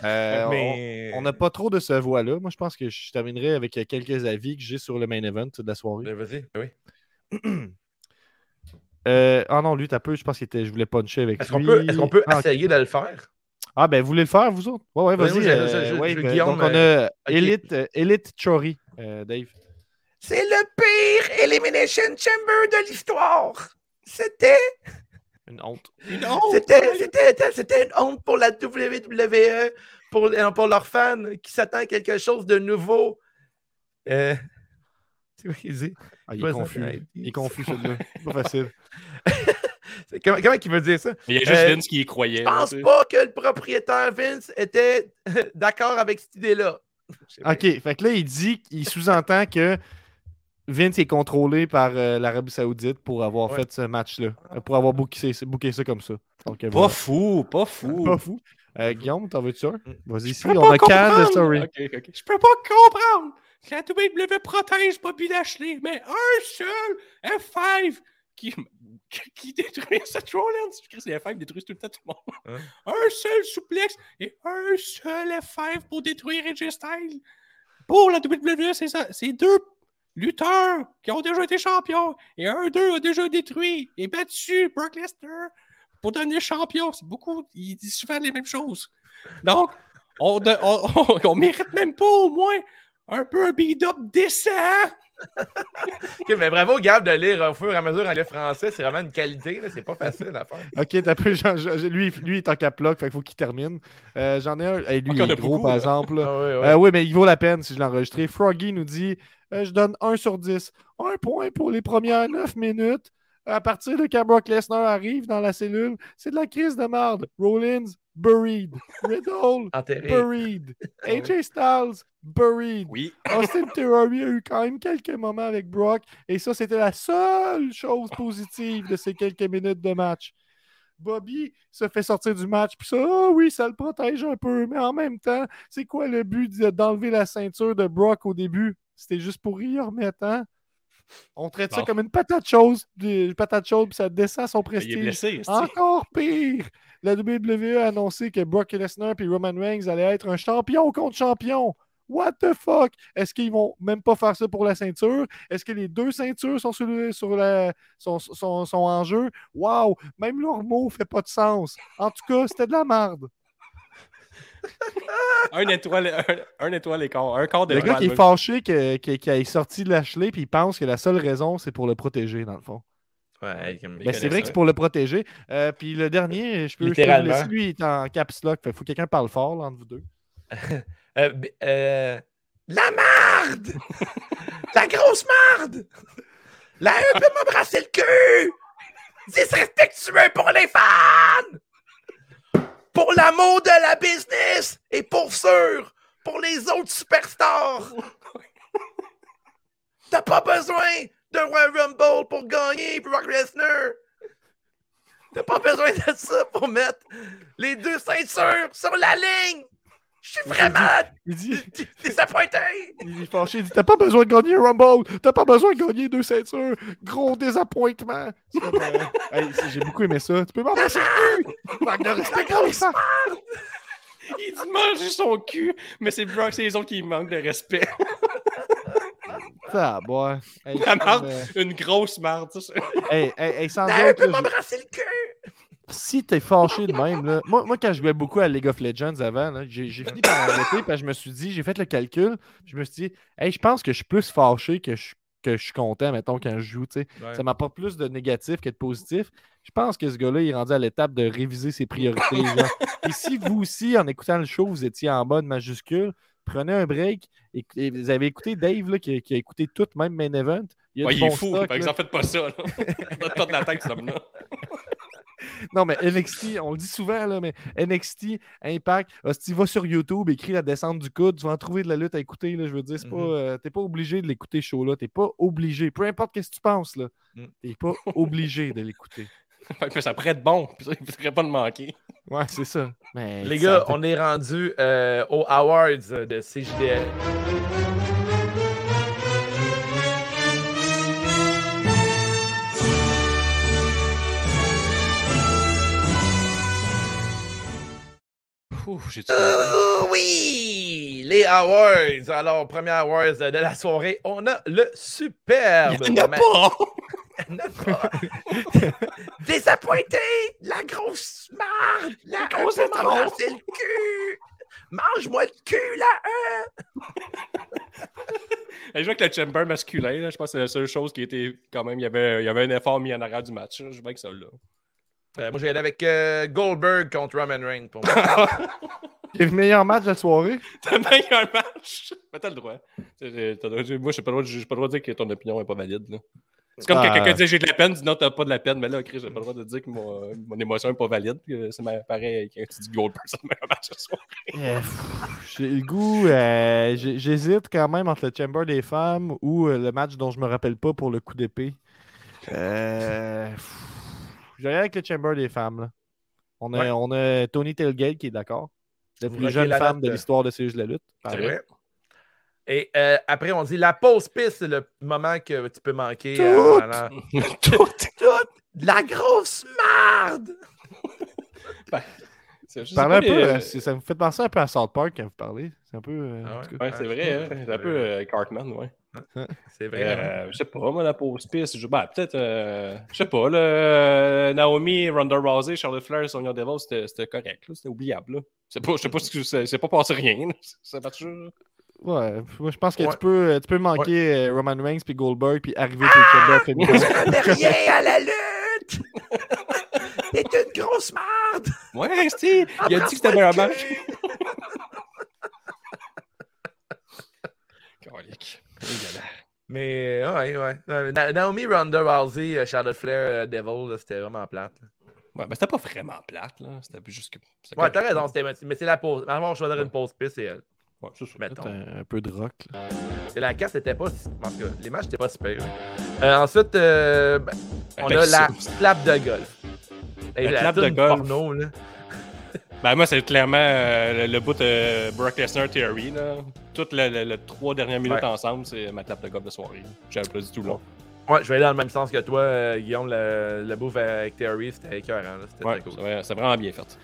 Euh, on- Mais- on n'a pas trop de ce voix-là. Moi, je pense que je terminerai avec euh, quelques avis que j'ai sur le main event de la soirée. Ben, Vas-y, oui. Euh, ah non, lui, t'as peu, je pense que je voulais puncher avec Est-ce lui. qu'on peut, est-ce qu'on peut ah, essayer de le faire? Ah, ben, vous voulez le faire, vous autres? Ouais, vas-y. euh, ouais, ben, donc, on a. Elite, euh, Elite Chori, euh, Dave. C'est le pire Elimination Chamber de l'histoire. C'était, Une honte. Une honte! c'était, c'était, c'était une honte pour la WWE, pour, pour leurs fans qui s'attendent à quelque chose de nouveau. Euh, c'est quoi qu'il dit? Ah, il est ça, confus. ouais. Il est confus, celui-là. C'est pas facile. Comment, comment il veut dire ça? Il y a juste Euh, Vince qui y croyait. Je pense pas que le propriétaire Vince était d'accord avec cette idée-là. OK, fait que là, il dit, il sous-entend que Vince est contrôlé par euh, l'Arabie Saoudite pour avoir Ouais. fait ce match-là, euh, pour avoir booké, booké ça comme ça. Donc, euh, Pas voilà. fou, pas fou. Pas fou. Euh, Guillaume, t'en veux-tu un? Vas-y, ici, Je peux on a comprendre. Story. Je peux pas comprendre que la WWE protège Bobby Lashley, mais un seul F5 qui, qui, qui détruit Seth Rollins. Que les F5 détruisent tout le temps tout le monde. Hein? Un seul souplex et un seul F5 pour détruire AJ Styles. Pour la WWE, c'est ça. C'est deux lutteurs qui ont déjà été champions et un d'eux a déjà détruit et battu Brock Lesnar pour devenir champion. C'est beaucoup. Il dit souvent les mêmes choses. Donc, on, de- on, on- on mérite même pas au moins un peu un beat-up décent. Ok, mais bravo, Gab, de lire au fur et à mesure en français. C'est vraiment une qualité. là, C'est pas facile à faire. Ok, t'as Jean- lui, lui, il est en cap lock, fait qu'il faut qu'il termine. Euh, J'en ai un. Hey, lui, il est gros, beaucoup, par là. exemple. Ah, ouais, ouais. Euh, oui, mais il vaut la peine si je l'ai enregistré. Froggy nous dit euh, Je donne 1 sur 10. Un point pour les premières 9 minutes. À partir de quand Brock Lesnar arrive dans la cellule, c'est de la crise de merde. Rollins, buried. Riddle, buried. Ah. AJ Styles, buried. Oui. Austin Theory a eu quand même quelques moments avec Brock. Et ça, c'était la seule chose positive de ces quelques minutes de match. Bobby se fait sortir du match, puis ça, ah oui, ça le protège un peu, mais en même temps, c'est quoi le but de- d'enlever la ceinture de Brock au début? C'était juste pour y remettre, hein? On traite ça comme une patate chaude, une patate chaude, puis ça descend son Il est prestige. blessé. Encore pire! La WWE a annoncé que Brock Lesnar et Roman Reigns allaient être un champion contre champion. What the fuck? Est-ce qu'ils vont même pas faire ça pour la ceinture? Est-ce que les deux ceintures sont, sur le- sur la, sont, sont, sont en jeu? Wow! Même leur mot fait pas de sens. En tout cas, c'était de la merde. Un étoile, un, un étoile et quart. Un quart Le gars qui est fâché que- que- qu'il ait sorti Lashley, puis il pense que la seule raison, c'est pour le protéger, dans le fond. Ouais, Ben, c'est vrai ça. que c'est pour le protéger. Euh, puis le dernier, je peux, je laisser, lui, il est en caps lock. Fait faut que quelqu'un parle fort là, entre vous deux. Euh, euh, La marde! La grosse marde! La E peut m'embrasser le cul! Disrespectueux pour les fans! Pour l'amour de la business! Et pour sûr, pour les autres superstars! T'as pas besoin d'un Royal Rumble pour gagner Brock Lesnar! T'as pas besoin de ça pour mettre les deux ceintures sur la ligne! Je suis vraiment Il dit, disappointé! il est fâché, il dit T'as pas besoin de gagner un Rumble, t'as pas besoin de gagner deux ceintures, gros désappointement. Comme, euh, hey, J'ai beaucoup aimé ça. Tu peux m'embrasser le cul Manque de respect les fans. Il dit manger son cul, mais c'est Brock, autres qui manquent de respect. Ah, boy. Hey, La marde, euh, une grosse marde. ça, hey, hey, hey, sans La E autres, peut m'embrasser le cul! Si t'es fâché de même, là, moi, moi, quand je jouais beaucoup à League of Legends avant, j'ai fini par arrêter, puis je me suis dit, j'ai fait le calcul, je me suis dit, hey, je pense que je suis plus fâché que je, que je suis content, mettons, quand je joue, tu sais. Ouais. Ça m'apporte plus de négatif que de positif. Je pense que ce gars-là, il est rendu à l'étape de réviser ses priorités. genre. Et si vous aussi, en écoutant le show, vous étiez en mode majuscule, prenez un break. Et, et vous avez écouté Dave, là, qui, qui a écouté tout, même Main Event. Il, Ouais, il est fou. stock, Par exemple, faites pas ça. Là. De la tête, homme-là. Non, mais NXT, on le dit souvent, là, mais NXT, Impact, hostie, va sur YouTube, écris la descente du coude, tu vas en trouver de la lutte à écouter. Là, je veux dire, c'est pas, Mhm. euh, t'es pas obligé de l'écouter ce show-là. T'es pas obligé. Peu importe ce que tu penses, là. Mm. T'es pas obligé de l'écouter. Ça pourrait être bon. Puis ça, il ne faudrait pas le manquer. Ouais, c'est ça. Mais Les gars, on est rendu euh, aux Awards de CJDL. Euh, oui! Les Awards! Alors, premier Awards de la soirée, on a le superbe. Il n'y en a pas! Désappôté! La grosse marde! La grosse marde. c'est le cul! Mange-moi le cul, là! Elle joue avec le chamber masculin. Là. Je pense que c'est la seule chose qui était quand même. Il y avait, il y avait un effort mis en arrière du match. Je vois que ça là. Euh, moi, j'ai allé avec euh, Goldberg contre Roman Reigns. Pour moi. C'est le meilleur match de la soirée? T'as bien un match? Mais t'as le droit. Moi, j'ai pas, le droit de- pas le droit de dire que ton opinion est pas valide. là. C'est comme Ah. que quelqu'un dit j'ai de la peine, dit non, t'as pas de la peine, mais là, Chris, j'ai pas le droit de dire que mon, mon émotion est pas valide. puis, euh, C'est ma- pareil quand tu dis Goldberg, c'est le meilleur match ce soir. Euh, pff, J'ai le goût. euh, J'hésite quand même entre le Chamber des femmes ou euh, le match dont je me rappelle pas pour le coup d'épée. Euh, J'irai avec le Chamber des femmes. là. On, a, Ouais. on a Tony Tailgate qui est d'accord. La plus jeune la femme de l'histoire de ces jeux de la lutte. C'est vrai. Et euh, après, on dit la pause piste, c'est le moment que tu peux manquer. Tout. euh, Tout. La grosse Parlez pas, un peu, les- euh, ça me fait penser un peu à South Park quand vous parlez. C'est un peu. euh, Ah ouais? Ouais, c'est vrai, hein. c'est un peu euh, Cartman, ouais. C'est vrai. hein? Euh, je sais pas, moi, la pause piste, je... ben, peut-être, euh, je sais pas, là, euh, Naomi, Ronda Rousey, Charlotte Flair, Sonya Devil, c'était c'était correct, là, c'était oubliable. Là. C'est pas, je sais pas si c'est c'est pas passé rien. là. Ça match Ouais, moi je pense que Ouais. tu, peux, tu peux manquer Roman Reigns puis Goldberg puis arriver au Chamber féminin. Je connais rien à la lutte! T'es une grosse marde! Ouais, Steve, il a dit que c'était le meilleur match. Calique. Dégueulasse. Mais ouais, ouais. Euh, Na- Naomi Ronda Rousey, euh, Charlotte Flair, euh, Devil, c'était vraiment plate. là. Ouais, ben c'était pas vraiment plate, là. C'était juste que. c'était Ouais, t'as raison, c'était- mais c'est la pause. Avant, je choisirais une pause piste, c'est elle. Ouais, c'est ça. Mettons. Un, un peu de rock. là. Et la carte c'était pas. si- En tout cas, les matchs étaient pas super. Euh, ensuite, euh, ben, on a la slap de golf. Et La la clap de golf. porno, là. Ben, moi, c'est clairement euh, le, le bout de Brock Lesnar Theory, là. Toutes les, trois dernières minutes Ouais. ensemble, c'est ma clap de golf de soirée. J'ai applaudi tout le long. Ouais, je vais aller dans le même sens que toi, euh, Guillaume. Le, le bouffe avec Theory, c'était écœurant. C'était Ouais, très cool. c'est vrai- c'est vraiment bien fait.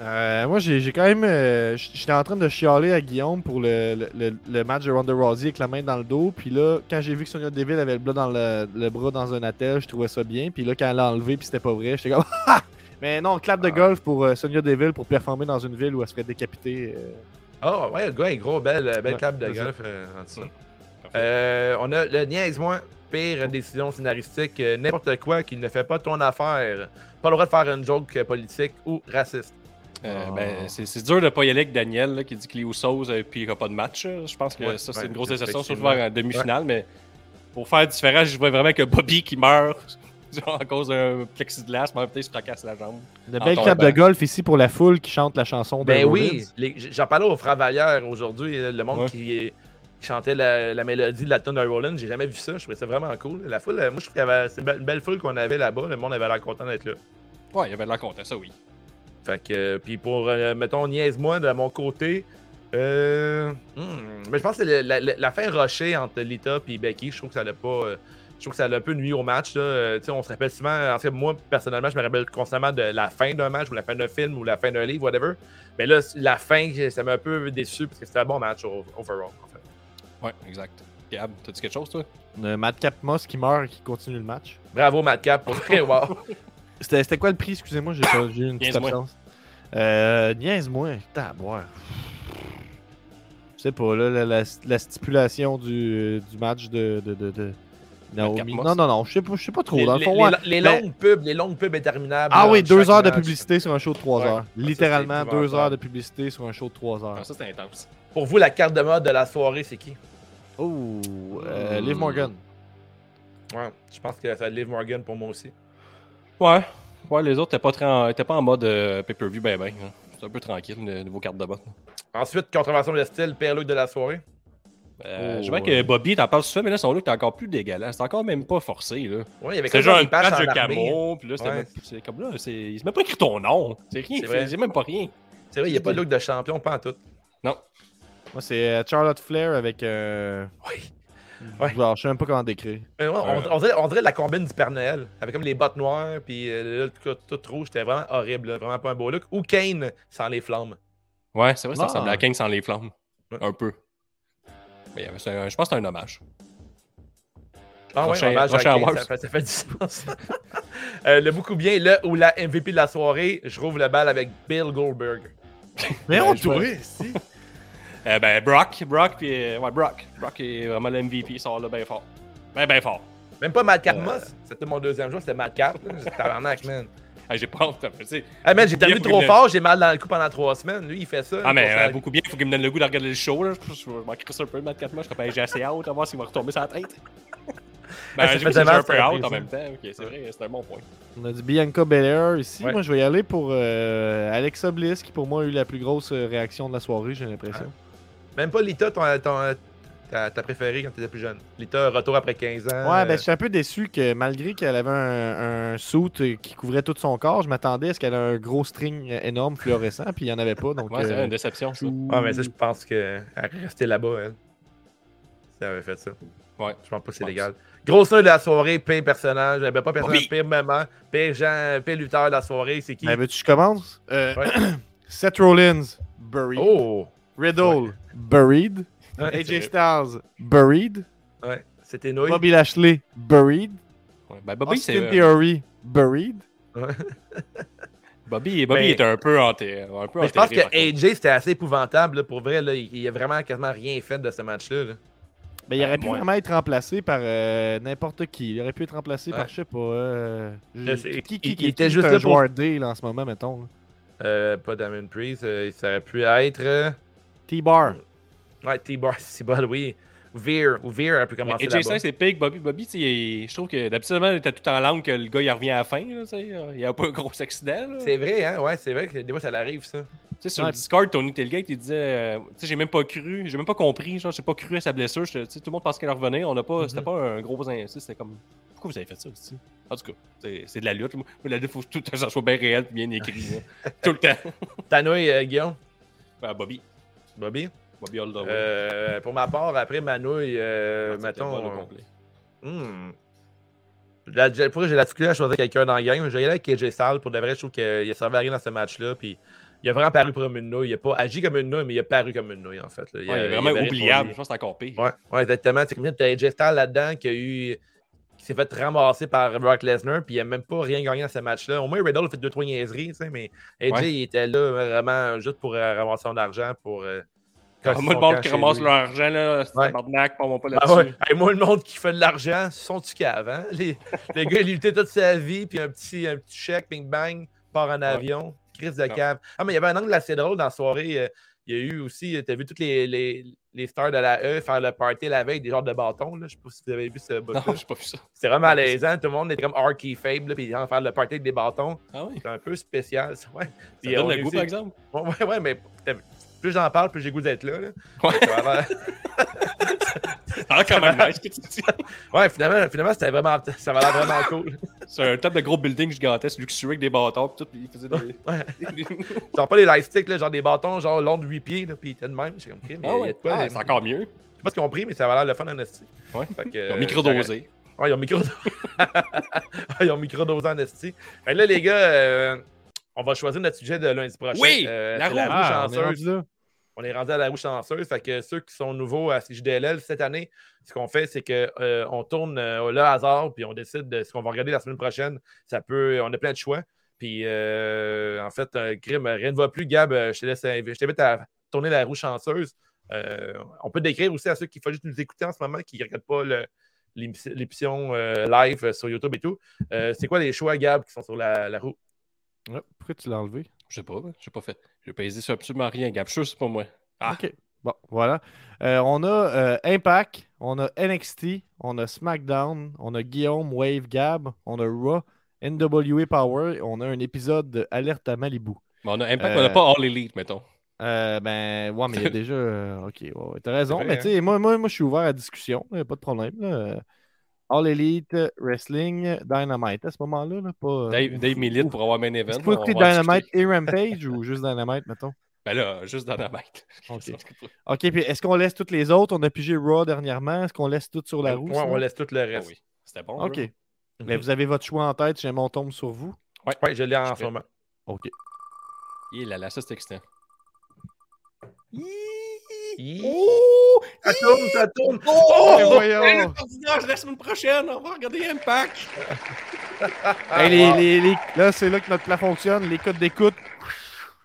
Euh, moi, j'ai quand même. euh, J'étais en train de chialer à Guillaume pour le, le- le- le match de Ronda Rousey avec la main dans le dos. Puis là, quand j'ai vu que Sonia Deville avait le, bras dans le, le bras dans un attel, je trouvais ça bien. Puis là, quand elle l'a enlevé, puis c'était pas vrai, j'étais comme. Ah! Mais non, clap de golf pour euh, Sonia Deville pour performer dans une ville où elle se ferait décapiter. euh. Oh, ouais, le gars est gros, belle, belle Ouais, clap de golf. euh, en dessous. Ouais. Euh, on a le niaise-moi, pire décision scénaristique, euh, n'importe quoi qui ne fait pas ton affaire. Pas le droit de faire une joke euh, politique ou raciste. Euh, Oh. ben, c'est dur de pas y aller avec Daniel là, qui dit que les Usos et puis il n'y aura pas de match. Je pense que Ouais, ça, c'est ouais, une grosse déception, surtout en demi-finale. Mais pour faire différent, je vois vraiment que Bobby qui meurt genre, à cause d'un plexiglas, mais il se fracasse la jambe. Une En belle clap de golf ici pour la foule qui chante la chanson de Ben Rollins. oui, les- j'en parlais aux frères Vallière aujourd'hui, euh, le monde Ouais. qui, qui chantait la, la mélodie de la tune de Roland. J'ai jamais vu ça, je trouvais ça vraiment cool. La foule, euh, moi je trouve qu'il y avait c'est une belle- foule qu'on avait là-bas, le monde avait l'air content d'être là. Ouais, il avait l'air content, ça oui. Fait que, euh, puis pour, euh, mettons, niaise-moi de mon côté, euh, hmm, mais je pense que le- la- la- l'affaire Rocher entre Lita et Becky, je trouve que ça l'a pas. Je trouve que ça l'a un peu nuit au match. Là. Euh, tu sais, on se rappelle souvent, en fait, moi, personnellement, je me rappelle constamment de la fin d'un match ou la fin d'un film ou la fin d'un livre, whatever. Mais là, la fin, ça m'a un peu déçu parce que c'était un bon match overall, en fait. Ouais, exact. Gab, t'as dit quelque chose, toi? Le Madcap Moss qui meurt et qui continue le match. Bravo, Madcap, pour vrai, wow. C'était c'était quoi le prix, excusez-moi, j'ai pas eu une petite absence. Euh, niaise-moi, putain, à boire. Je sais pas, là, la, la- la stipulation du, du match de, de, de, de Naomi. Non, non, non, je sais pas, je sais pas trop. Les, Dans le les- fond, les- ouais. les Ben- longues pubs, les longues pubs interminables. Ah là, oui, deux heures de publicité sur un show de 3 Ouais. heures. Ça, Littéralement, deux épouvantable. heures de publicité sur un show de 3 heures. Ah, ça, c'est intense. Pour vous, la carte de mode de la soirée, c'est qui? Oh, euh, Liv Morgan. Ouais, je pense que ça va être Liv Morgan pour moi aussi. Ouais. Ouais, les autres, t'es pas, très en... t'es pas en mode euh, pay-per-view, ben ben. hein. C'est un peu tranquille, le nouveau carte de botte. Ensuite, contravention de style, pire look de la soirée. Euh, Oh, je vois ouais. que Bobby, t'en parles souvent, mais là, son look est encore plus dégueulasse. C'est encore même pas forcé, là. Ouais, il y avait C'est genre patchs patch de camo, puis là, c'était Ouais. même- c'est comme là, c'est... il s'est même pas écrit ton nom. C'est rien, C'est même pas rien. C'est vrai, il n'y a pas de look de champion, pas en tout. Non. Moi, c'est euh, Charlotte Flair avec. Euh... Oui. Ouais. genre, je sais même pas comment décrire. Euh, ouais, on, Euh. on dirait, on dirait la combine du Père Noël, avec comme les bottes noires, puis euh, là, tout, tout rouge, c'était vraiment horrible, là, vraiment pas un beau look. Ou Kane sans les flammes. Ouais, c'est vrai, ça Ah. ressemble à King sans les flammes. Ouais. Un peu. Mais euh, c'est un- je pense que c'est un hommage. Ah ouais, Prochain- hommage à prochain Kane, award. ça, fait, ça fait du sens. Euh, le beaucoup bien, le ou la MVP de la soirée, je rouvre le bal avec Bill Goldberg. Mais on on doit- tourne ici. Euh, ben, Brock, Brock, puis. euh, ouais, Brock. Brock est vraiment le MVP, il sort là bien fort. Ben, ben fort. Même pas Matt Euh. Moss, c'était mon deuxième jour, c'était Matt Cap. C'était tabarnak, man. Ah, j'ai pas honte, tu sais. Ah, man, j'ai terminé Bien, trop fort, j'ai mal dans le cou pendant trois semaines. Lui, il fait ça. Ah, mais euh, beaucoup bien, il faut qu'il me donne le goût de regarder le show. Là. Je, je, je m'en crisse un peu, Matt Catma. Je serais ben, j'ai assez hâte à voir s'il va retomber sa tête. Ben, j'ai un peu hâte en même temps. Ok, c'est vrai, c'est un bon point. On a dit Bianca Belair ici. Ouais. Moi, je vais y aller pour euh, Alexa Bliss, qui pour moi a eu la plus grosse euh, réaction de la soirée, j'ai l'impression. Même pas Lita, ton, ton, ta, ta préférée quand t'étais plus jeune? Lita, retour après 15 ans. Ouais, euh, ben, je suis un peu déçu que malgré qu'elle avait un, un suit euh, qui couvrait tout son corps, je m'attendais à ce qu'elle ait un gros string euh, énorme, fluorescent, puis il n'y en avait pas. Donc, Ouais, c'est euh, une déception, ça. Ouais, mais ça, je pense qu'elle restait là-bas, elle. Si elle avait fait ça. Ouais. Je pense pas que c'est légal. Grosse nœud de la soirée, pire personnage. Ben, pas personnage, Bobby. pire moment. Pire gens, pire lutteur de la soirée, c'est qui? Ben, veux-tu que je commence? Euh, Ouais. Seth Rollins, buried. Oh! Riddle, buried. Ouais, AJ Styles, buried. Ouais, c'était nouille. Bobby Lashley, buried. Ouais, ben, Bobby, c'est. Austin euh, Theory, buried. Ouais. Bobby, Bobby Ben- était un peu hanté. Un peu Mais je pense que. AJ, c'était assez épouvantable. là, pour vrai, là, il, il a vraiment quasiment rien fait de ce match-là. là. Ben, il aurait pu ouais. vraiment être remplacé par euh, n'importe qui. Il aurait pu être remplacé par, je sais pas. euh, Je qui, il- qui, il qui, était juste un là pour- joueur D là, en ce moment, mettons. Euh, pas Damon Priest. euh, ça aurait pu être. T-Bar. Ouais, T-Bar, c'est bon, oui. Ou Veer. Ou Veer, peut Mais commencer là-bas. Styles, c'est pig. Bobby, Bobby tu sais, il- je trouve que d'habitude, il était tout en langue que le gars il revient à la fin. là, tu sais, Il n'y a pas un gros accident. C'est vrai, hein? Ouais, c'est vrai que des fois, ça l'arrive, ça. Tu sais, sur Ouais. le Discord, Tony Tailgate, il disait euh, Tu sais, j'ai même pas cru, j'ai même pas compris, genre, j'ai pas cru à sa blessure. Tu sais, tout le monde pensait qu'elle revenait. On a pas, Mhm. C'était pas un gros. in- tu sais, C'était comme. Pourquoi vous avez fait ça aussi En tout cas, c'est c'est de la lutte. Moi, la lutte, faut que tout ça soit bien réel et bien écrit. là. tout le temps. Tanouille, euh, Guillaume? Ben, Bobby. Bobby? Bobby. Euh, pour ma part, après Manouille, euh, Ah, mettons. euh, complet. hmm. La- j'ai- Pour j'ai la difficulté à choisir quelqu'un dans le game. Je vais y aller avec AJ Styles. Pour de vrai, je trouve qu'il a servi à rien dans ce match-là. Puis il a vraiment paru comme une nouille. Il a pas agi comme une nouille, mais il a paru comme une nouille, en fait. là. Ouais, il est vraiment oubliable. Je pense que c'est encore pire. Ouais, ouais, exactement. Tu as AJ Styles là-dedans qui a eu. qui s'est fait ramasser par Brock Lesnar, puis il n'a même pas rien gagné dans ce match-là. Au moins, Riddle a fait deux, trois niaiseries, tu sais, mais AJ, Ouais. il était là vraiment juste pour euh, ramasser son argent, pour. euh, Ah, moi, le monde qui ramasse lui. leur argent, là, c'est Ouais. tabarnak, pas mon pas Ah là-dessus. ouais. Hey, moi, le monde qui fait de l'argent, sont-tu caves, hein? Les, les gars, ils luttaient toute sa vie, puis un petit, un petit chèque, bing bang, part en avion, crise de Non. cave. Ah, mais il y avait un angle assez drôle dans la soirée. euh, il y a eu aussi, tu as vu toutes les, les, les stars de la E faire le party la veille, des genres de bâtons. Là. Je sais pas si vous avez vu ce Non, bout-là. j'ai pas vu ça. C'était vraiment malaisant. Tout le monde était comme Arky Fable, là, puis ils allaient faire le party avec des bâtons. Ah oui. C'est un peu spécial. ça, Ouais. Ça Puis, donne on le goût, par exemple. Ouais, ouais, mais plus j'en parle, plus j'ai goût d'être là. là. Ouais. L'air- Ah, quand même, nice, que tu dis? Ouais, finalement, finalement c'était vraiment, ça va l'air vraiment cool. C'est un type de gros building gigantesque, luxueux avec des bâtons, pis tout, pis il faisait des. Ouais. Genre pas les lightsticks, là, genre des bâtons, genre long de 8 pieds, là, puis ils étaient de même. J'ai compris, mais Ah il y a ouais. Ah, les- c'est encore mieux. J'ai pas compris, mais ça va l'air le fun en esti. Ouais. Fait que, Ils ont microdosé. Ouais, ils ont micro Ils ont microdosé en esti. Fait là, les gars, euh, on va choisir notre sujet de lundi prochain. Oui, Euh, la roue. la roue Ah, on est chanceuse. On est rendu à la roue chanceuse. Fait que ceux qui sont nouveaux à CJDLL cette année, ce qu'on fait, c'est qu'on tourne euh, le hasard, puis on décide de ce qu'on va regarder la semaine prochaine. Ça peut, on a plein de choix. Puis euh, en fait, un crime, rien ne va plus. Gab, euh, je te laisse, je t'invite à tourner la roue chanceuse. Euh, on peut décrire aussi à ceux qui font juste nous écouter en ce moment, qui ne regardent pas le- l'émission euh, live euh, sur YouTube et tout. Euh, c'est quoi les choix, Gab, qui sont sur la, la roue? Pourquoi tu l'as enlevé? Je sais pas, j'ai pas fait. J'ai pas hésité sur absolument rien, Gab. Je suis sûr que c'est pas moi. Ah. OK. Bon, voilà. Euh, on a euh, Impact, on a NXT, on a SmackDown, on a Guillaume, Wave, Gab, on a Raw, NWA Power, on a un épisode de Alerte à Malibu. Mais on a Impact, Euh, mais on a pas All Elite, mettons. Euh, ben, ouais, mais il y a déjà. ok, ouais, ouais, t'as raison. Mais vrai, tu sais, moi, moi, moi, je suis ouvert à la discussion. là, pas de problème. là. All Elite, Wrestling, Dynamite à ce moment-là. Là, pas, euh, Dave, Dave milite pour avoir main event. On écouter Dynamite discuter. et Rampage ou juste Dynamite, mettons? Ben là, juste Dynamite. Ok. Ok, puis est-ce qu'on laisse toutes les autres? On a pigé Raw dernièrement. Est-ce qu'on laisse tout sur la roue? Ouais, on laisse tout le Ah reste. oui, c'était bon. Ok. bro. Mais vous avez votre choix en tête, jamais on tombe sur vous. Ouais, je l'ai en ce moment. Ok. Il là, là, ça c'est excitant. Oh! Ça tourne, ça tourne! Oh! Mais voyons! Hey, le ordinaire, la semaine prochaine, on va regarder Impact. Hey, les, les- les- Là, c'est là que notre plat fonctionne. Les codes d'écoute.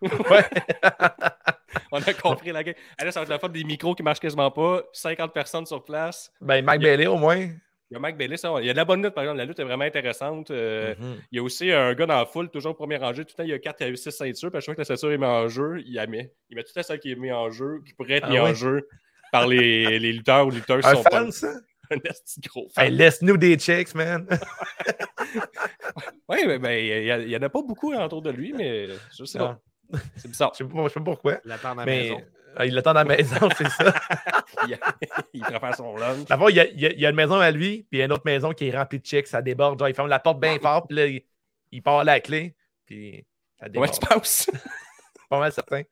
Ouais. On a compris la game. Là, ça va être la faute des micros qui marchent quasiment pas. 50 personnes sur place. Ben, Mike Bailey, au moins. Il y a Mike Bailey, ça, il y a de la bonne lutte, par exemple. La lutte est vraiment intéressante. Euh, Mhm. Il y a aussi un gars dans la foule, toujours premier rangé. Tout le temps, il y a 4 à 6 ceintures. Puis à chaque fois que la ceinture est mise en jeu, il la met. Il met tout à celle qui est mise en jeu, qui pourrait être Ah mis en jeu par les, les lutteurs ou lutteuses qui Un sont fan, pas ça? un gros fan. Hey, laisse-nous des chicks, man. Oui, mais ben, il n'y en a pas beaucoup autour de lui, mais je sais pas. C'est bizarre. Je sais pas, je sais pas pourquoi. La Mais maison. Euh, il l'attend à la maison, c'est ça. il, il préfère son lunch. D'abord, il y, a, il y une maison à lui, puis il y a une autre maison qui est remplie de chicks, ça déborde. Genre, il ferme la porte bien fort, puis là, il, il part à la clé, puis ça déborde. tu penses? pas mal certain.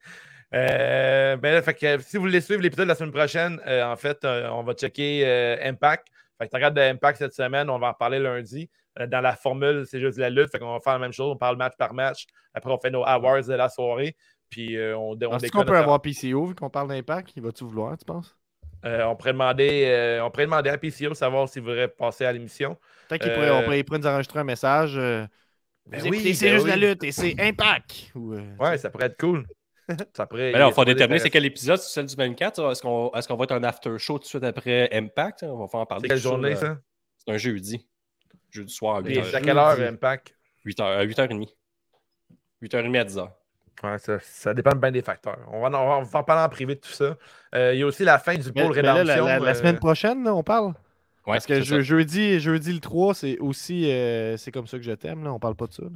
Euh, ben là, fait que, si vous voulez suivre l'épisode de la semaine prochaine, euh, en fait, euh, on va checker Impact. Fait que tu regardes de Impact cette semaine, on va en parler lundi. Dans la formule, c'est juste la lutte. Fait qu'on va faire la même chose. On parle match par match. Après, on fait nos hours de la soirée. Puis euh, on, on Est-ce qu'on peut avoir PCO vu qu'on parle d'impact? Il va-tu vouloir, tu penses? Euh, on, pourrait demander, euh, on pourrait demander à PCO savoir s'il voudrait passer à l'émission. Peut-être qu'il pourrait, on pourrait, nous enregistrer un message. euh, Ben oui, écoutez, c'est ben juste oui. la lutte et c'est Impact. Ou, euh, Ouais, ça pourrait être cool. ça pourrait, Mais là, il faut déterminer c'est quel épisode, c'est celle du 24. Est-ce qu'on est qu'on va être un after show tout de suite après Impact? On va faire en parler. C'est quelle journée, ça? C'est un jeudi. Jeudi soir à Puis 8h. à quelle heure. Impact? 8h, à 8h30. 8h30 à 10h. Ouais, ça, ça dépend bien des facteurs. On va, en- on va en parler en privé de tout ça. Euh, il y a aussi la fin du pôle là, rédemption. la, la- la euh, semaine prochaine, là, on parle? Ouais, Parce que je- jeudi, jeudi le 3, c'est aussi euh, c'est comme ça que je t'aime. Là. On parle pas de ça. là.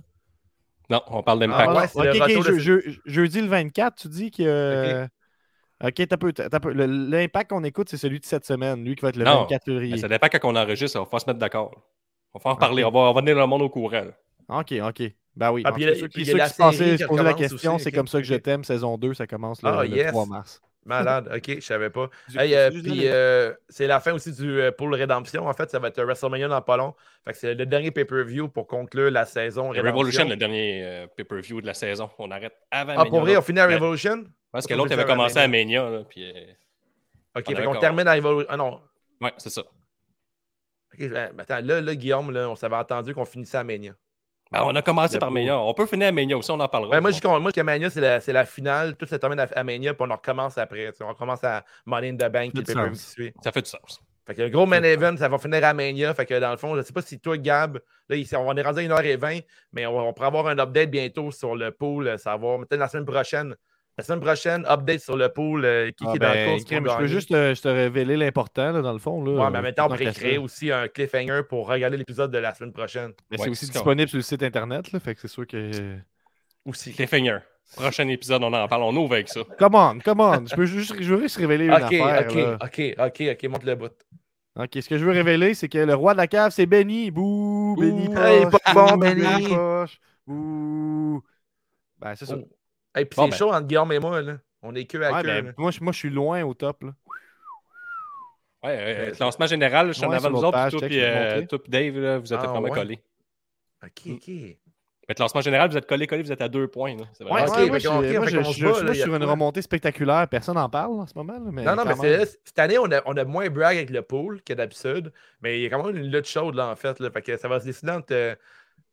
Non, on parle Ah, d'impact. ouais, de- je- je- jeudi le 24, tu dis que. Ok, t'as peu, L'impact qu'on écoute, c'est celui de cette semaine, lui qui va être le Non, 24 février. Ça dépend quand on enregistre, on va se mettre d'accord. On va en parler, on va, on va donner le monde au courant. là. Ok, ok. Ben oui. Ah, puis tout il y a- cas, ceux qui se poser la question, aussi, c'est comme ça que je t'aime, saison 2, ça commence le, Ah, le yes. 3 mars. Malade, ok, je savais pas. Hey, euh, puis euh, c'est la fin aussi du euh, Pool Redemption. En fait, ça va être WrestleMania dans pas long. Fait que c'est le dernier pay-per-view pour conclure la saison Le Redemption. Revolution, le dernier euh, pay-per-view de la saison. On arrête avant Ah, pour vrai, on finit à. Revolution? Parce que l'autre avait commencé à Mania. là, puis, euh, Ok, On fait qu'on termine à Revolution. Ah non. ouais, c'est ça. Ok, ben, attends, là, là, Guillaume, là, on s'avait entendu qu'on finissait à Mania. Ben, on a commencé par. Mania. On peut finir à Mania aussi, on en parlera. Ben, moi, je moi, je dis que Mania, c'est la, c'est la finale. Tout se termine à, à Mania, puis on en recommence après. On recommence à Money in the Bank, Ça qui sens. suit. Ça fait du sens. Fait que le gros main event, ça va finir à Mania. Fait que dans le fond, je sais pas si toi, Gab, là, ici, on est rendu à 1h20, mais on, on pourra avoir un update bientôt sur le pool, savoir, peut-être la semaine prochaine. La semaine prochaine, update sur le pool, euh, qui, Ah, qui est dans ben, le course. crème, pour je peux juste euh, je te révéler l'important, là, dans le fond. Là, Ouais, mais en même temps, on pourrait créer aussi un cliffhanger pour regarder l'épisode de la semaine prochaine. Mais Ouais, c'est aussi c'est disponible sur le site internet, là, fait que c'est sûr que. Aussi. Cliffhanger. Prochain épisode, on en parle. On ouvre avec ça. Come on, come on. Je peux juste, je veux juste révéler une Ok, affaire. ok, là. ok, ok, ok, monte le bout. Ok, ce que je veux révéler, c'est que le roi de la cave, c'est Benny. Bouh, Benny. Ouh, hey, pas bon, Benny. poche. Bouh. Ben, c'est ça. Oh. Et puis Bon, c'est ben. chaud entre Guillaume et moi, là. On est queue à Ouais, queue. ben, moi, je, moi, je suis loin au top. Là. Ouais, euh, Euh, classement général, je suis en avant sur de vous l'autre autres, page, puis toi, euh, toi, puis Dave, là, vous êtes Ah, vraiment ouais. collés. Ok, ok. Mais classement général, vous êtes collés, collés, vous êtes à deux points. là. C'est Ouais, moi, je, moi, suis sur une quoi? remontée spectaculaire. Personne n'en parle en ce moment. là, mais Non, non, mais même. cette année, on a, on a moins brag avec le pool que d'habitude, mais il y a quand même une lutte chaude, là, en fait. Là, fait que ça va se décider entre, euh,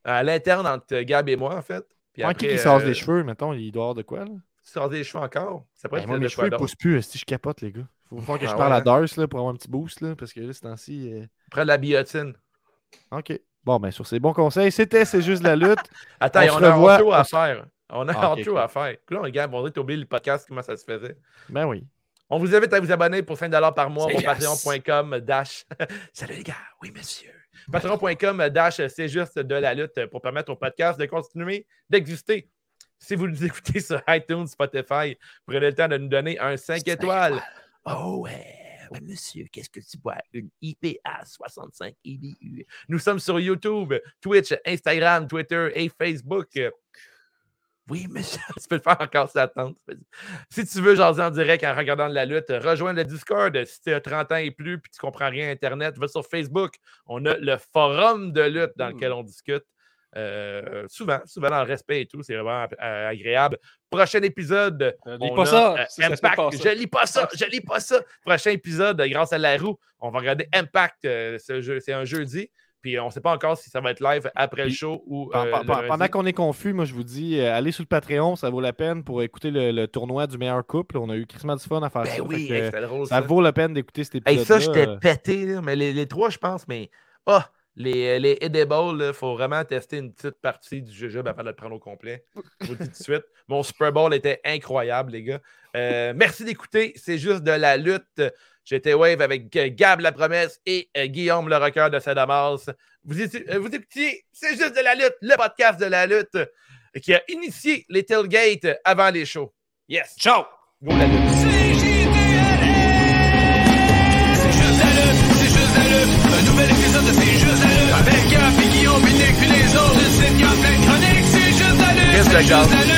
à l'interne entre Gab et moi, en fait. Puis après, qui sort euh, les cheveux, mettons, il doit avoir de quoi, là? Tu sors des cheveux encore? Ça pourrait Ben, être moi, mes cheveux, ils poussent plus. Si je capote, les gars. Faut faut que je Ah parle à ouais? Darce là, pour avoir un petit boost, là, parce que là, c'est temps-ci. euh, Prends de la biotine. OK. Bon, ben, sur ces bons conseils, c'était C'est juste la lutte. Attends, On on, a un on à faire. On a Ah, un ok, outro cool. à faire. Là, on que t'as oublié le podcast, comment ça se faisait. Ben oui. On vous invite à vous abonner pour 5$ par mois au yes. patreon.com dash. Salut les gars, oui monsieur. Patreon.com dash, c'est juste de la lutte pour permettre au podcast de continuer d'exister. Si vous nous écoutez sur iTunes, Spotify, prenez le temps de nous donner un 5 étoiles. Oh ouais, ouais, monsieur, qu'est-ce que tu bois? Une IPA 65 IBU. Nous sommes sur YouTube, Twitch, Instagram, Twitter et Facebook. Oui, monsieur, tu peux le faire encore si t'attends. Si tu veux jaser en direct en regardant de la lutte, rejoins le Discord. Si tu as 30 ans et plus et tu comprends rien à Internet, va sur Facebook. On a le forum de lutte dans lequel on discute. Euh, souvent, souvent dans le respect et tout, c'est vraiment euh, agréable. Prochain épisode, Euh, lis on pas a, ça, euh, Impact. passée. Je lis pas ça, je lis pas ça. Prochain épisode, grâce à la roue, on va regarder Impact. ce c'est un jeudi. Puis on ne sait pas encore si ça va être live après le show ou. Euh, pen- le pen- lundi. Pendant qu'on est confus, moi, je vous dis, euh, allez sur le Patreon, ça vaut la peine pour écouter le, le tournoi du meilleur couple. On a eu Christmas du fun à faire Ben ça. oui, que, hey, drôle. ça vaut la peine d'écouter cet Hey, épisode. ça, j'étais pété, là, mais les, les trois, je pense, mais. Ah, les, les edibles, il faut vraiment tester une petite partie du jujube avant de le prendre au complet. Je vous le dis tout de suite. Mon Super Bowl était incroyable, les gars. Euh, merci d'écouter. C'est juste de la lutte. J'étais Wave avec Gab la promesse et euh, Guillaume le rocker de Sadamas. Vous, euh, vous écoutiez C'est juste de la lutte, le podcast de la lutte euh, qui a initié les tailgates avant les shows. Yes! Ciao! Go la lutte! C'est juste la lutte, c'est juste la lutte. Un nouvel épisode de C'est juste la lutte. Avec Gab, puis Guillaume, Nick, puis les autres. Chroniques. C'est juste la lutte, c'est juste la lutte.